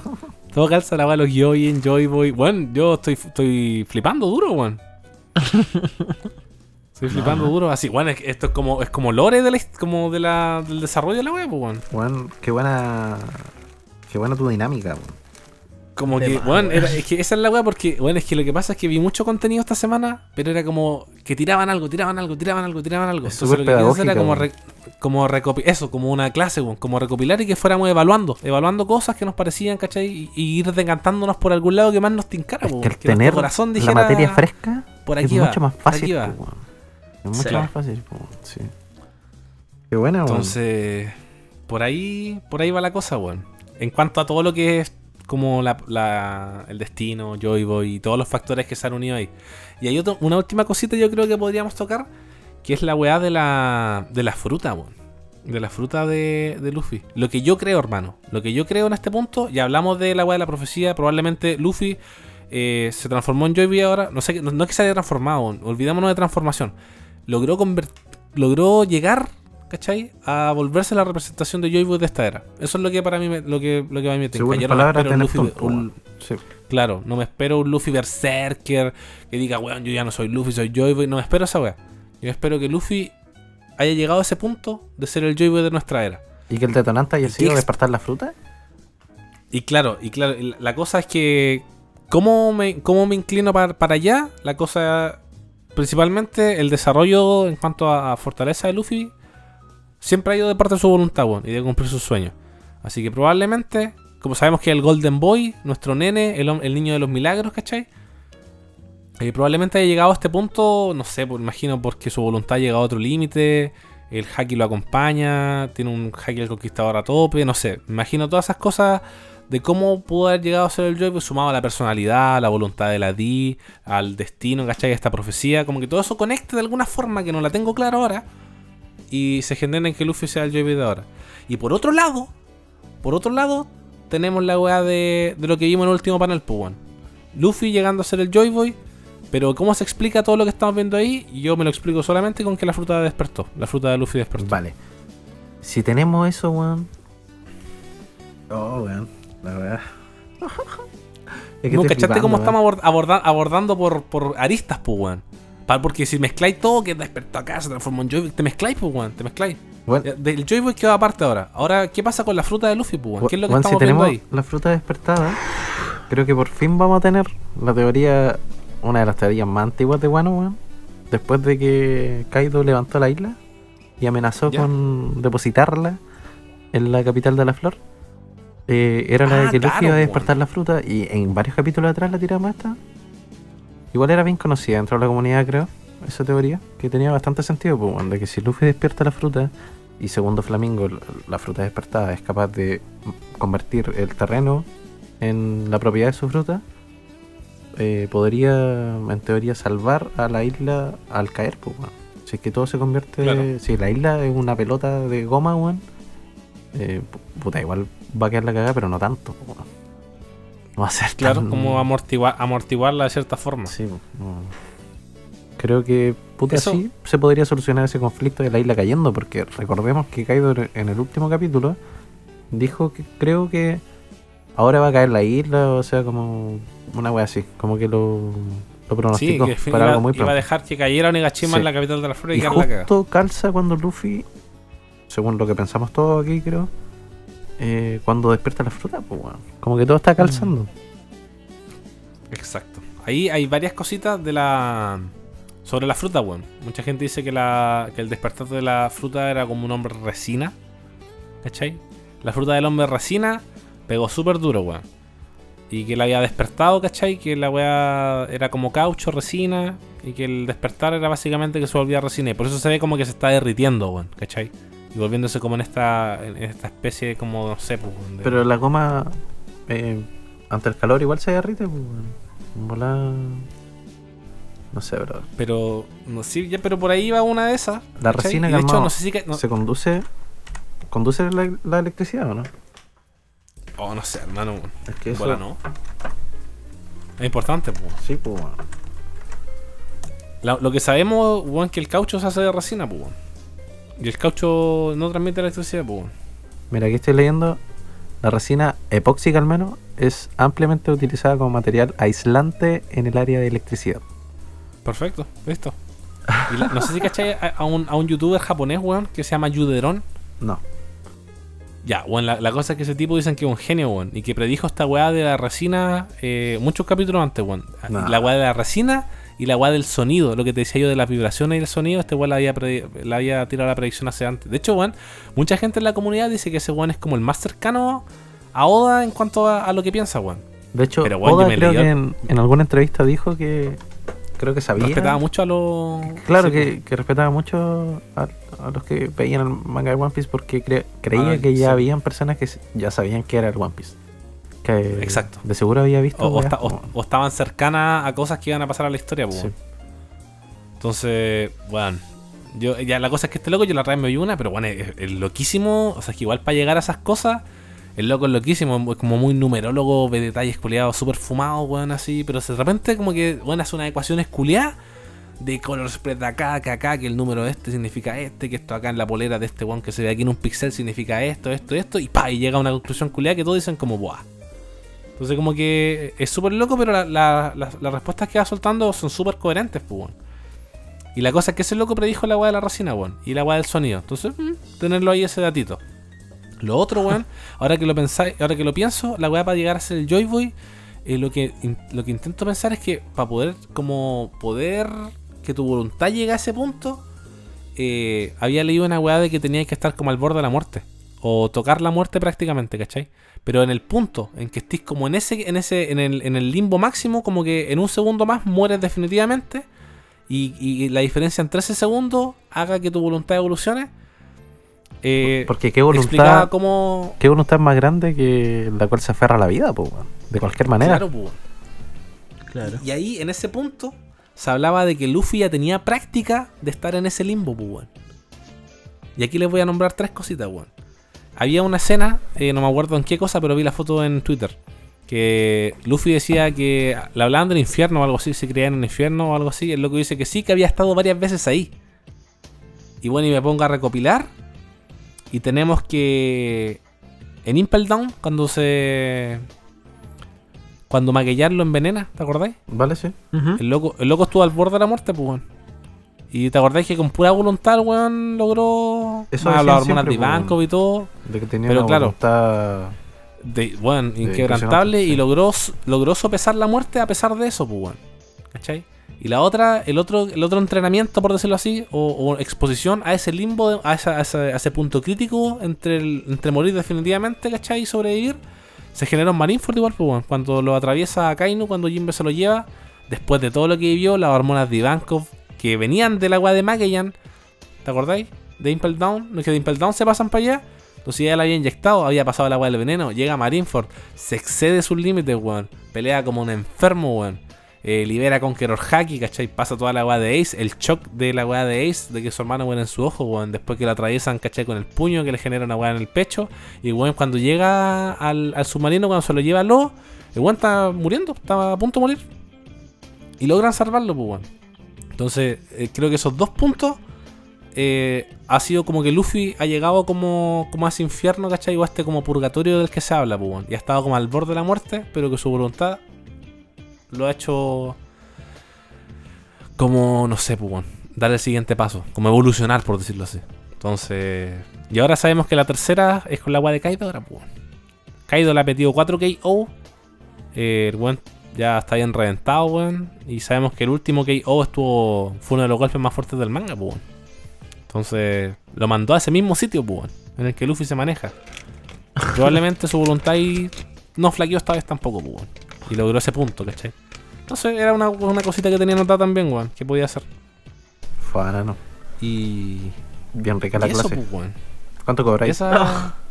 [LAUGHS] todo calza la de los Gyojin, Joy Boy. Bueno, yo estoy, estoy flipando duro, weón. [LAUGHS] Estoy flipando duro. Así, bueno, es que esto es como, es como lore de la, como de la, del desarrollo de la web, pues, weón. Weón, qué buena. Qué buena tu dinámica, weón. Como De que, bueno, weón. era- [LAUGHS] es que esa es la weá porque, bueno, es que lo que pasa es que vi mucho contenido esta semana, pero era como que tiraban algo, tiraban algo, tiraban algo, tiraban algo. Es Entonces lo que quería hacer era como, re- como recopi- eso, como una clase, weón, como recopilar y que fuéramos evaluando, evaluando cosas que nos parecían, ¿cachai? Y, y ir decantándonos por algún lado que más nos tincara, Es weón, que el que nuestro tener corazón la dijera, materia fresca por es aquí va, mucho más por fácil. aquí va. Es mucho Sí. más fácil, sí. Qué buena, weón. Entonces, por ahí, por ahí va la cosa, weón. En cuanto a todo lo que es como la, la- el destino, Joy Boy y todos los factores que se han unido ahí. Y hay otro- una última cosita yo creo que podríamos tocar, que es la weá de la, de la fruta, weón. De la fruta de, de Luffy. Lo que yo creo, hermano. Lo que yo creo en este punto, ya hablamos de la weá de la profecía, probablemente Luffy eh, se transformó en Joy Boy ahora. No sé, no, no es que se haya transformado, olvidémonos de transformación. Logró logró llegar ¿cachai? A volverse la representación de Joy Boy de esta era. Eso es lo que para mí me, lo que, lo que mí me. Según Yo no me espero un Luffy. Sí. Claro, no me espero un Luffy Berserker que diga, weón, yo ya no soy Luffy, soy Joy Boy. No me espero esa weá. Yo espero que Luffy haya llegado a ese punto de ser el Joy Boy de nuestra era. ¿Y que el detonante haya ¿Y sido despertar la fruta? Y claro, y claro, la cosa es que. ¿Cómo me, cómo me inclino para, para allá? La cosa. Principalmente el desarrollo en cuanto a, fortaleza de Luffy. Siempre ha ido de parte de su voluntad, y de cumplir sus sueños. Así que probablemente. Como sabemos que el Golden Boy, nuestro nene, el, el niño de los milagros, ¿cachai? Eh, probablemente haya llegado a este punto, no sé, por, imagino porque su voluntad ha llegado a otro límite, el Haki lo acompaña, tiene un Haki el conquistador a tope, no sé, imagino todas esas cosas de cómo pudo haber llegado a ser el Joy, pues, sumado a la personalidad, a la voluntad de la D, al destino, ¿cachai? A esta profecía, como que todo eso conecte de alguna forma que no la tengo clara ahora y se genera en que Luffy sea el Joy Boy de ahora. Y por otro lado, por otro lado, tenemos la weá de, de lo que vimos en el último panel, pues, weón. Luffy llegando a ser el Joy Boy, pero ¿cómo se explica todo lo que estamos viendo ahí? Yo me lo explico solamente con que la fruta despertó. La fruta de Luffy despertó. Vale. Si tenemos eso, weón. Oh, weón. La verdad. [LAUGHS] Es que ¿No cachaste cómo estamos abord- aborda- abordando por, por aristas, pues, weón? Porque si mezcláis todo, que despertó acá, se transformó en Joy Boy, te mezcláis, pues, weón, te mezcláis. Ya, Del Joy Boy quedó aparte ahora. Ahora, ¿qué pasa con la fruta de Luffy, pues, weón? ¿Qué es lo que weón, si estamos viendo ahí? la fruta despertada, creo que por fin vamos a tener la teoría, una de las teorías más antiguas de Wano, weón. Después de que Kaido levantó la isla y amenazó Ya. con depositarla en la capital de la flor. Eh, era la Ah, de que Luffy iba a despertar la fruta y en varios capítulos atrás la tiramos esta. Igual era bien conocida dentro de la comunidad, creo, esa teoría, que tenía bastante sentido, pues, de que si Luffy despierta la fruta y segundo Flamingo, la fruta despertada, es capaz de convertir el terreno en la propiedad de su fruta, eh, podría, en teoría, salvar a la isla al caer, pues, weón. Si es que todo se convierte. Claro. Si la isla es una pelota de goma, weón, eh, pu- puta, igual va a quedar la cagada, pero no tanto. No va a ser Claro, tan- como amortiguar, amortiguarla de cierta forma. Sí, no. Creo que puta Eso- sí se podría solucionar ese conflicto de la isla cayendo, porque recordemos que Kaido en el último capítulo dijo que creo que ahora va a caer la isla, o sea, como Una wea así, como que lo, lo Sí, pronosticó que para algo muy iba a pronto. dejar que cayera Onigashima Sí. en la capital de la flor y, Y quedar la justo calza cuando Luffy, según lo que pensamos todos aquí, creo, eh, cuando despierta la fruta, pues bueno, como que todo está calzando. Exacto. Ahí hay varias cositas de la. Sobre la fruta, weón. Mucha gente dice que, la, que el despertar de la fruta era como un hombre resina. ¿Cachai? La fruta del hombre resina pegó súper duro, weón. Y que la había despertado, ¿cachai? Que la weá era como caucho, resina. Y que el despertar era básicamente que se volvía resina. Y por eso se ve como que se está derritiendo, weón. ¿Cachai? Y volviéndose como en esta, en esta especie como, no sé, pues, de- Pero la goma, eh, ante el calor, igual se derrite, pues No sé, bro. Pero, no, sí, ya, pero por ahí va una de esas. La ¿cachai? resina, Y de hecho, no sé si que. No, ¿Se conduce conduce la, la electricidad o no? oh, no sé, hermano. Es que eso. Bola no. Es importante, pues. Sí, pues lo que sabemos, weón, que el caucho se hace de resina, pues. Y el caucho no transmite electricidad, pues. Mira, aquí estoy leyendo. La resina epóxica, al menos, es ampliamente utilizada como material aislante en el área de electricidad. Perfecto, listo. Y la- no sé si cachai a, a un, a un youtuber japonés, weón, que se llama Yuderon. No. Ya, weón, la, la cosa es que ese tipo dicen que es un genio, weón. Y que predijo esta weá de la resina eh, muchos capítulos antes, weón. La weá de la resina y la weá del sonido. Lo que te decía yo de las vibraciones y el sonido, este weón la había, la había tirado la predicción hace antes. De hecho, weón, mucha gente en la comunidad dice que ese weón es como el más cercano a Oda en cuanto a, a lo que piensa, weón. De hecho, Pero, Oda me creo que en, en alguna entrevista dijo que. Creo que sabía. Respetaba mucho a los. Claro, sí, que, que respetaba mucho a, a los que veían el manga de One Piece porque cre- creía Ah, que ya sí. habían personas que ya sabían que era el One Piece. Que Exacto. De seguro había visto. O, estaban cercanas a cosas que iban a pasar a la historia, pues. Sí. Entonces, bueno, yo, ya la cosa es que este loco yo la otra vez me vi una, pero bueno, es, es loquísimo. O sea, es que igual para llegar a esas cosas, el loco es loquísimo, es como muy numerólogo, ve detalles culiados, súper fumados, weón, así. Pero de repente, como que, bueno, hace unas ecuaciones culiadas de color spread acá, acá, acá, que el número este significa este, que esto acá en la polera de este weón que se ve aquí en un pixel significa esto, esto, esto, y pa, y llega a una conclusión culiada que todos dicen como, buah. Entonces como que es súper loco, pero la- la- las- las respuestas que va soltando son súper coherentes, pues. Y la cosa es que ese loco predijo la weá de la resina, weón. Y la weá del sonido. Entonces, mm, tenerlo ahí ese datito. Lo otro, weón, [LAUGHS] ahora que lo pensáis, ahora que lo pienso, la weá para llegar a ser el Joy Boy, eh, lo, que, in- lo que intento pensar es que para poder, como poder que tu voluntad llegue a ese punto, eh, había leído una weá de que tenías que estar como al borde de la muerte. O tocar la muerte prácticamente, ¿cachai? Pero en el punto en que estés como en ese, en ese, en el, en el limbo máximo, como que en un segundo más mueres definitivamente. Y, y la diferencia entre ese segundo haga que tu voluntad evolucione. Eh, Porque qué explicaba voluntad, cómo. qué voluntad más grande que la cual se aferra a la vida, pues, weón. de cualquier manera. Claro, pues. Claro. Y ahí, en ese punto, se hablaba de que Luffy ya tenía práctica de estar en ese limbo, pues, weón. Y aquí les voy a nombrar tres cositas, weón. Había una escena, eh, no me acuerdo en qué cosa, pero vi la foto en Twitter. Que Luffy decía que le hablaban del infierno o algo así, se creía en un infierno o algo así. El loco dice que sí, que había estado varias veces ahí. Y bueno, y me pongo a recopilar. Y tenemos que. En Impel Down, cuando se. Cuando Magellan lo envenena, ¿te acordáis? ¿Vale? Sí. El loco, el loco estuvo al borde de la muerte, pues, weón. Y te acordáis que con pura voluntad, weón, logró Eso más las hormonas de Ivankov y todo. De que tenía Pero una claro. voluntad. De, bueno, De inquebrantable y logró, logró sopesar la muerte a pesar de eso, pues, weón. ¿Cachai? Y la otra, el otro, el otro entrenamiento, por decirlo así, o, o exposición a ese limbo, a, esa- a ese, a ese punto crítico entre, el- entre morir definitivamente, ¿cachai? Y sobrevivir, se generó en Marineford igual, pues, weón. Cuando lo atraviesa a Kainu, cuando Jimbe se lo lleva, después de todo lo que vivió, las hormonas de Ivankov, que venían del agua de Magellan, ¿te acordáis? De Impel Down, no es que de Impel Down se pasan para allá. Entonces ya la había inyectado, había pasado el agua del veneno, llega Marineford, se excede sus límites, weón. Pelea como un enfermo, weón. Eh, libera a Conqueror Haki, ¿cachai? Pasa toda la weá de Ace, el shock de la weá de Ace, de que su hermano muere en su ojo, weón. Después que lo atraviesan, ¿cachai? Con el puño, que le genera una weá en el pecho. Y weón, cuando llega al, al submarino, cuando se lo lleva a Lo, el weón está muriendo, está a punto de morir. Y logran salvarlo, pues weón. Entonces, eh, creo que esos dos puntos eh, ha sido como que Luffy ha llegado como, como a ese infierno, ¿cachai? O a este como purgatorio del que se habla, pues. Y ha estado como al borde de la muerte, pero que su voluntad lo ha hecho como, no sé, pues, dar el siguiente paso, como evolucionar, por decirlo así. Entonces, y ahora sabemos que la tercera es con la agua de Kaido, ahora, pues. Kaido le ha metido 4 KO. eh, el weón ya está bien reventado, weón. Y sabemos que el último KO estuvo, fue uno de los golpes más fuertes del manga, weón. Entonces, lo mandó a ese mismo sitio, weón, en el que Luffy se maneja. Probablemente su voluntad ahí no flaqueó esta vez tampoco, weón. Y logró ese punto, ¿cachai? Entonces era una, una cosita que tenía anotada también, weón, que podía hacer. Fuera, no. Y. Bien rica la y clase. ¿Cuánto cobráis? Esa. [LAUGHS]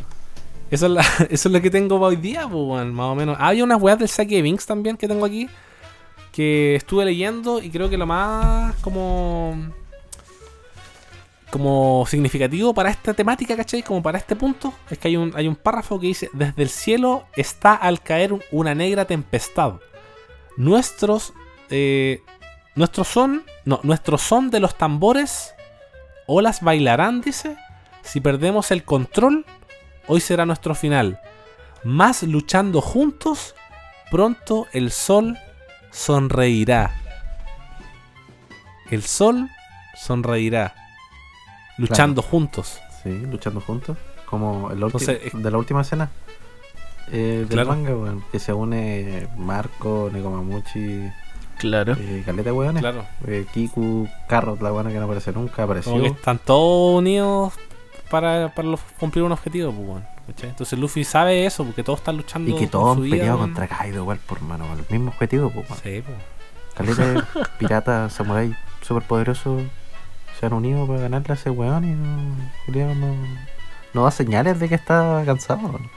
Eso es, [LAUGHS] eso es lo que tengo hoy día, pues, más o menos. Ah, Hay unas weas del saque de Vinx también que tengo aquí. Que estuve leyendo y creo que lo más como. Como significativo para esta temática, ¿cachai? Como para este punto, es que hay un, hay un párrafo que dice: Desde el cielo está al caer un- una negra tempestad. Nuestros. eh, nuestros son. No, nuestros son de los tambores. Olas bailarán, dice. Si perdemos el control, hoy será nuestro final. Más luchando juntos, pronto el sol sonreirá. El sol sonreirá. Luchando juntos. Sí, luchando juntos. Como el Entonces, eh, de la última escena eh, del Claro. manga, weón. Que se une Marco, Nekomamuchi, Claro. eh, Caleta, weones. Claro. Eh, Kiku, Carrot, la buena que no aparece nunca, apareció. Como que están todos unidos para, para los- cumplir un objetivo, pues, weón, ¿cachai? Entonces Luffy sabe eso, porque todos están luchando Y que por todos han peleado contra Kaido igual por mano, el mismo objetivo, pues, weón. Sí, pues. Caleta de [LAUGHS] pirata, samurái super poderoso se han unido para ganarle a ese weón y no, Julián no, no da señales de que está cansado. weón.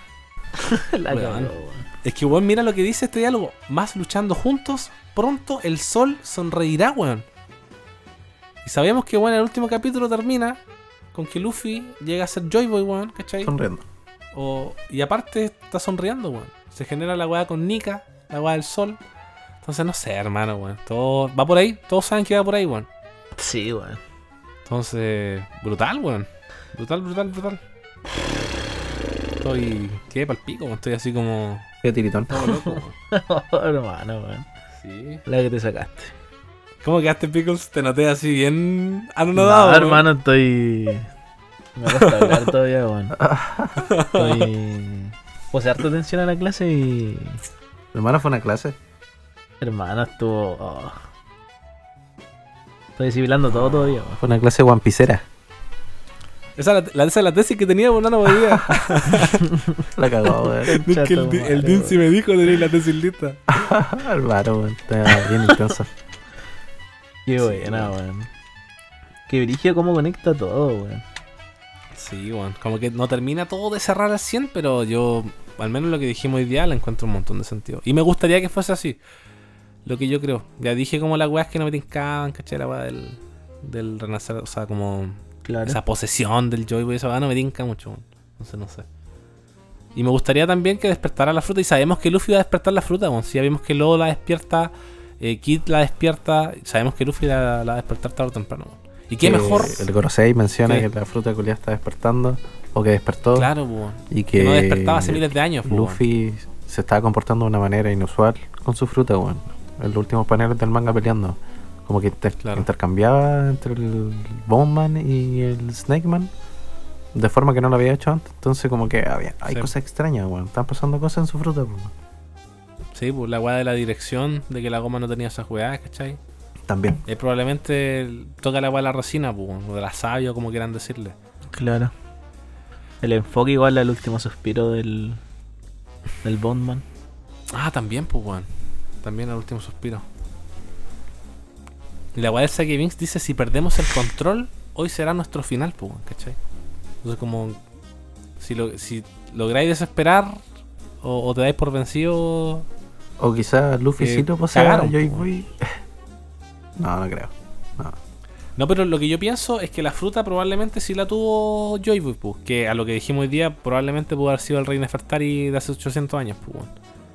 [LAUGHS] La Weón. Es que, weón, mira lo que dice este diálogo. Más luchando juntos, pronto el sol sonreirá, weón. Y sabemos que, weón, el último capítulo termina con que Luffy llega a ser Joy Boy, weón, ¿cachai? Sonriendo. O- y aparte está sonriendo, weón. Se genera la weá con Nika, la weá del sol. Entonces, no sé, hermano, weón. Todo va por ahí, todos saben que va por ahí, weón. Sí, weón. Entonces, brutal, weón. Brutal, brutal, brutal. Estoy. ¿Qué? Pal pico, weón. Estoy así como. Qué tiritón. Todo loco, weón. [LAUGHS] hermano, weón. Sí. La que te sacaste. ¿Cómo quedaste, Pickles? Te noté así bien anonadado. no, hermano, estoy. Me cuesta hablar todavía, weón. Estoy. Puse harta atención a la clase y. Hermano, fue una clase. Hermano, estuvo. oh. Estoy asimilando todo todavía, weón. Fue una clase guampicera. Esa es la, esa es la tesis que tenía, weón, no podía. [LAUGHS] La cagó, weón. es que el, el Dincy me dijo tenéis la tesis lista. [LAUGHS] Hermano, weón. Está bien intenso. Qué buena, weón. Qué brillo cómo conecta todo, weón. Sí, weón. Como que no termina todo de cerrar al 100, pero yo, al menos lo que dijimos hoy día, le encuentro un montón de sentido. Y me gustaría que fuese así. Lo que yo creo. Ya dije como las weas que no me tincaban, ¿cachai? La wea del, del renacer, o sea, como Claro. esa posesión del Joy esa wea no me tinca mucho. weón. Entonces no sé. Y me gustaría también que despertara la fruta. Y sabemos que Luffy va a despertar la fruta, weón. Si ya vimos que Lobo la despierta, eh, Kid la despierta. Sabemos que Luffy la, la va a despertar tarde o temprano. Y qué Que mejor. El Gorosei menciona ¿Qué? que la fruta culiada está despertando. O que despertó. Claro, weón. Y que, Que no despertaba hace miles de años, po. Luffy se estaba comportando de una manera inusual con su fruta, weón. En los últimos paneles del manga peleando. Como que inter- Claro. intercambiaba entre el Boneman y el Snakeman. De forma que no lo había hecho antes. Entonces como que había, hay Sí. cosas extrañas, weón. Están pasando cosas en su fruta, weón. Sí, pues la weá de la dirección, de que la goma no tenía esas weas, ¿cachai? También. Eh, probablemente toca la weá de la resina, pues, o de la savia, o como quieran decirle. Claro. El enfoque igual al último suspiro del. del Bondman. Ah, también, pues, weón. También el último suspiro. Y la weá del Saki Vince dice: si perdemos el control, hoy será nuestro final, pues, ¿cachai? Entonces, como. Si, lo, si lográis desesperar, o, o te dais por vencido. O quizás Luffy Que sí lo posea Joy Boy. [LAUGHS] No, no creo. No. No, pero lo que yo pienso es que la fruta probablemente sí la tuvo Joy Boy, pues, que a lo que dijimos hoy día, probablemente pudo haber sido el rey Nefertari de hace 800 años, pues, weón.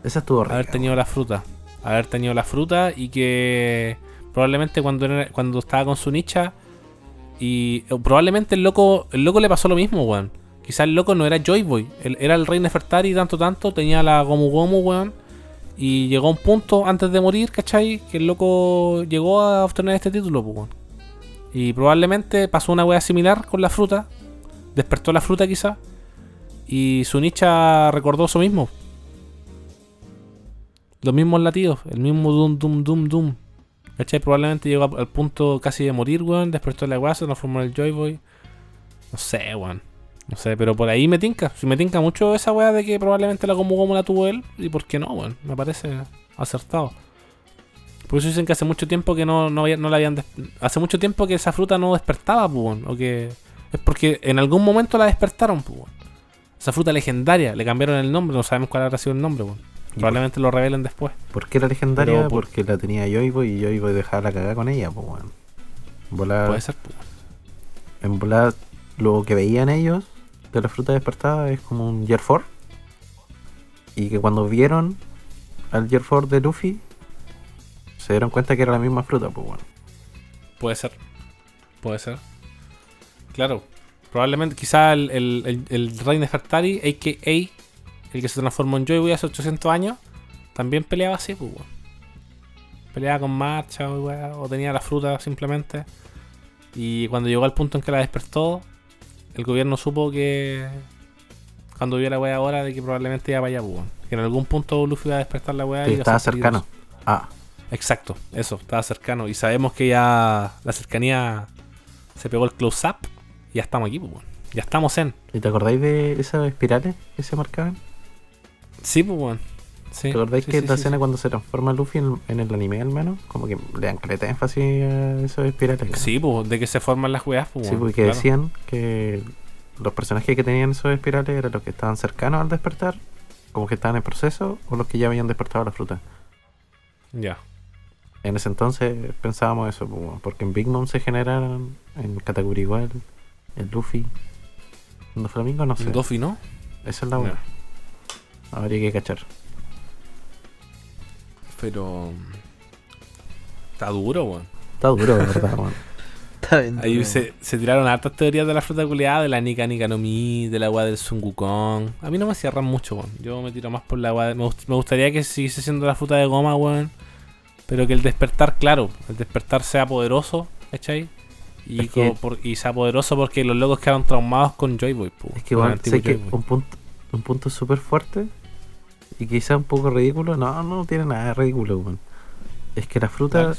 Esa estuvo rica. haber tenido la fruta. Haber tenido la fruta y que probablemente cuando, era- cuando estaba con su nicha y probablemente el loco el loco le pasó lo mismo, weón. Quizás el loco no era Joy Boy, él era el rey Nefertari tanto tanto, tenía la Gomu Gomu, weón. Y llegó a un punto antes de morir, ¿cachai? Que el loco llegó a obtener este título, pues. Y probablemente pasó una wea similar con la fruta. Despertó la fruta quizá. Y su nicha recordó eso mismo. Los mismos latidos, el mismo dum dum dum dum. ¿Cachai? Probablemente llegó al punto casi de morir, weón. Despertó la weá, se transformó en el Joy Boy. No sé, weón. No sé, pero por ahí me tinca. Si me tinca mucho esa weá de que probablemente la como como la tuvo él. Y por qué no, weón. Me parece acertado. Por eso dicen que hace mucho tiempo que no, no, no la habían... des- Hace mucho tiempo que esa fruta no despertaba, pues. O que... Es porque en algún momento la despertaron, pues. Esa fruta legendaria. Le cambiaron el nombre. No sabemos cuál habrá sido el nombre, weón. Probablemente lo revelen después. ¿Por qué era legendaria? Pero por- Porque la tenía Yoibo y Yoibo dejaba la cagada con ella, pues weón. Volar, Puede ser, pues. en volar, lo que veían ellos de la fruta despertada es como un Year 4. Y que cuando vieron al Year 4 de Luffy, se dieron cuenta que era la misma fruta, pues bueno. Puede ser. Puede ser. Claro. Probablemente, quizá el, el, el, el rey Nefertari, a.k.a. el que se transformó en Joy hace 800 años, también peleaba así, pues, weón. Peleaba con marcha, o, o tenía la fruta simplemente. Y cuando llegó al punto en que la despertó, el gobierno supo que. Cuando vio la weá ahora, de que probablemente iba para allá, pues, weón. Que en algún punto Luffy iba a despertar la weá y estaba cercano. Ah, Exacto, eso, estaba cercano. Y sabemos que ya la cercanía se pegó el close-up y ya estamos aquí, pues, weón. Ya estamos en. ¿y te acordáis de esas espirales que se marcaban? Sí, pues, weón. Sí, ¿Te acordáis sí, que sí, sí, escena cuando se transforma Luffy en, en el anime al menos? Como que le dan caleta énfasis a esas espirales. ¿no? Sí, pues, de que se forman las weas, pues, Sí, porque claro. decían que los personajes que tenían esos espirales eran los que estaban cercanos al despertar, como que estaban en proceso, o los que ya habían despertado la fruta. Ya. En ese entonces pensábamos eso, pues, porque en Big Mom se generaron en categoría igual, el Luffy, el Flamingo, no sé. El Doffy, ¿no? Esa es la buena. Habría que cachar. Pero. Está duro, weón. Está duro, de verdad, weón. [LAUGHS] Está bien. Ahí se, se tiraron hartas teorías de la fruta culiada, de la Nika Nika no Mi, de la agua del Sun Wukong. A mí no me cierran mucho, weón. Yo me tiro más por la agua. de- Me, gust- me gustaría que siguiese siendo la fruta de goma, weón. Pero que el despertar, claro, el despertar sea poderoso, ¿cachai? Y, Es que- por- y sea poderoso porque los locos quedaron traumados con Joy Boy, Es que, el bueno, un punto, un punto súper fuerte y quizá un poco ridículo, no, no tiene nada de ridículo, weón. Es que la fruta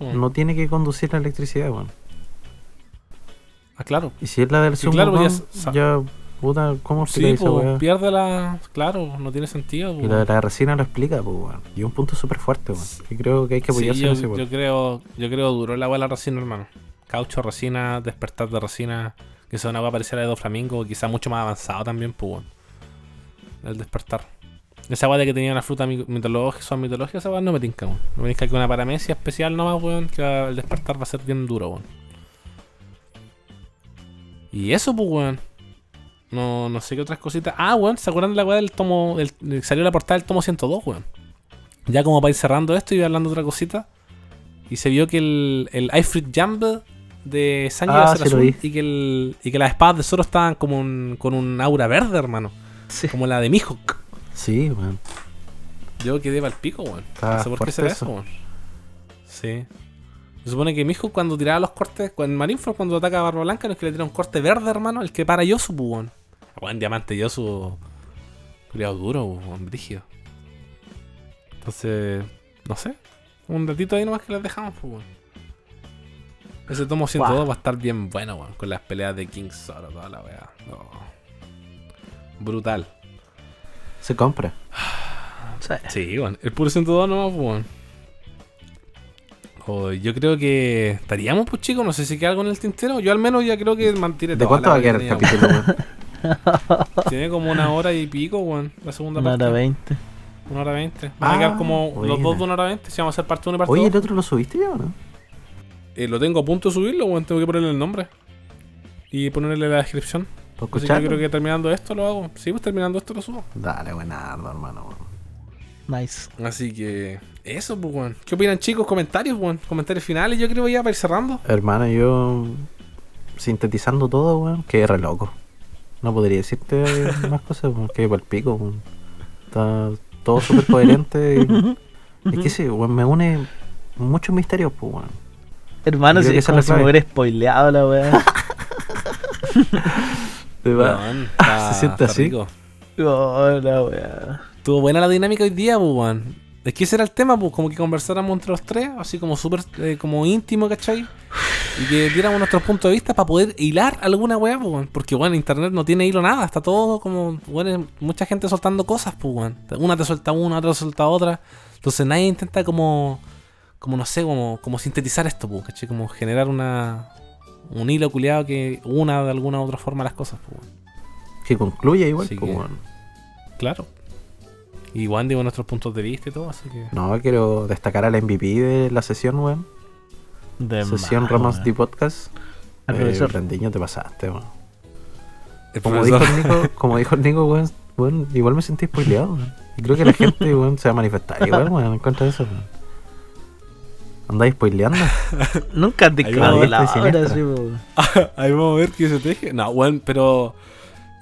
no tiene que conducir la electricidad, weón. Ah, claro. Y si es la del Sí, Sun claro, pues ya puta, ¿cómo Sí, pierde la. Claro, no tiene sentido. Y la de la resina lo explica, pues, weón. Y un punto súper fuerte, weón. Y creo que hay que Sí, apoyarse yo, en ese yo weón. creo, yo creo duro la agua de la resina, hermano. Caucho, resina, despertar de resina. Que sea una agua parecida a la de Doflamingo, quizá mucho más avanzado también, pues, weón. El despertar. Esa agua de que tenía una fruta mi- mitológica, son mitológicas, esa agua no me tinca, weón. No me tinca que una paramecia especial nomás, weón, que el despertar va a ser bien duro, weón. Y eso, pues, weón. No, no sé qué otras cositas. Ah, weón, ¿se acuerdan de la weá del tomo. del- salió la portada del tomo 102, weón? Ya como para ir cerrando esto y hablando de otra cosita. Y se vio que el, el Ifrit Jump de Sanji iba a Ah, ser sí azul y que, el, y que las espadas de Zoro estaban como un- con un aura verde, hermano. Sí. Como la de Mihawk. Sí, weón. Yo quedé para el pico, weón. No sé por qué será eso. weón. Sí. Se supone que Mihawk cuando tiraba los cortes, cuando en Marineford cuando ataca a Barba Blanca, no es que le tira un corte verde, hermano, el que para Yosu, pues, weón. Weón, diamante Yosu. Cuidado duro, weón, brígido. Entonces, no sé. Un ratito ahí nomás que les dejamos, pues, weón. Ese tomo 102 va a estar bien bueno, weón. Con las peleas de King Zoro, toda la weá. No. Brutal. Se compra. Sí. Sí, weón. El puro 102 nomás, pues, weón. Joder, yo creo que estaríamos, pues chicos, no sé si queda algo en el tintero. Yo al menos ya creo que mantiene ¿De cuánto va a quedar el capítulo, weón? Tiene como una hora y pico, weón. La segunda Una parte. hora veinte. Una hora veinte. Van a Ah, quedar como buena. los dos de una hora veinte. Si vamos a hacer parte 1 y parte Oye, 2. ¿el otro lo subiste ya o no? Eh, lo tengo a punto de subirlo, weón. Tengo que ponerle el nombre. Y ponerle la descripción. ¿Para Así que yo creo que terminando esto lo hago. Sí, pues terminando esto lo subo. Dale, buenardo, hermano. weón. Nice. Así que eso, pues, weón. ¿Qué opinan, chicos? Comentarios, weón. Comentarios finales, yo creo ya para ir cerrando. Hermano, yo sintetizando todo, weón, quedé re loco. No podría decirte [LAUGHS] más cosas, weón, que para el pico, weón. Está todo súper coherente. y- [LAUGHS] es que sí, weón, me une muchos misterios, pues, weón. Hermano, si que es como la si me hubiera spoileado la weá. [LAUGHS] De [LAUGHS] está- Se siente así. rico. Oh, la. Estuvo buena la dinámica hoy día, pues, weón. Es que ese era el tema, pues, como que conversáramos entre los tres, así como súper eh, como íntimo, ¿cachai? Y que diéramos nuestros puntos de vista para poder hilar alguna weá, pues, weón. Porque, bueno, internet no tiene hilo nada, está todo como, bueno, mucha gente soltando cosas, pues, weón. Una te suelta una, otra te suelta otra. Entonces nadie intenta como, como no sé, como, como sintetizar esto, pues, ¿cachai? Como generar una, un hilo culiado que una de alguna u otra forma las cosas, pues. Que concluye igual, Así pues, que-. Claro. Y Juan dio nuestros puntos de vista y todo, así que... No, quiero destacar al MVP de la sesión, weón. De Sesión más, Ramos weón. D Podcast. Al Eh, profesor. Brendiño, te pasaste, weón. Como dijo Nico, [LAUGHS] como dijo el Nico, weón, weón, igual me sentí spoileado, weón. Y creo que la [LAUGHS] gente, weón, se va a manifestar igual, weón, en contra de eso, weón. Andáis spoileando. [LAUGHS] Nunca dictado va, la sí, weón. [LAUGHS] Ahí vamos a ver qué se teje. No, bueno, pero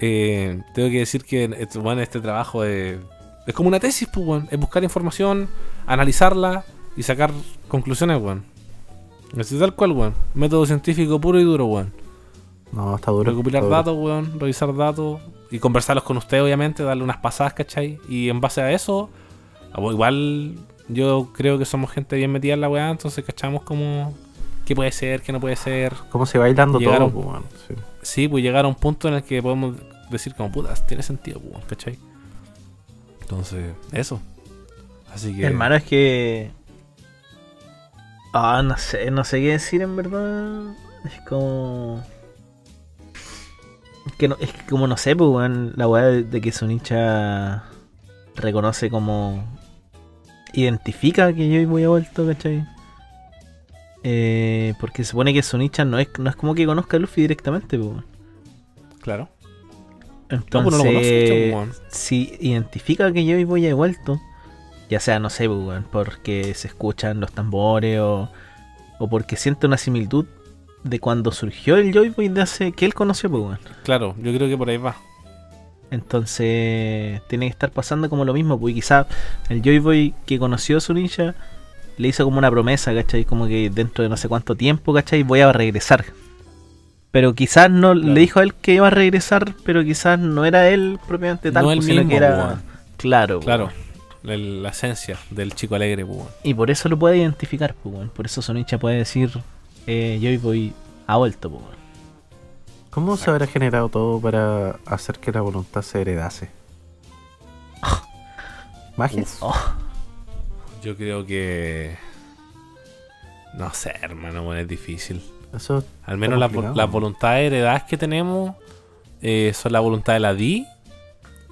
eh, tengo que decir que bueno, este trabajo es, es como una tesis, pues, weón. Es buscar información, analizarla y sacar conclusiones, weón. Así tal cual, weón. Método científico puro y duro, weón. No, está duro. Recopilar está datos, weón. Revisar datos y conversarlos con usted, obviamente. Darle unas pasadas, ¿cachai? Y en base a eso, bueno, igual yo creo que somos gente bien metida en la weá, entonces cachamos como qué puede ser, qué no puede ser. ¿Cómo se va hilando todo, pues? Sí. Sí, pues llegar a un punto en el que podemos decir como putas, tiene sentido, pues, ¿cachai? Entonces, eso. Así que. Hermano, es que. Ah, no sé, no sé qué decir en verdad. Es como. Que no, es que como no sé, pues, weón, la weá de, de que Sonicha reconoce como. Identifica que yo voy a vuelto, ¿cachai? Eh, porque se supone que Sonicha no es, no es como que conozca a Luffy directamente, pues. Claro. Entonces, No, no conoce, si identifica que yo voy a vuelto, ya sea, no sé, pues, porque se escuchan los tambores o, o porque siente una similitud de cuando surgió el Joy Boy de hace que él conoció, pues. Claro, yo creo que por ahí va. Entonces, tiene que estar pasando como lo mismo, pues, y quizá el Joy Boy que conoció a su ninja le hizo como una promesa, ¿cachai? Como que dentro de no sé cuánto tiempo, ¿cachai? Voy a regresar. Pero quizás no Claro. le dijo a él que iba a regresar, pero quizás no era él propiamente tal, No pues, sino mismo, que era. weón. Claro, Claro. weón. El- la esencia del chico alegre, pues. Y por eso lo puede identificar, pues. Por eso Sonicha puede decir, eh, Joy Boy ha vuelto, pues. ¿Cómo se habrá generado todo para hacer que la voluntad se heredase? ¿Magia? Uf. Oh, Yo creo que. No sé, hermano, bueno, es difícil. Eso Al menos las las voluntades heredadas que tenemos eh, son la voluntad de la Di.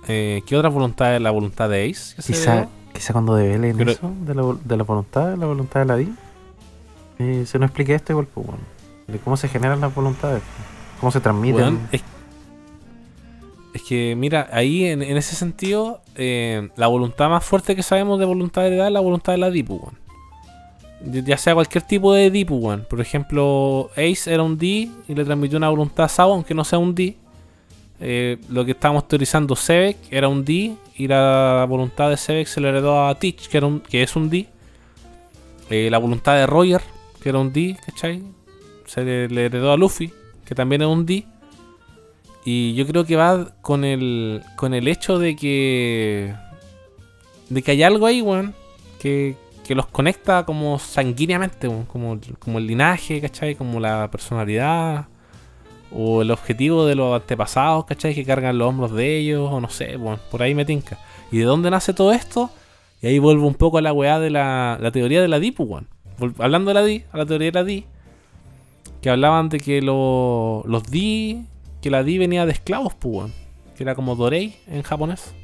Eh, ¿Qué otra voluntad es la voluntad de Ace? quizá, quizá cuando develen Pero- eso de la, de la voluntad, la voluntad de la DI, eh, se nos explique esto igual, pues, bueno, de cómo se generan las voluntades, se transmiten. Es, que, mira, ahí en, ese sentido, eh, la voluntad más fuerte que sabemos de voluntad heredada es la voluntad de la Dipu, weón. Ya- sea cualquier tipo de Dipu, weón. Por ejemplo, Ace era un D y le transmitió una voluntad a Sao, aunque no sea un D. Eh, lo que estábamos teorizando, Sebek era un D y la voluntad de Sebek se le heredó a Teach, que, era un, que es un D. Eh, la voluntad de Roger, que era un D, ¿cachai? Se le heredó a Luffy, que también es un D. Y yo creo que va con el, con el hecho de que. de que hay algo ahí, weón, que, que los conecta como sanguíneamente, como, como el linaje, ¿cachai? Como la personalidad. O el objetivo de los antepasados, ¿cachai? Que cargan los hombros de ellos, o no sé, weón, por ahí me tinca. ¿Y de dónde nace todo esto? Y ahí vuelvo un poco a la weá de la, la teoría de la DI, pues, weón. Hablando de la DI, a la teoría de la DI, que hablaban de que lo- los Di, que la Di venía de esclavos, pues. Que era como Dorei en japonés.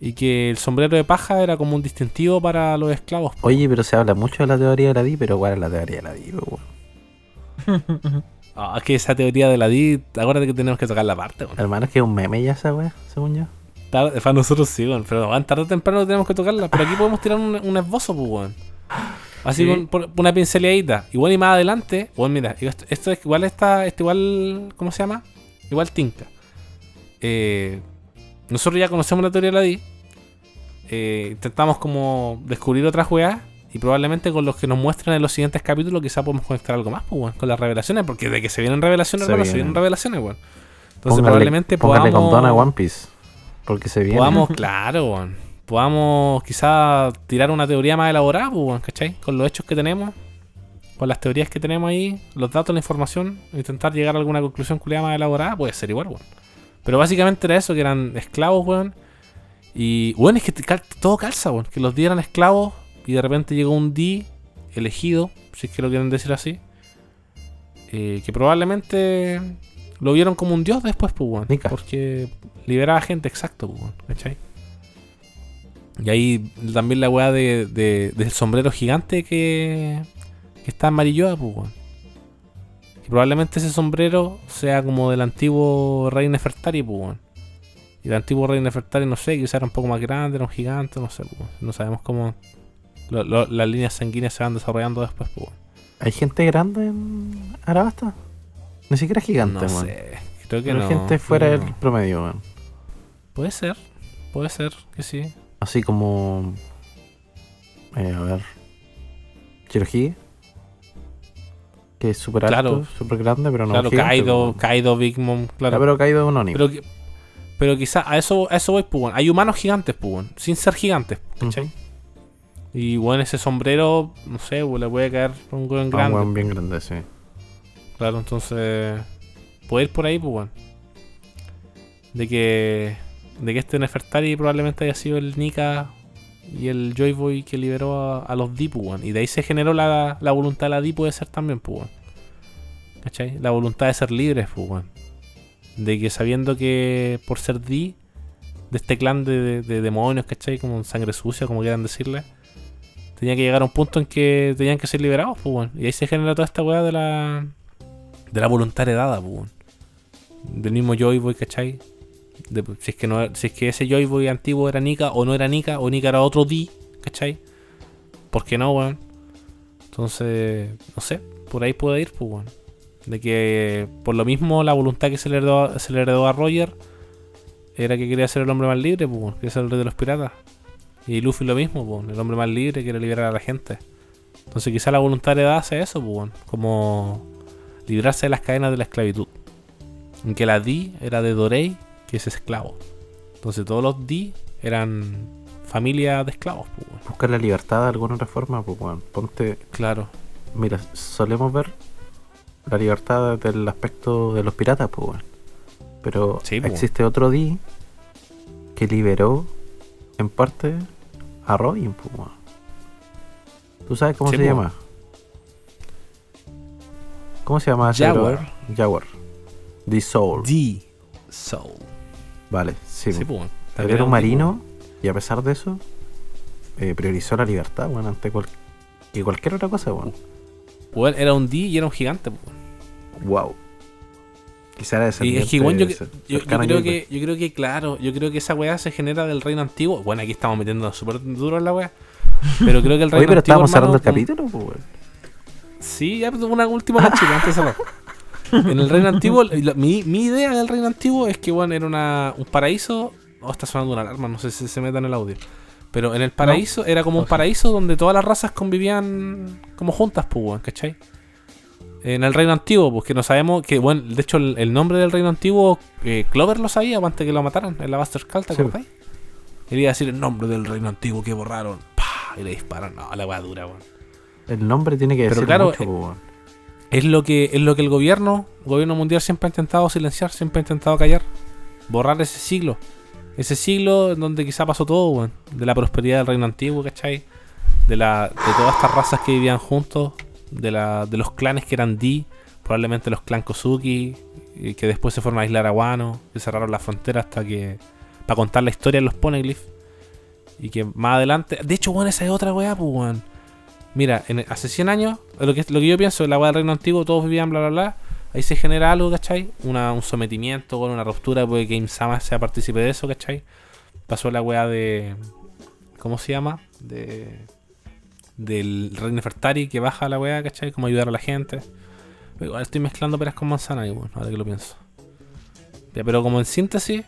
Y que el sombrero de paja era como un distintivo para los esclavos. pues. Oye, pero se habla mucho de la teoría de la DI, pero ¿cuál es la teoría de la DI, pues? Ah, es que esa teoría de la Di, acuérdate que tenemos que tocar la parte, weón. Hermano, es que es un meme ya esa weá, según yo. Tarde- para nosotros sí, weón. Pero weón, tarde o temprano tenemos que tocarla. Pero aquí podemos tirar un, un esbozo, pues, weón. Así Sí. con por- una pinceladita. Igual y más adelante, weón, mira, esto, esto es igual está, esto igual, ¿cómo se llama? Igual tinca. Eh, nosotros ya conocemos la teoría de la DI. eh, intentamos como descubrir otras weas. Y probablemente con los que nos muestran en los siguientes capítulos quizá podemos conectar algo más, pues, con las revelaciones. Porque de que se vienen revelaciones, Se hermano, se vienen. vienen revelaciones, weón. Entonces Póngale- probablemente póngale podamos... con Donna One Piece. Porque se viene. Podamos, [LAUGHS] claro, weón. Podamos quizá tirar una teoría más elaborada, pues, ¿cachai? Con los hechos que tenemos, con las teorías que tenemos ahí, los datos, la información, intentar llegar a alguna conclusión culiada más elaborada, puede ser igual, weón. Pero básicamente era eso, que eran esclavos, weón. Y, weón, es que cal- todo calza, weón. Que los D eran esclavos y de repente llegó un D elegido, si es que lo quieren decir así. eh, que probablemente lo vieron como un dios después, pues, weón. Porque liberaba gente, exacto, pues, weón, ¿cachai? Y ahí también la weá de, de- del sombrero gigante que, que está en Marilloa, pues, weón. Y probablemente ese sombrero sea como del antiguo rey Nefertari, pues, weón. Y el antiguo rey Nefertari, no sé, quizá era un poco más grande, era un gigante, no sé, pues. No sabemos cómo lo- lo- las líneas sanguíneas se van desarrollando después, pues, weón. ¿Hay gente grande en Arabasta? Ni siquiera gigante, No weón. sé, creo que Pero no. gente fuera del que no. promedio, weón. Puede ser, puede ser que sí. Así como. eh, a ver. Chirohige. Que es súper alto, súper grande, pero no claro, gigante, Kaido. Kaido, Big Mom, Ya, claro. pero Kaido es un Oni. Pero, pero quizá a eso, a eso voy, pues, weón. Hay humanos gigantes, pues, weón, sin ser gigantes, ¿cachai? Y bueno, ese sombrero, no sé, le puede caer un weón Ah, un grande. weón bien grande, sí. Claro, entonces. Puede ir por ahí, pues. De que. De que este Nefertari probablemente haya sido el Nika y el Joy Boy que liberó a, a los D, weón. Y de ahí se generó la, la voluntad de la D, puede ser también, pues. ¿Cachai? La voluntad de ser libres, pues. De que sabiendo que por ser D, de este clan de, de- de demonios, ¿cachai? Como sangre sucia, como quieran decirle. Tenía que llegar a un punto en que tenían que ser liberados, pues. Y ahí se genera toda esta weá de la de la voluntad heredada, pues. Del mismo Joy Boy, ¿cachai? Si, es que ese Joy Boy antiguo era Nika o no era Nika, o Nika era otro D, ¿cachai? ¿Por qué no, weón? Entonces, no sé, por ahí puede ir, pues, weón. De que por lo mismo la voluntad que se le heredó, a Roger era que quería ser el hombre más libre, pues, weón. Quería ser el rey de los piratas. Y Luffy lo mismo, pues, el hombre más libre quiere liberar a la gente. Entonces quizá la voluntad heredada sea eso, pues, weón. Como librarse de las cadenas de la esclavitud. En que la D era de Dorei, que es esclavo. Entonces todos los D eran familia de esclavos, pues. Buscar la libertad de alguna otra forma, pues weón. Ponte. Claro. Mira, solemos ver la libertad del aspecto de los piratas, pues weón. Pero Sí, pues. existe otro D que liberó en parte a Robin, pues weón. ¿Tú sabes cómo Sí, se pues. llama? ¿Cómo se llama? Jaguar. Jaguar. The Soul. D. Soul. Vale, sí. Sí, pues. Él era un tipo- marino y a pesar de eso, eh, priorizó la libertad, bueno, ante cual- que cualquier otra cosa, bueno. Weón, era un D y era un gigante, pues, weón. Wow. Quizá era Y es que igual yo, yo- creo que, yo creo que, claro, yo creo que esa weá se genera del reino antiguo. Bueno, aquí estamos metiendo súper duro en la weá. Pero creo que el [LAUGHS] reino Oye, pero antiguo. estábamos cerrando el capítulo, pues. Sí, ya pues, una última canchita antes de cerrar. [LAUGHS] En el reino antiguo, la- mi, mi idea del reino antiguo es que bueno, era una, un paraíso. Oh, está sonando una alarma, no sé si se meta en el audio. Pero en el paraíso era como un paraíso donde todas las razas convivían como juntas, pues, weón, ¿cachai? En el reino antiguo, pues que no sabemos que, bueno, de hecho el, el nombre del reino antiguo, eh, Clover lo sabía antes que lo mataran en la Buster Skull, ¿te Sí. Quería decir el nombre del reino antiguo que borraron. ¡Pah! Y le disparan. No, la weá dura, weón. El nombre tiene que Pero decir claro, mucho, eh, pues. Es lo que es lo que el gobierno, gobierno mundial siempre ha intentado silenciar, siempre ha intentado callar, borrar ese siglo. Ese siglo en donde quizá pasó todo. De la prosperidad del reino antiguo, ¿cachai? De la de todas estas razas que vivían juntos, de la de los clanes que eran D, probablemente los clan Kozuki, que después se fueron a aislar a Wano, que cerraron la frontera hasta que para contar la historia de los Poneglyphs y que más adelante, de hecho, weón, esa es otra weá, pues, weón. Mira, en- hace 100 años, lo que, yo pienso, la weá del reino antiguo, todos vivían bla bla bla. Ahí se genera algo, ¿cachai? Una, un sometimiento con una ruptura, porque Game Sama sea partícipe de eso, ¿cachai? Pasó la weá de. ¿Cómo se llama? De. Del Rey Nefertari que baja la weá, ¿cachai? Como ayudar a la gente. Estoy mezclando peras con manzana, igual, ahora que lo pienso. Pero como en síntesis,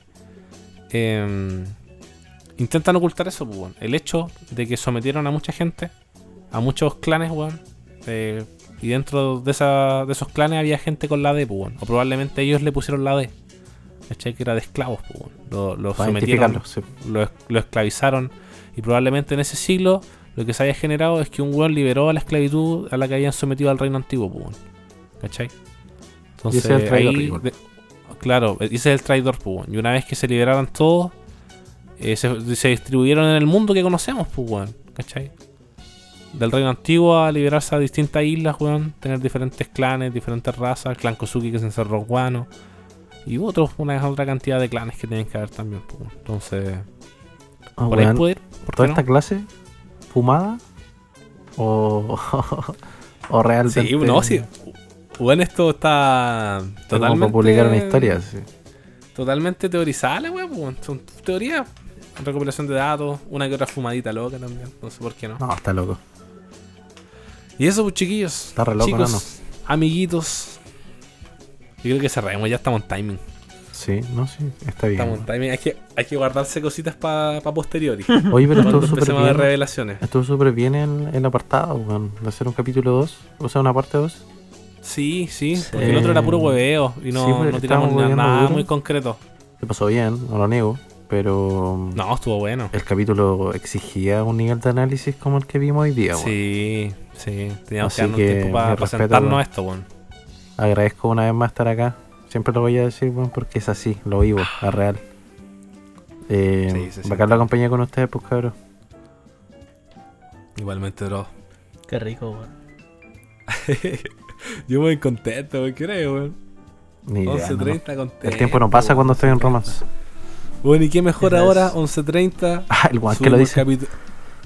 em, intentan ocultar eso, pues, weón. El hecho de que sometieron a mucha gente, a muchos clanes, weón. eh, y dentro de, esa, de esos clanes había gente con la D, pues, weón. O probablemente ellos le pusieron la D. ¿Cachai? Que era de esclavos, pues, weón. Lo, sometieron, sí. lo, es- lo esclavizaron. Y probablemente en ese siglo lo que se haya generado es que un weón liberó a la esclavitud a la que habían sometido al reino antiguo, pues, weón. ¿Cachai? Entonces, ese es el traidor, ahí de- claro, ese es el traidor, pues, weón. Y una vez que se liberaron todos, eh, se, se distribuyeron en el mundo que conocemos, pues, weón. ¿Cachai? Del reino antiguo a liberarse a distintas islas, weón. Tener diferentes clanes, diferentes razas. El clan Kozuki que se encerró en Guano. Y otros, una otra cantidad de clanes que tienen que haber también, pues. Entonces, Ah, por ahí ir. ¿Por ¿Toda no? esta clase fumada? ¿O, [LAUGHS] o realmente? Sí, no, sí. Bueno, esto está Como totalmente. publicar una historia, sí. Totalmente teorizable, weón. pues, Son teorías, recopilación de datos, una que otra fumadita loca también. No sé por qué no. No, está loco. Y eso, pues, chiquillos. Está re loco, chicos, amiguitos. Yo creo que cerremos, ya estamos en timing. Sí, no, sí, está bien. Estamos en timing. Hay que, hay que guardarse cositas para pa posteriori. [LAUGHS] Oye, pero estuvo súper bien. revelaciones. Estuvo súper bien el, el apartado, weón. De hacer un capítulo 2, o sea, una parte 2. Sí, sí, Sí. porque el otro era puro hueveo y no, Sí, no tiramos nada duro. muy concreto. Se pasó bien, no lo niego, pero No, estuvo bueno. el capítulo exigía un nivel de análisis como el que vimos hoy día, weón. Sí, sí. Teníamos Así que darnos tiempo para respeto, presentarnos weón. esto, weón. Agradezco una vez más estar acá. Siempre lo voy a decir, weón, porque es así, lo vivo, es real. Eh, Sí, bacán la compañía con ustedes, pues cabrón. Igualmente, bro. Qué rico, weón. [LAUGHS] Yo muy contento, weón. ¿Qué es, weón? Ni idea, no, no. 11.30 contento. El tiempo no pasa cuando estoy en romance. Bueno, ¿y qué mejor ahora? es. 11.30. Ah, el guan que lo dice.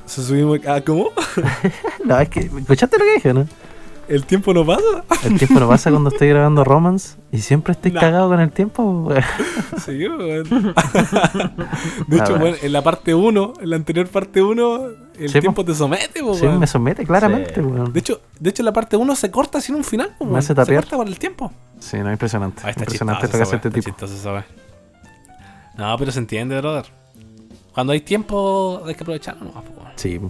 Se subimos. Ah, ¿cómo? [LAUGHS] [LAUGHS] No, es que, ¿escuchaste lo que dije, no? ¿El tiempo no pasa? El tiempo no pasa cuando estoy grabando romance y siempre estoy cagado con el tiempo, weón. [LAUGHS] Sí. De hecho, Ah, weón, en la parte 1, en la anterior parte 1, el Sí, tiempo te somete, po, Sí, me somete claramente, Sí. weón. De hecho, de hecho, la parte 1 se corta sin un final, Me weón. hace Se corta por el tiempo. Sí, no, impresionante. Ah, está impresionante lo que hace este tipo. No, pero se entiende, brother. Cuando hay tiempo, hay que aprovecharlo nomás, po. Sí.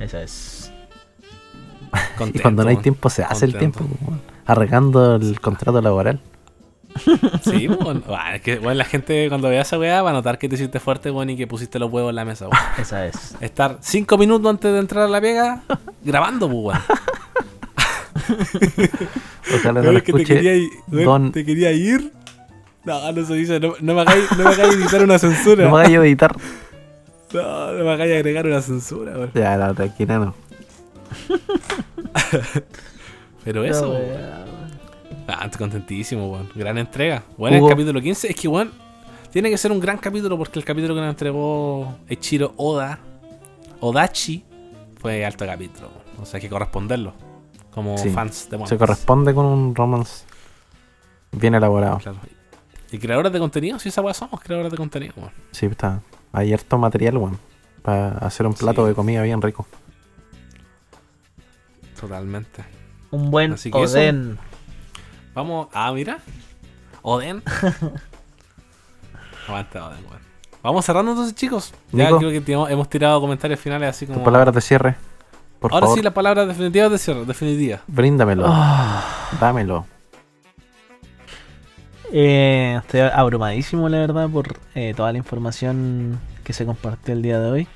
Esa es. Y cuando no hay tiempo se hace el tiempo, weón. Arregando el contrato laboral. Sí, weón. Ah, es que, weón, la gente cuando vea esa weá va a notar que te hiciste fuerte, weón, y que pusiste los huevos en la mesa, weón. Esa es. Estar cinco minutos antes de entrar a la pega grabando, pues, weón. Ojalá no lo que te escuche quería, ir, weón, Don- te quería ir. No, no se dice, no, no me hagáis, no hagáis editar una censura. No me hagas yo editar. No, no me hagáis agregar una censura, weón. Ya, la tranquila no. [LAUGHS] Pero eso, No. Ah, estoy contentísimo, weón. Gran entrega. Bueno, Hugo. el capítulo 15. Es que, weón, tiene que ser un gran capítulo porque el capítulo que nos entregó Echiro Oda, Odachi, fue alto capítulo. weón. O sea, hay que corresponderlo. Como Sí, fans de Se corresponde con un romance bien elaborado. Claro. Y creadores de contenido, si esa weá somos creadores de contenido, weón. Sí, está. Hay harto material, weón. Para hacer un plato Sí. de comida bien rico. Totalmente. Un buen Así que eso. Oden. Vamos. Ah, mira. Oden. [LAUGHS] Aguanta, Oden, weón. Vamos cerrando entonces, chicos. Ya Nico. creo que hemos tirado comentarios finales así como. Tus palabras de cierre. Por Ahora favor, sí, las palabras definitivas de cierre, definitivas. bríndamelo. Ah. Dámelo. Eh, estoy abrumadísimo, la verdad, por eh, toda la información que se compartió el día de hoy.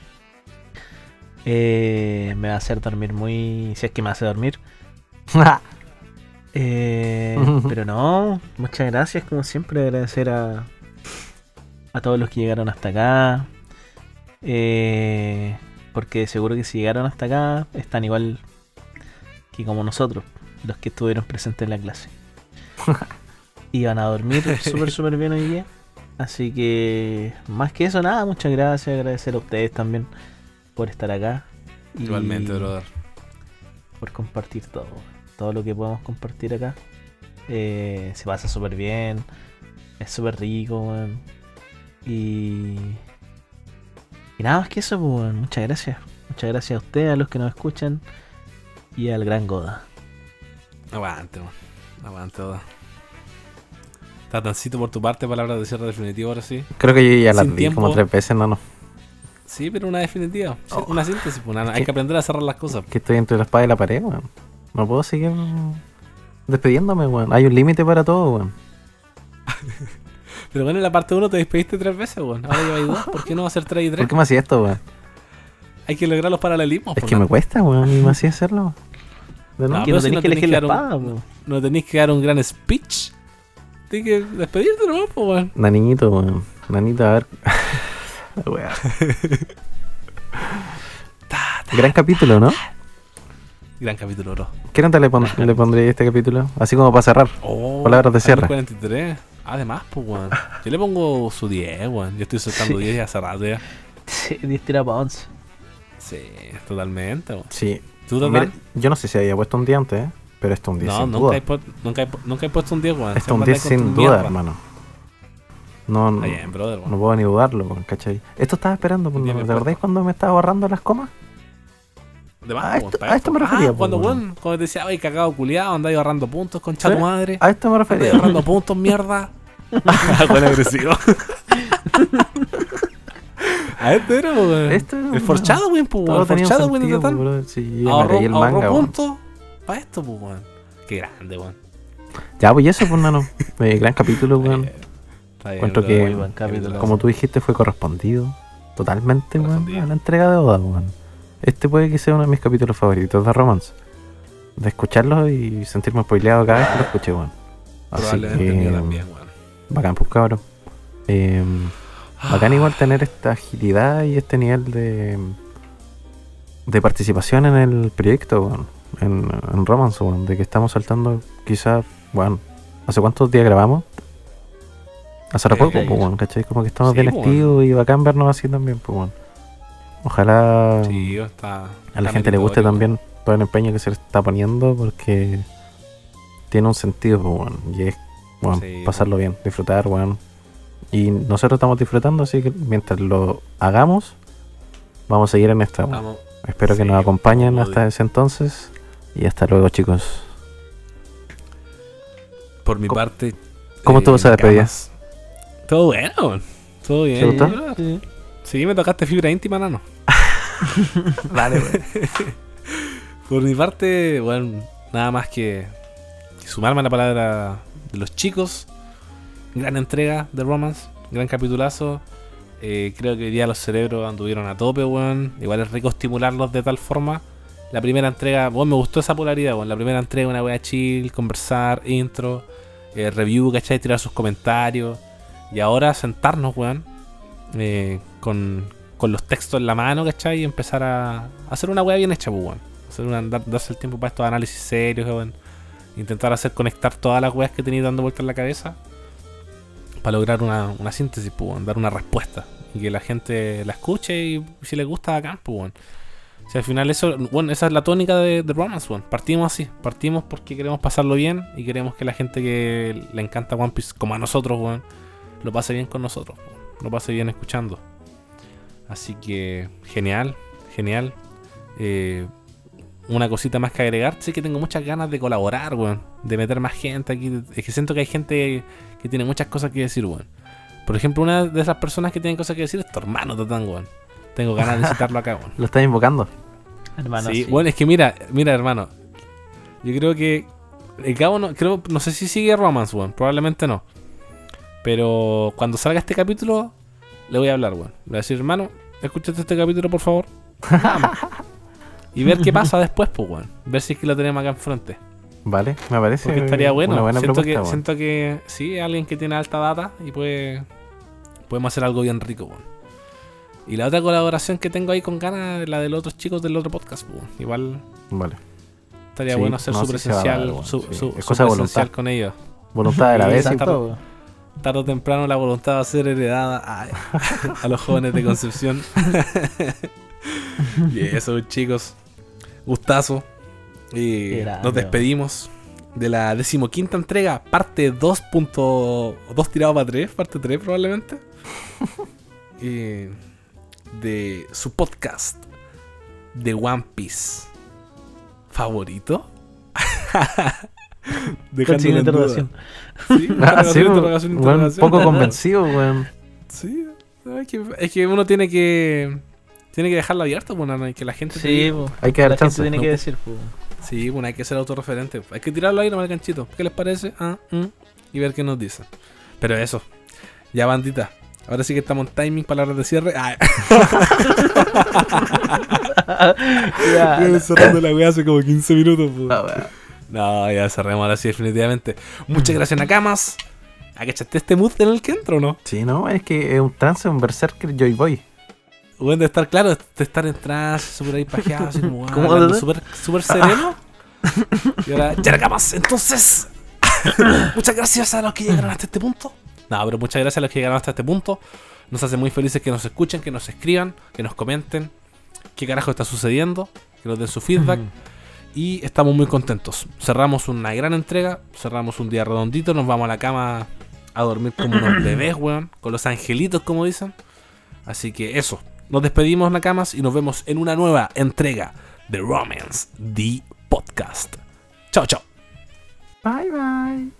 Eh, me va a hacer dormir muy. Si es que me hace dormir. [LAUGHS] [LAUGHS] Pero no, muchas gracias, como siempre, agradecer a, a todos los que llegaron hasta acá. Porque seguro que si llegaron hasta acá, están igual que como nosotros, los que estuvieron presentes en la clase. [LAUGHS] Iban a dormir [LAUGHS] súper, súper bien hoy día. Así que, más que eso, nada, muchas gracias. Agradecer a ustedes también por estar acá. Igualmente, brother. Por compartir todo. Todo lo que podemos compartir acá. Eh, se pasa súper bien. Es súper rico, weón. Y. Y nada más que eso, pues. Muchas gracias. Muchas gracias a ustedes, a los que nos escuchan. Y al gran Goda. Aguante, man. Aguante, Oda. Tatancito por tu parte, palabras de cierre definitivo ahora sí. Creo que yo ya las di como tres veces, no, no. Sí, pero una definitiva. Sí, Una síntesis. pues, una- hay que aprender a cerrar las cosas. Que estoy entre la espada y la pared, weón. No puedo seguir despidiéndome, weón. Hay un límite para todo, weón. [LAUGHS] Pero bueno, en la parte 1 te despediste tres veces, weón. Ahora lleváis dos. ¿Por qué no va a ser 3 y 3? ¿Por qué me hacía esto, weón? Hay que lograr los paralelismos. Es pues, que me cuesta, weón. Y me hacía hacerlo. No, que no que elegir la espada. No tenéis que dar un gran speech. Tienes que despedirte nomás, pues, weón. Nanito, weón. Nanito, a ver. [LAUGHS] Weá. Gran capítulo, ¿no? Gran capítulo, bro. ¿Qué nota le, pon le pondría a este capítulo? Así como para cerrar. Oh, Palabras de cierre. 43. Además, pues, weón. [LAUGHS] Yo le pongo su 10, weón. Yo estoy soltando Sí. 10 ya hace rato ya. Sí, 10 tira para 11. Sí, totalmente, weón. Sí. ¿Tú? Mira, yo no sé si había puesto un día antes, ¿eh? Pero esto es un 10 No, sin nunca duda. he, nunca, he, nunca he puesto un 10, weón. Esto es un Siempre 10 andáis con sin duda, mierda. hermano. No, no, Está bien, brother, no puedo ni dudarlo, ¿cachai? Esto estaba esperando, ¿no? ¿te acordáis cuando me estaba borrando las comas? De más, a esto- a esto me refería, Ah, cuando, weón. weón, cuando te decía, ay, cagado culiado, andáis agarrando puntos, concha ¿Sí? tu madre. A esto me refería. agarrando puntos, mierda. [LAUGHS] Bueno, agresivo. [LAUGHS] A este era, weón. Esto era, el forchado, weón, pues, un Forchado, weón, de me Ahorró, el puntos para esto, pues, weón. Qué grande, weón. Ya, pues y eso, pues, nano. [LAUGHS] Eh, gran capítulo, weón. Está bien, Encuentro que, muy buen capítulo. como tú dijiste, fue correspondido totalmente, weón, a la entrega de Oda, weón. Este puede que sea uno de mis capítulos favoritos de Romance. De escucharlo y sentirme spoileado cada vez que lo escuché, weón. Así Probablemente que, también, weón. bacán, pues, cabrón. Eh, bacán igual tener esta agilidad y este nivel de de participación en el proyecto, weón. En, en Romance. De que estamos saltando quizás, weón. ¿Hace cuántos días grabamos? Hace Eh, poco, pues, weón, ¿cachai? Como que estamos Sí, bien weón. activos y bacán vernos así también, pues, weón. Ojalá Sí, está. a la gente le guste también todo el empeño que se le está poniendo porque tiene un sentido, pues, weón. Y es, Sí, pasarlo bien, disfrutar, weón. Y nosotros estamos disfrutando, así que mientras lo hagamos, vamos a seguir en esta. Espero que nos acompañen hasta ese entonces. Y hasta luego, chicos. Por mi ¿Cómo- parte. cómo estuvo esa despedida? Todo bueno, weón. Todo bien. ¿Te gustó? bro. Sí, me tocaste fibra íntima, nano. [LAUGHS] Vale, [LAUGHS] Por mi parte, bueno, nada más que, que sumarme a la palabra de los chicos. Gran entrega de Romance, gran capitulazo. Eh, creo que hoy día los cerebros anduvieron a tope, weón. Igual es rico estimularlos de tal forma. La primera entrega, bueno, me gustó esa polaridad, weón. La primera entrega, una wea chill, conversar, intro, eh, review, ¿cachai? Tirar sus comentarios. Y ahora sentarnos, weón, eh, con, con los textos en la mano, ¿cachai? Y empezar a, hacer una wea bien hecha, pues, weón. Hacer una, dar- darse el tiempo para estos análisis serios, weón. Intentar hacer conectar todas las weas que tenéis dando vueltas en la cabeza. Para lograr una, una síntesis, pues, weón, dar una respuesta. Y que la gente la escuche y si le gusta, acá, pues, weón. Si al final eso, bueno, esa es la tónica de, de Romance, weón. Partimos así, partimos porque queremos pasarlo bien y queremos que la gente que le encanta One Piece, como a nosotros, weón, lo pase bien con nosotros, lo pase bien escuchando. Así que, genial, genial. Eh, una cosita más que agregar, sí que tengo muchas ganas de colaborar, weón. De meter más gente aquí. Es que siento que hay gente que tiene muchas cosas que decir, weón. Por ejemplo, una de esas personas que tienen cosas que decir es tu hermano, Tatán, weón. Tengo ganas de citarlo acá, weón. Lo estás invocando. Hermano, sí, sí. bueno, es que mira, mira, hermano. Yo creo que. El cabo no, creo, no sé si sigue Romance, weón. Probablemente no. Pero cuando salga este capítulo, le voy a hablar, weón. Le voy a decir, hermano, escúchate este capítulo, por favor. [LAUGHS] y ver qué pasa después, pues, weón. Ver si es que lo tenemos acá enfrente. Vale, me parece. Porque estaría bueno. Una buena siento, propuesta, que, weón. siento que sí, alguien que tiene alta data y puede. Podemos hacer algo bien rico, weón. Y la otra colaboración que tengo ahí con ganas es la de los otros chicos del otro podcast, weón. Igual Vale. estaría Sí, bueno hacer no, su sí va presencial, su, sí. su- cosa presencial con ellos. Voluntad de la [LAUGHS] vez y todo. Tarde o temprano la voluntad va a ser heredada a, [LAUGHS] a los jóvenes de Concepción. [LAUGHS] y eso, chicos. Gustazo. Y nos despedimos de la decimoquinta entrega, parte 2.2 tirado para 3, parte 3 probablemente. y de su podcast de One Piece favorito. Con Dejándolo signo de en duda. interrogación. Sí, [LAUGHS] Ah, sí, interrogación, interrogación, poco convencido, weón. Sí, es que, es que uno tiene que Tiene que dejarlo abierto, pues, Nano, y que la gente te Sí, po. Hay que dar la chance, gente tiene ¿no? que decir, po. Sí, bueno, hay que ser autorreferente. Hay que tirarlo ahí nomás el ganchito. ¿Qué les parece? Ah, mm, y ver qué nos dicen. Pero eso, ya bandita. Ahora sí que estamos en timing, palabras de cierre. Ah, [LAUGHS] Viene cerrando la weá hace como 15 minutos. po. Ah. No, ya cerremos ahora sí, definitivamente. Muchas gracias, Nakamas. ¿A que echaste este mood en el que entro no? Sí, no, es que es un trance, un berserker Joy Boy. Bueno, de estar claro, de estar en trance, súper ahí pajeado, así como [LAUGHS] ah, súper súper sereno. [LAUGHS] y ahora, ya Nakamas, entonces. muchas gracias a los que llegaron hasta este punto. No, pero muchas gracias a los que llegaron hasta este punto. Nos hace muy felices que nos escuchen, que nos escriban, que nos comenten qué carajo está sucediendo, que nos den su feedback. Y estamos muy contentos. Cerramos una gran entrega, cerramos un día redondito, nos vamos a la cama a dormir como unos [CLEARS THROAT] bebés, weón, con los angelitos, como dicen. Así que eso, nos despedimos, Nakamas, y nos vemos en una nueva entrega de Romance, The Podcast. Chao, chao. Bye, bye.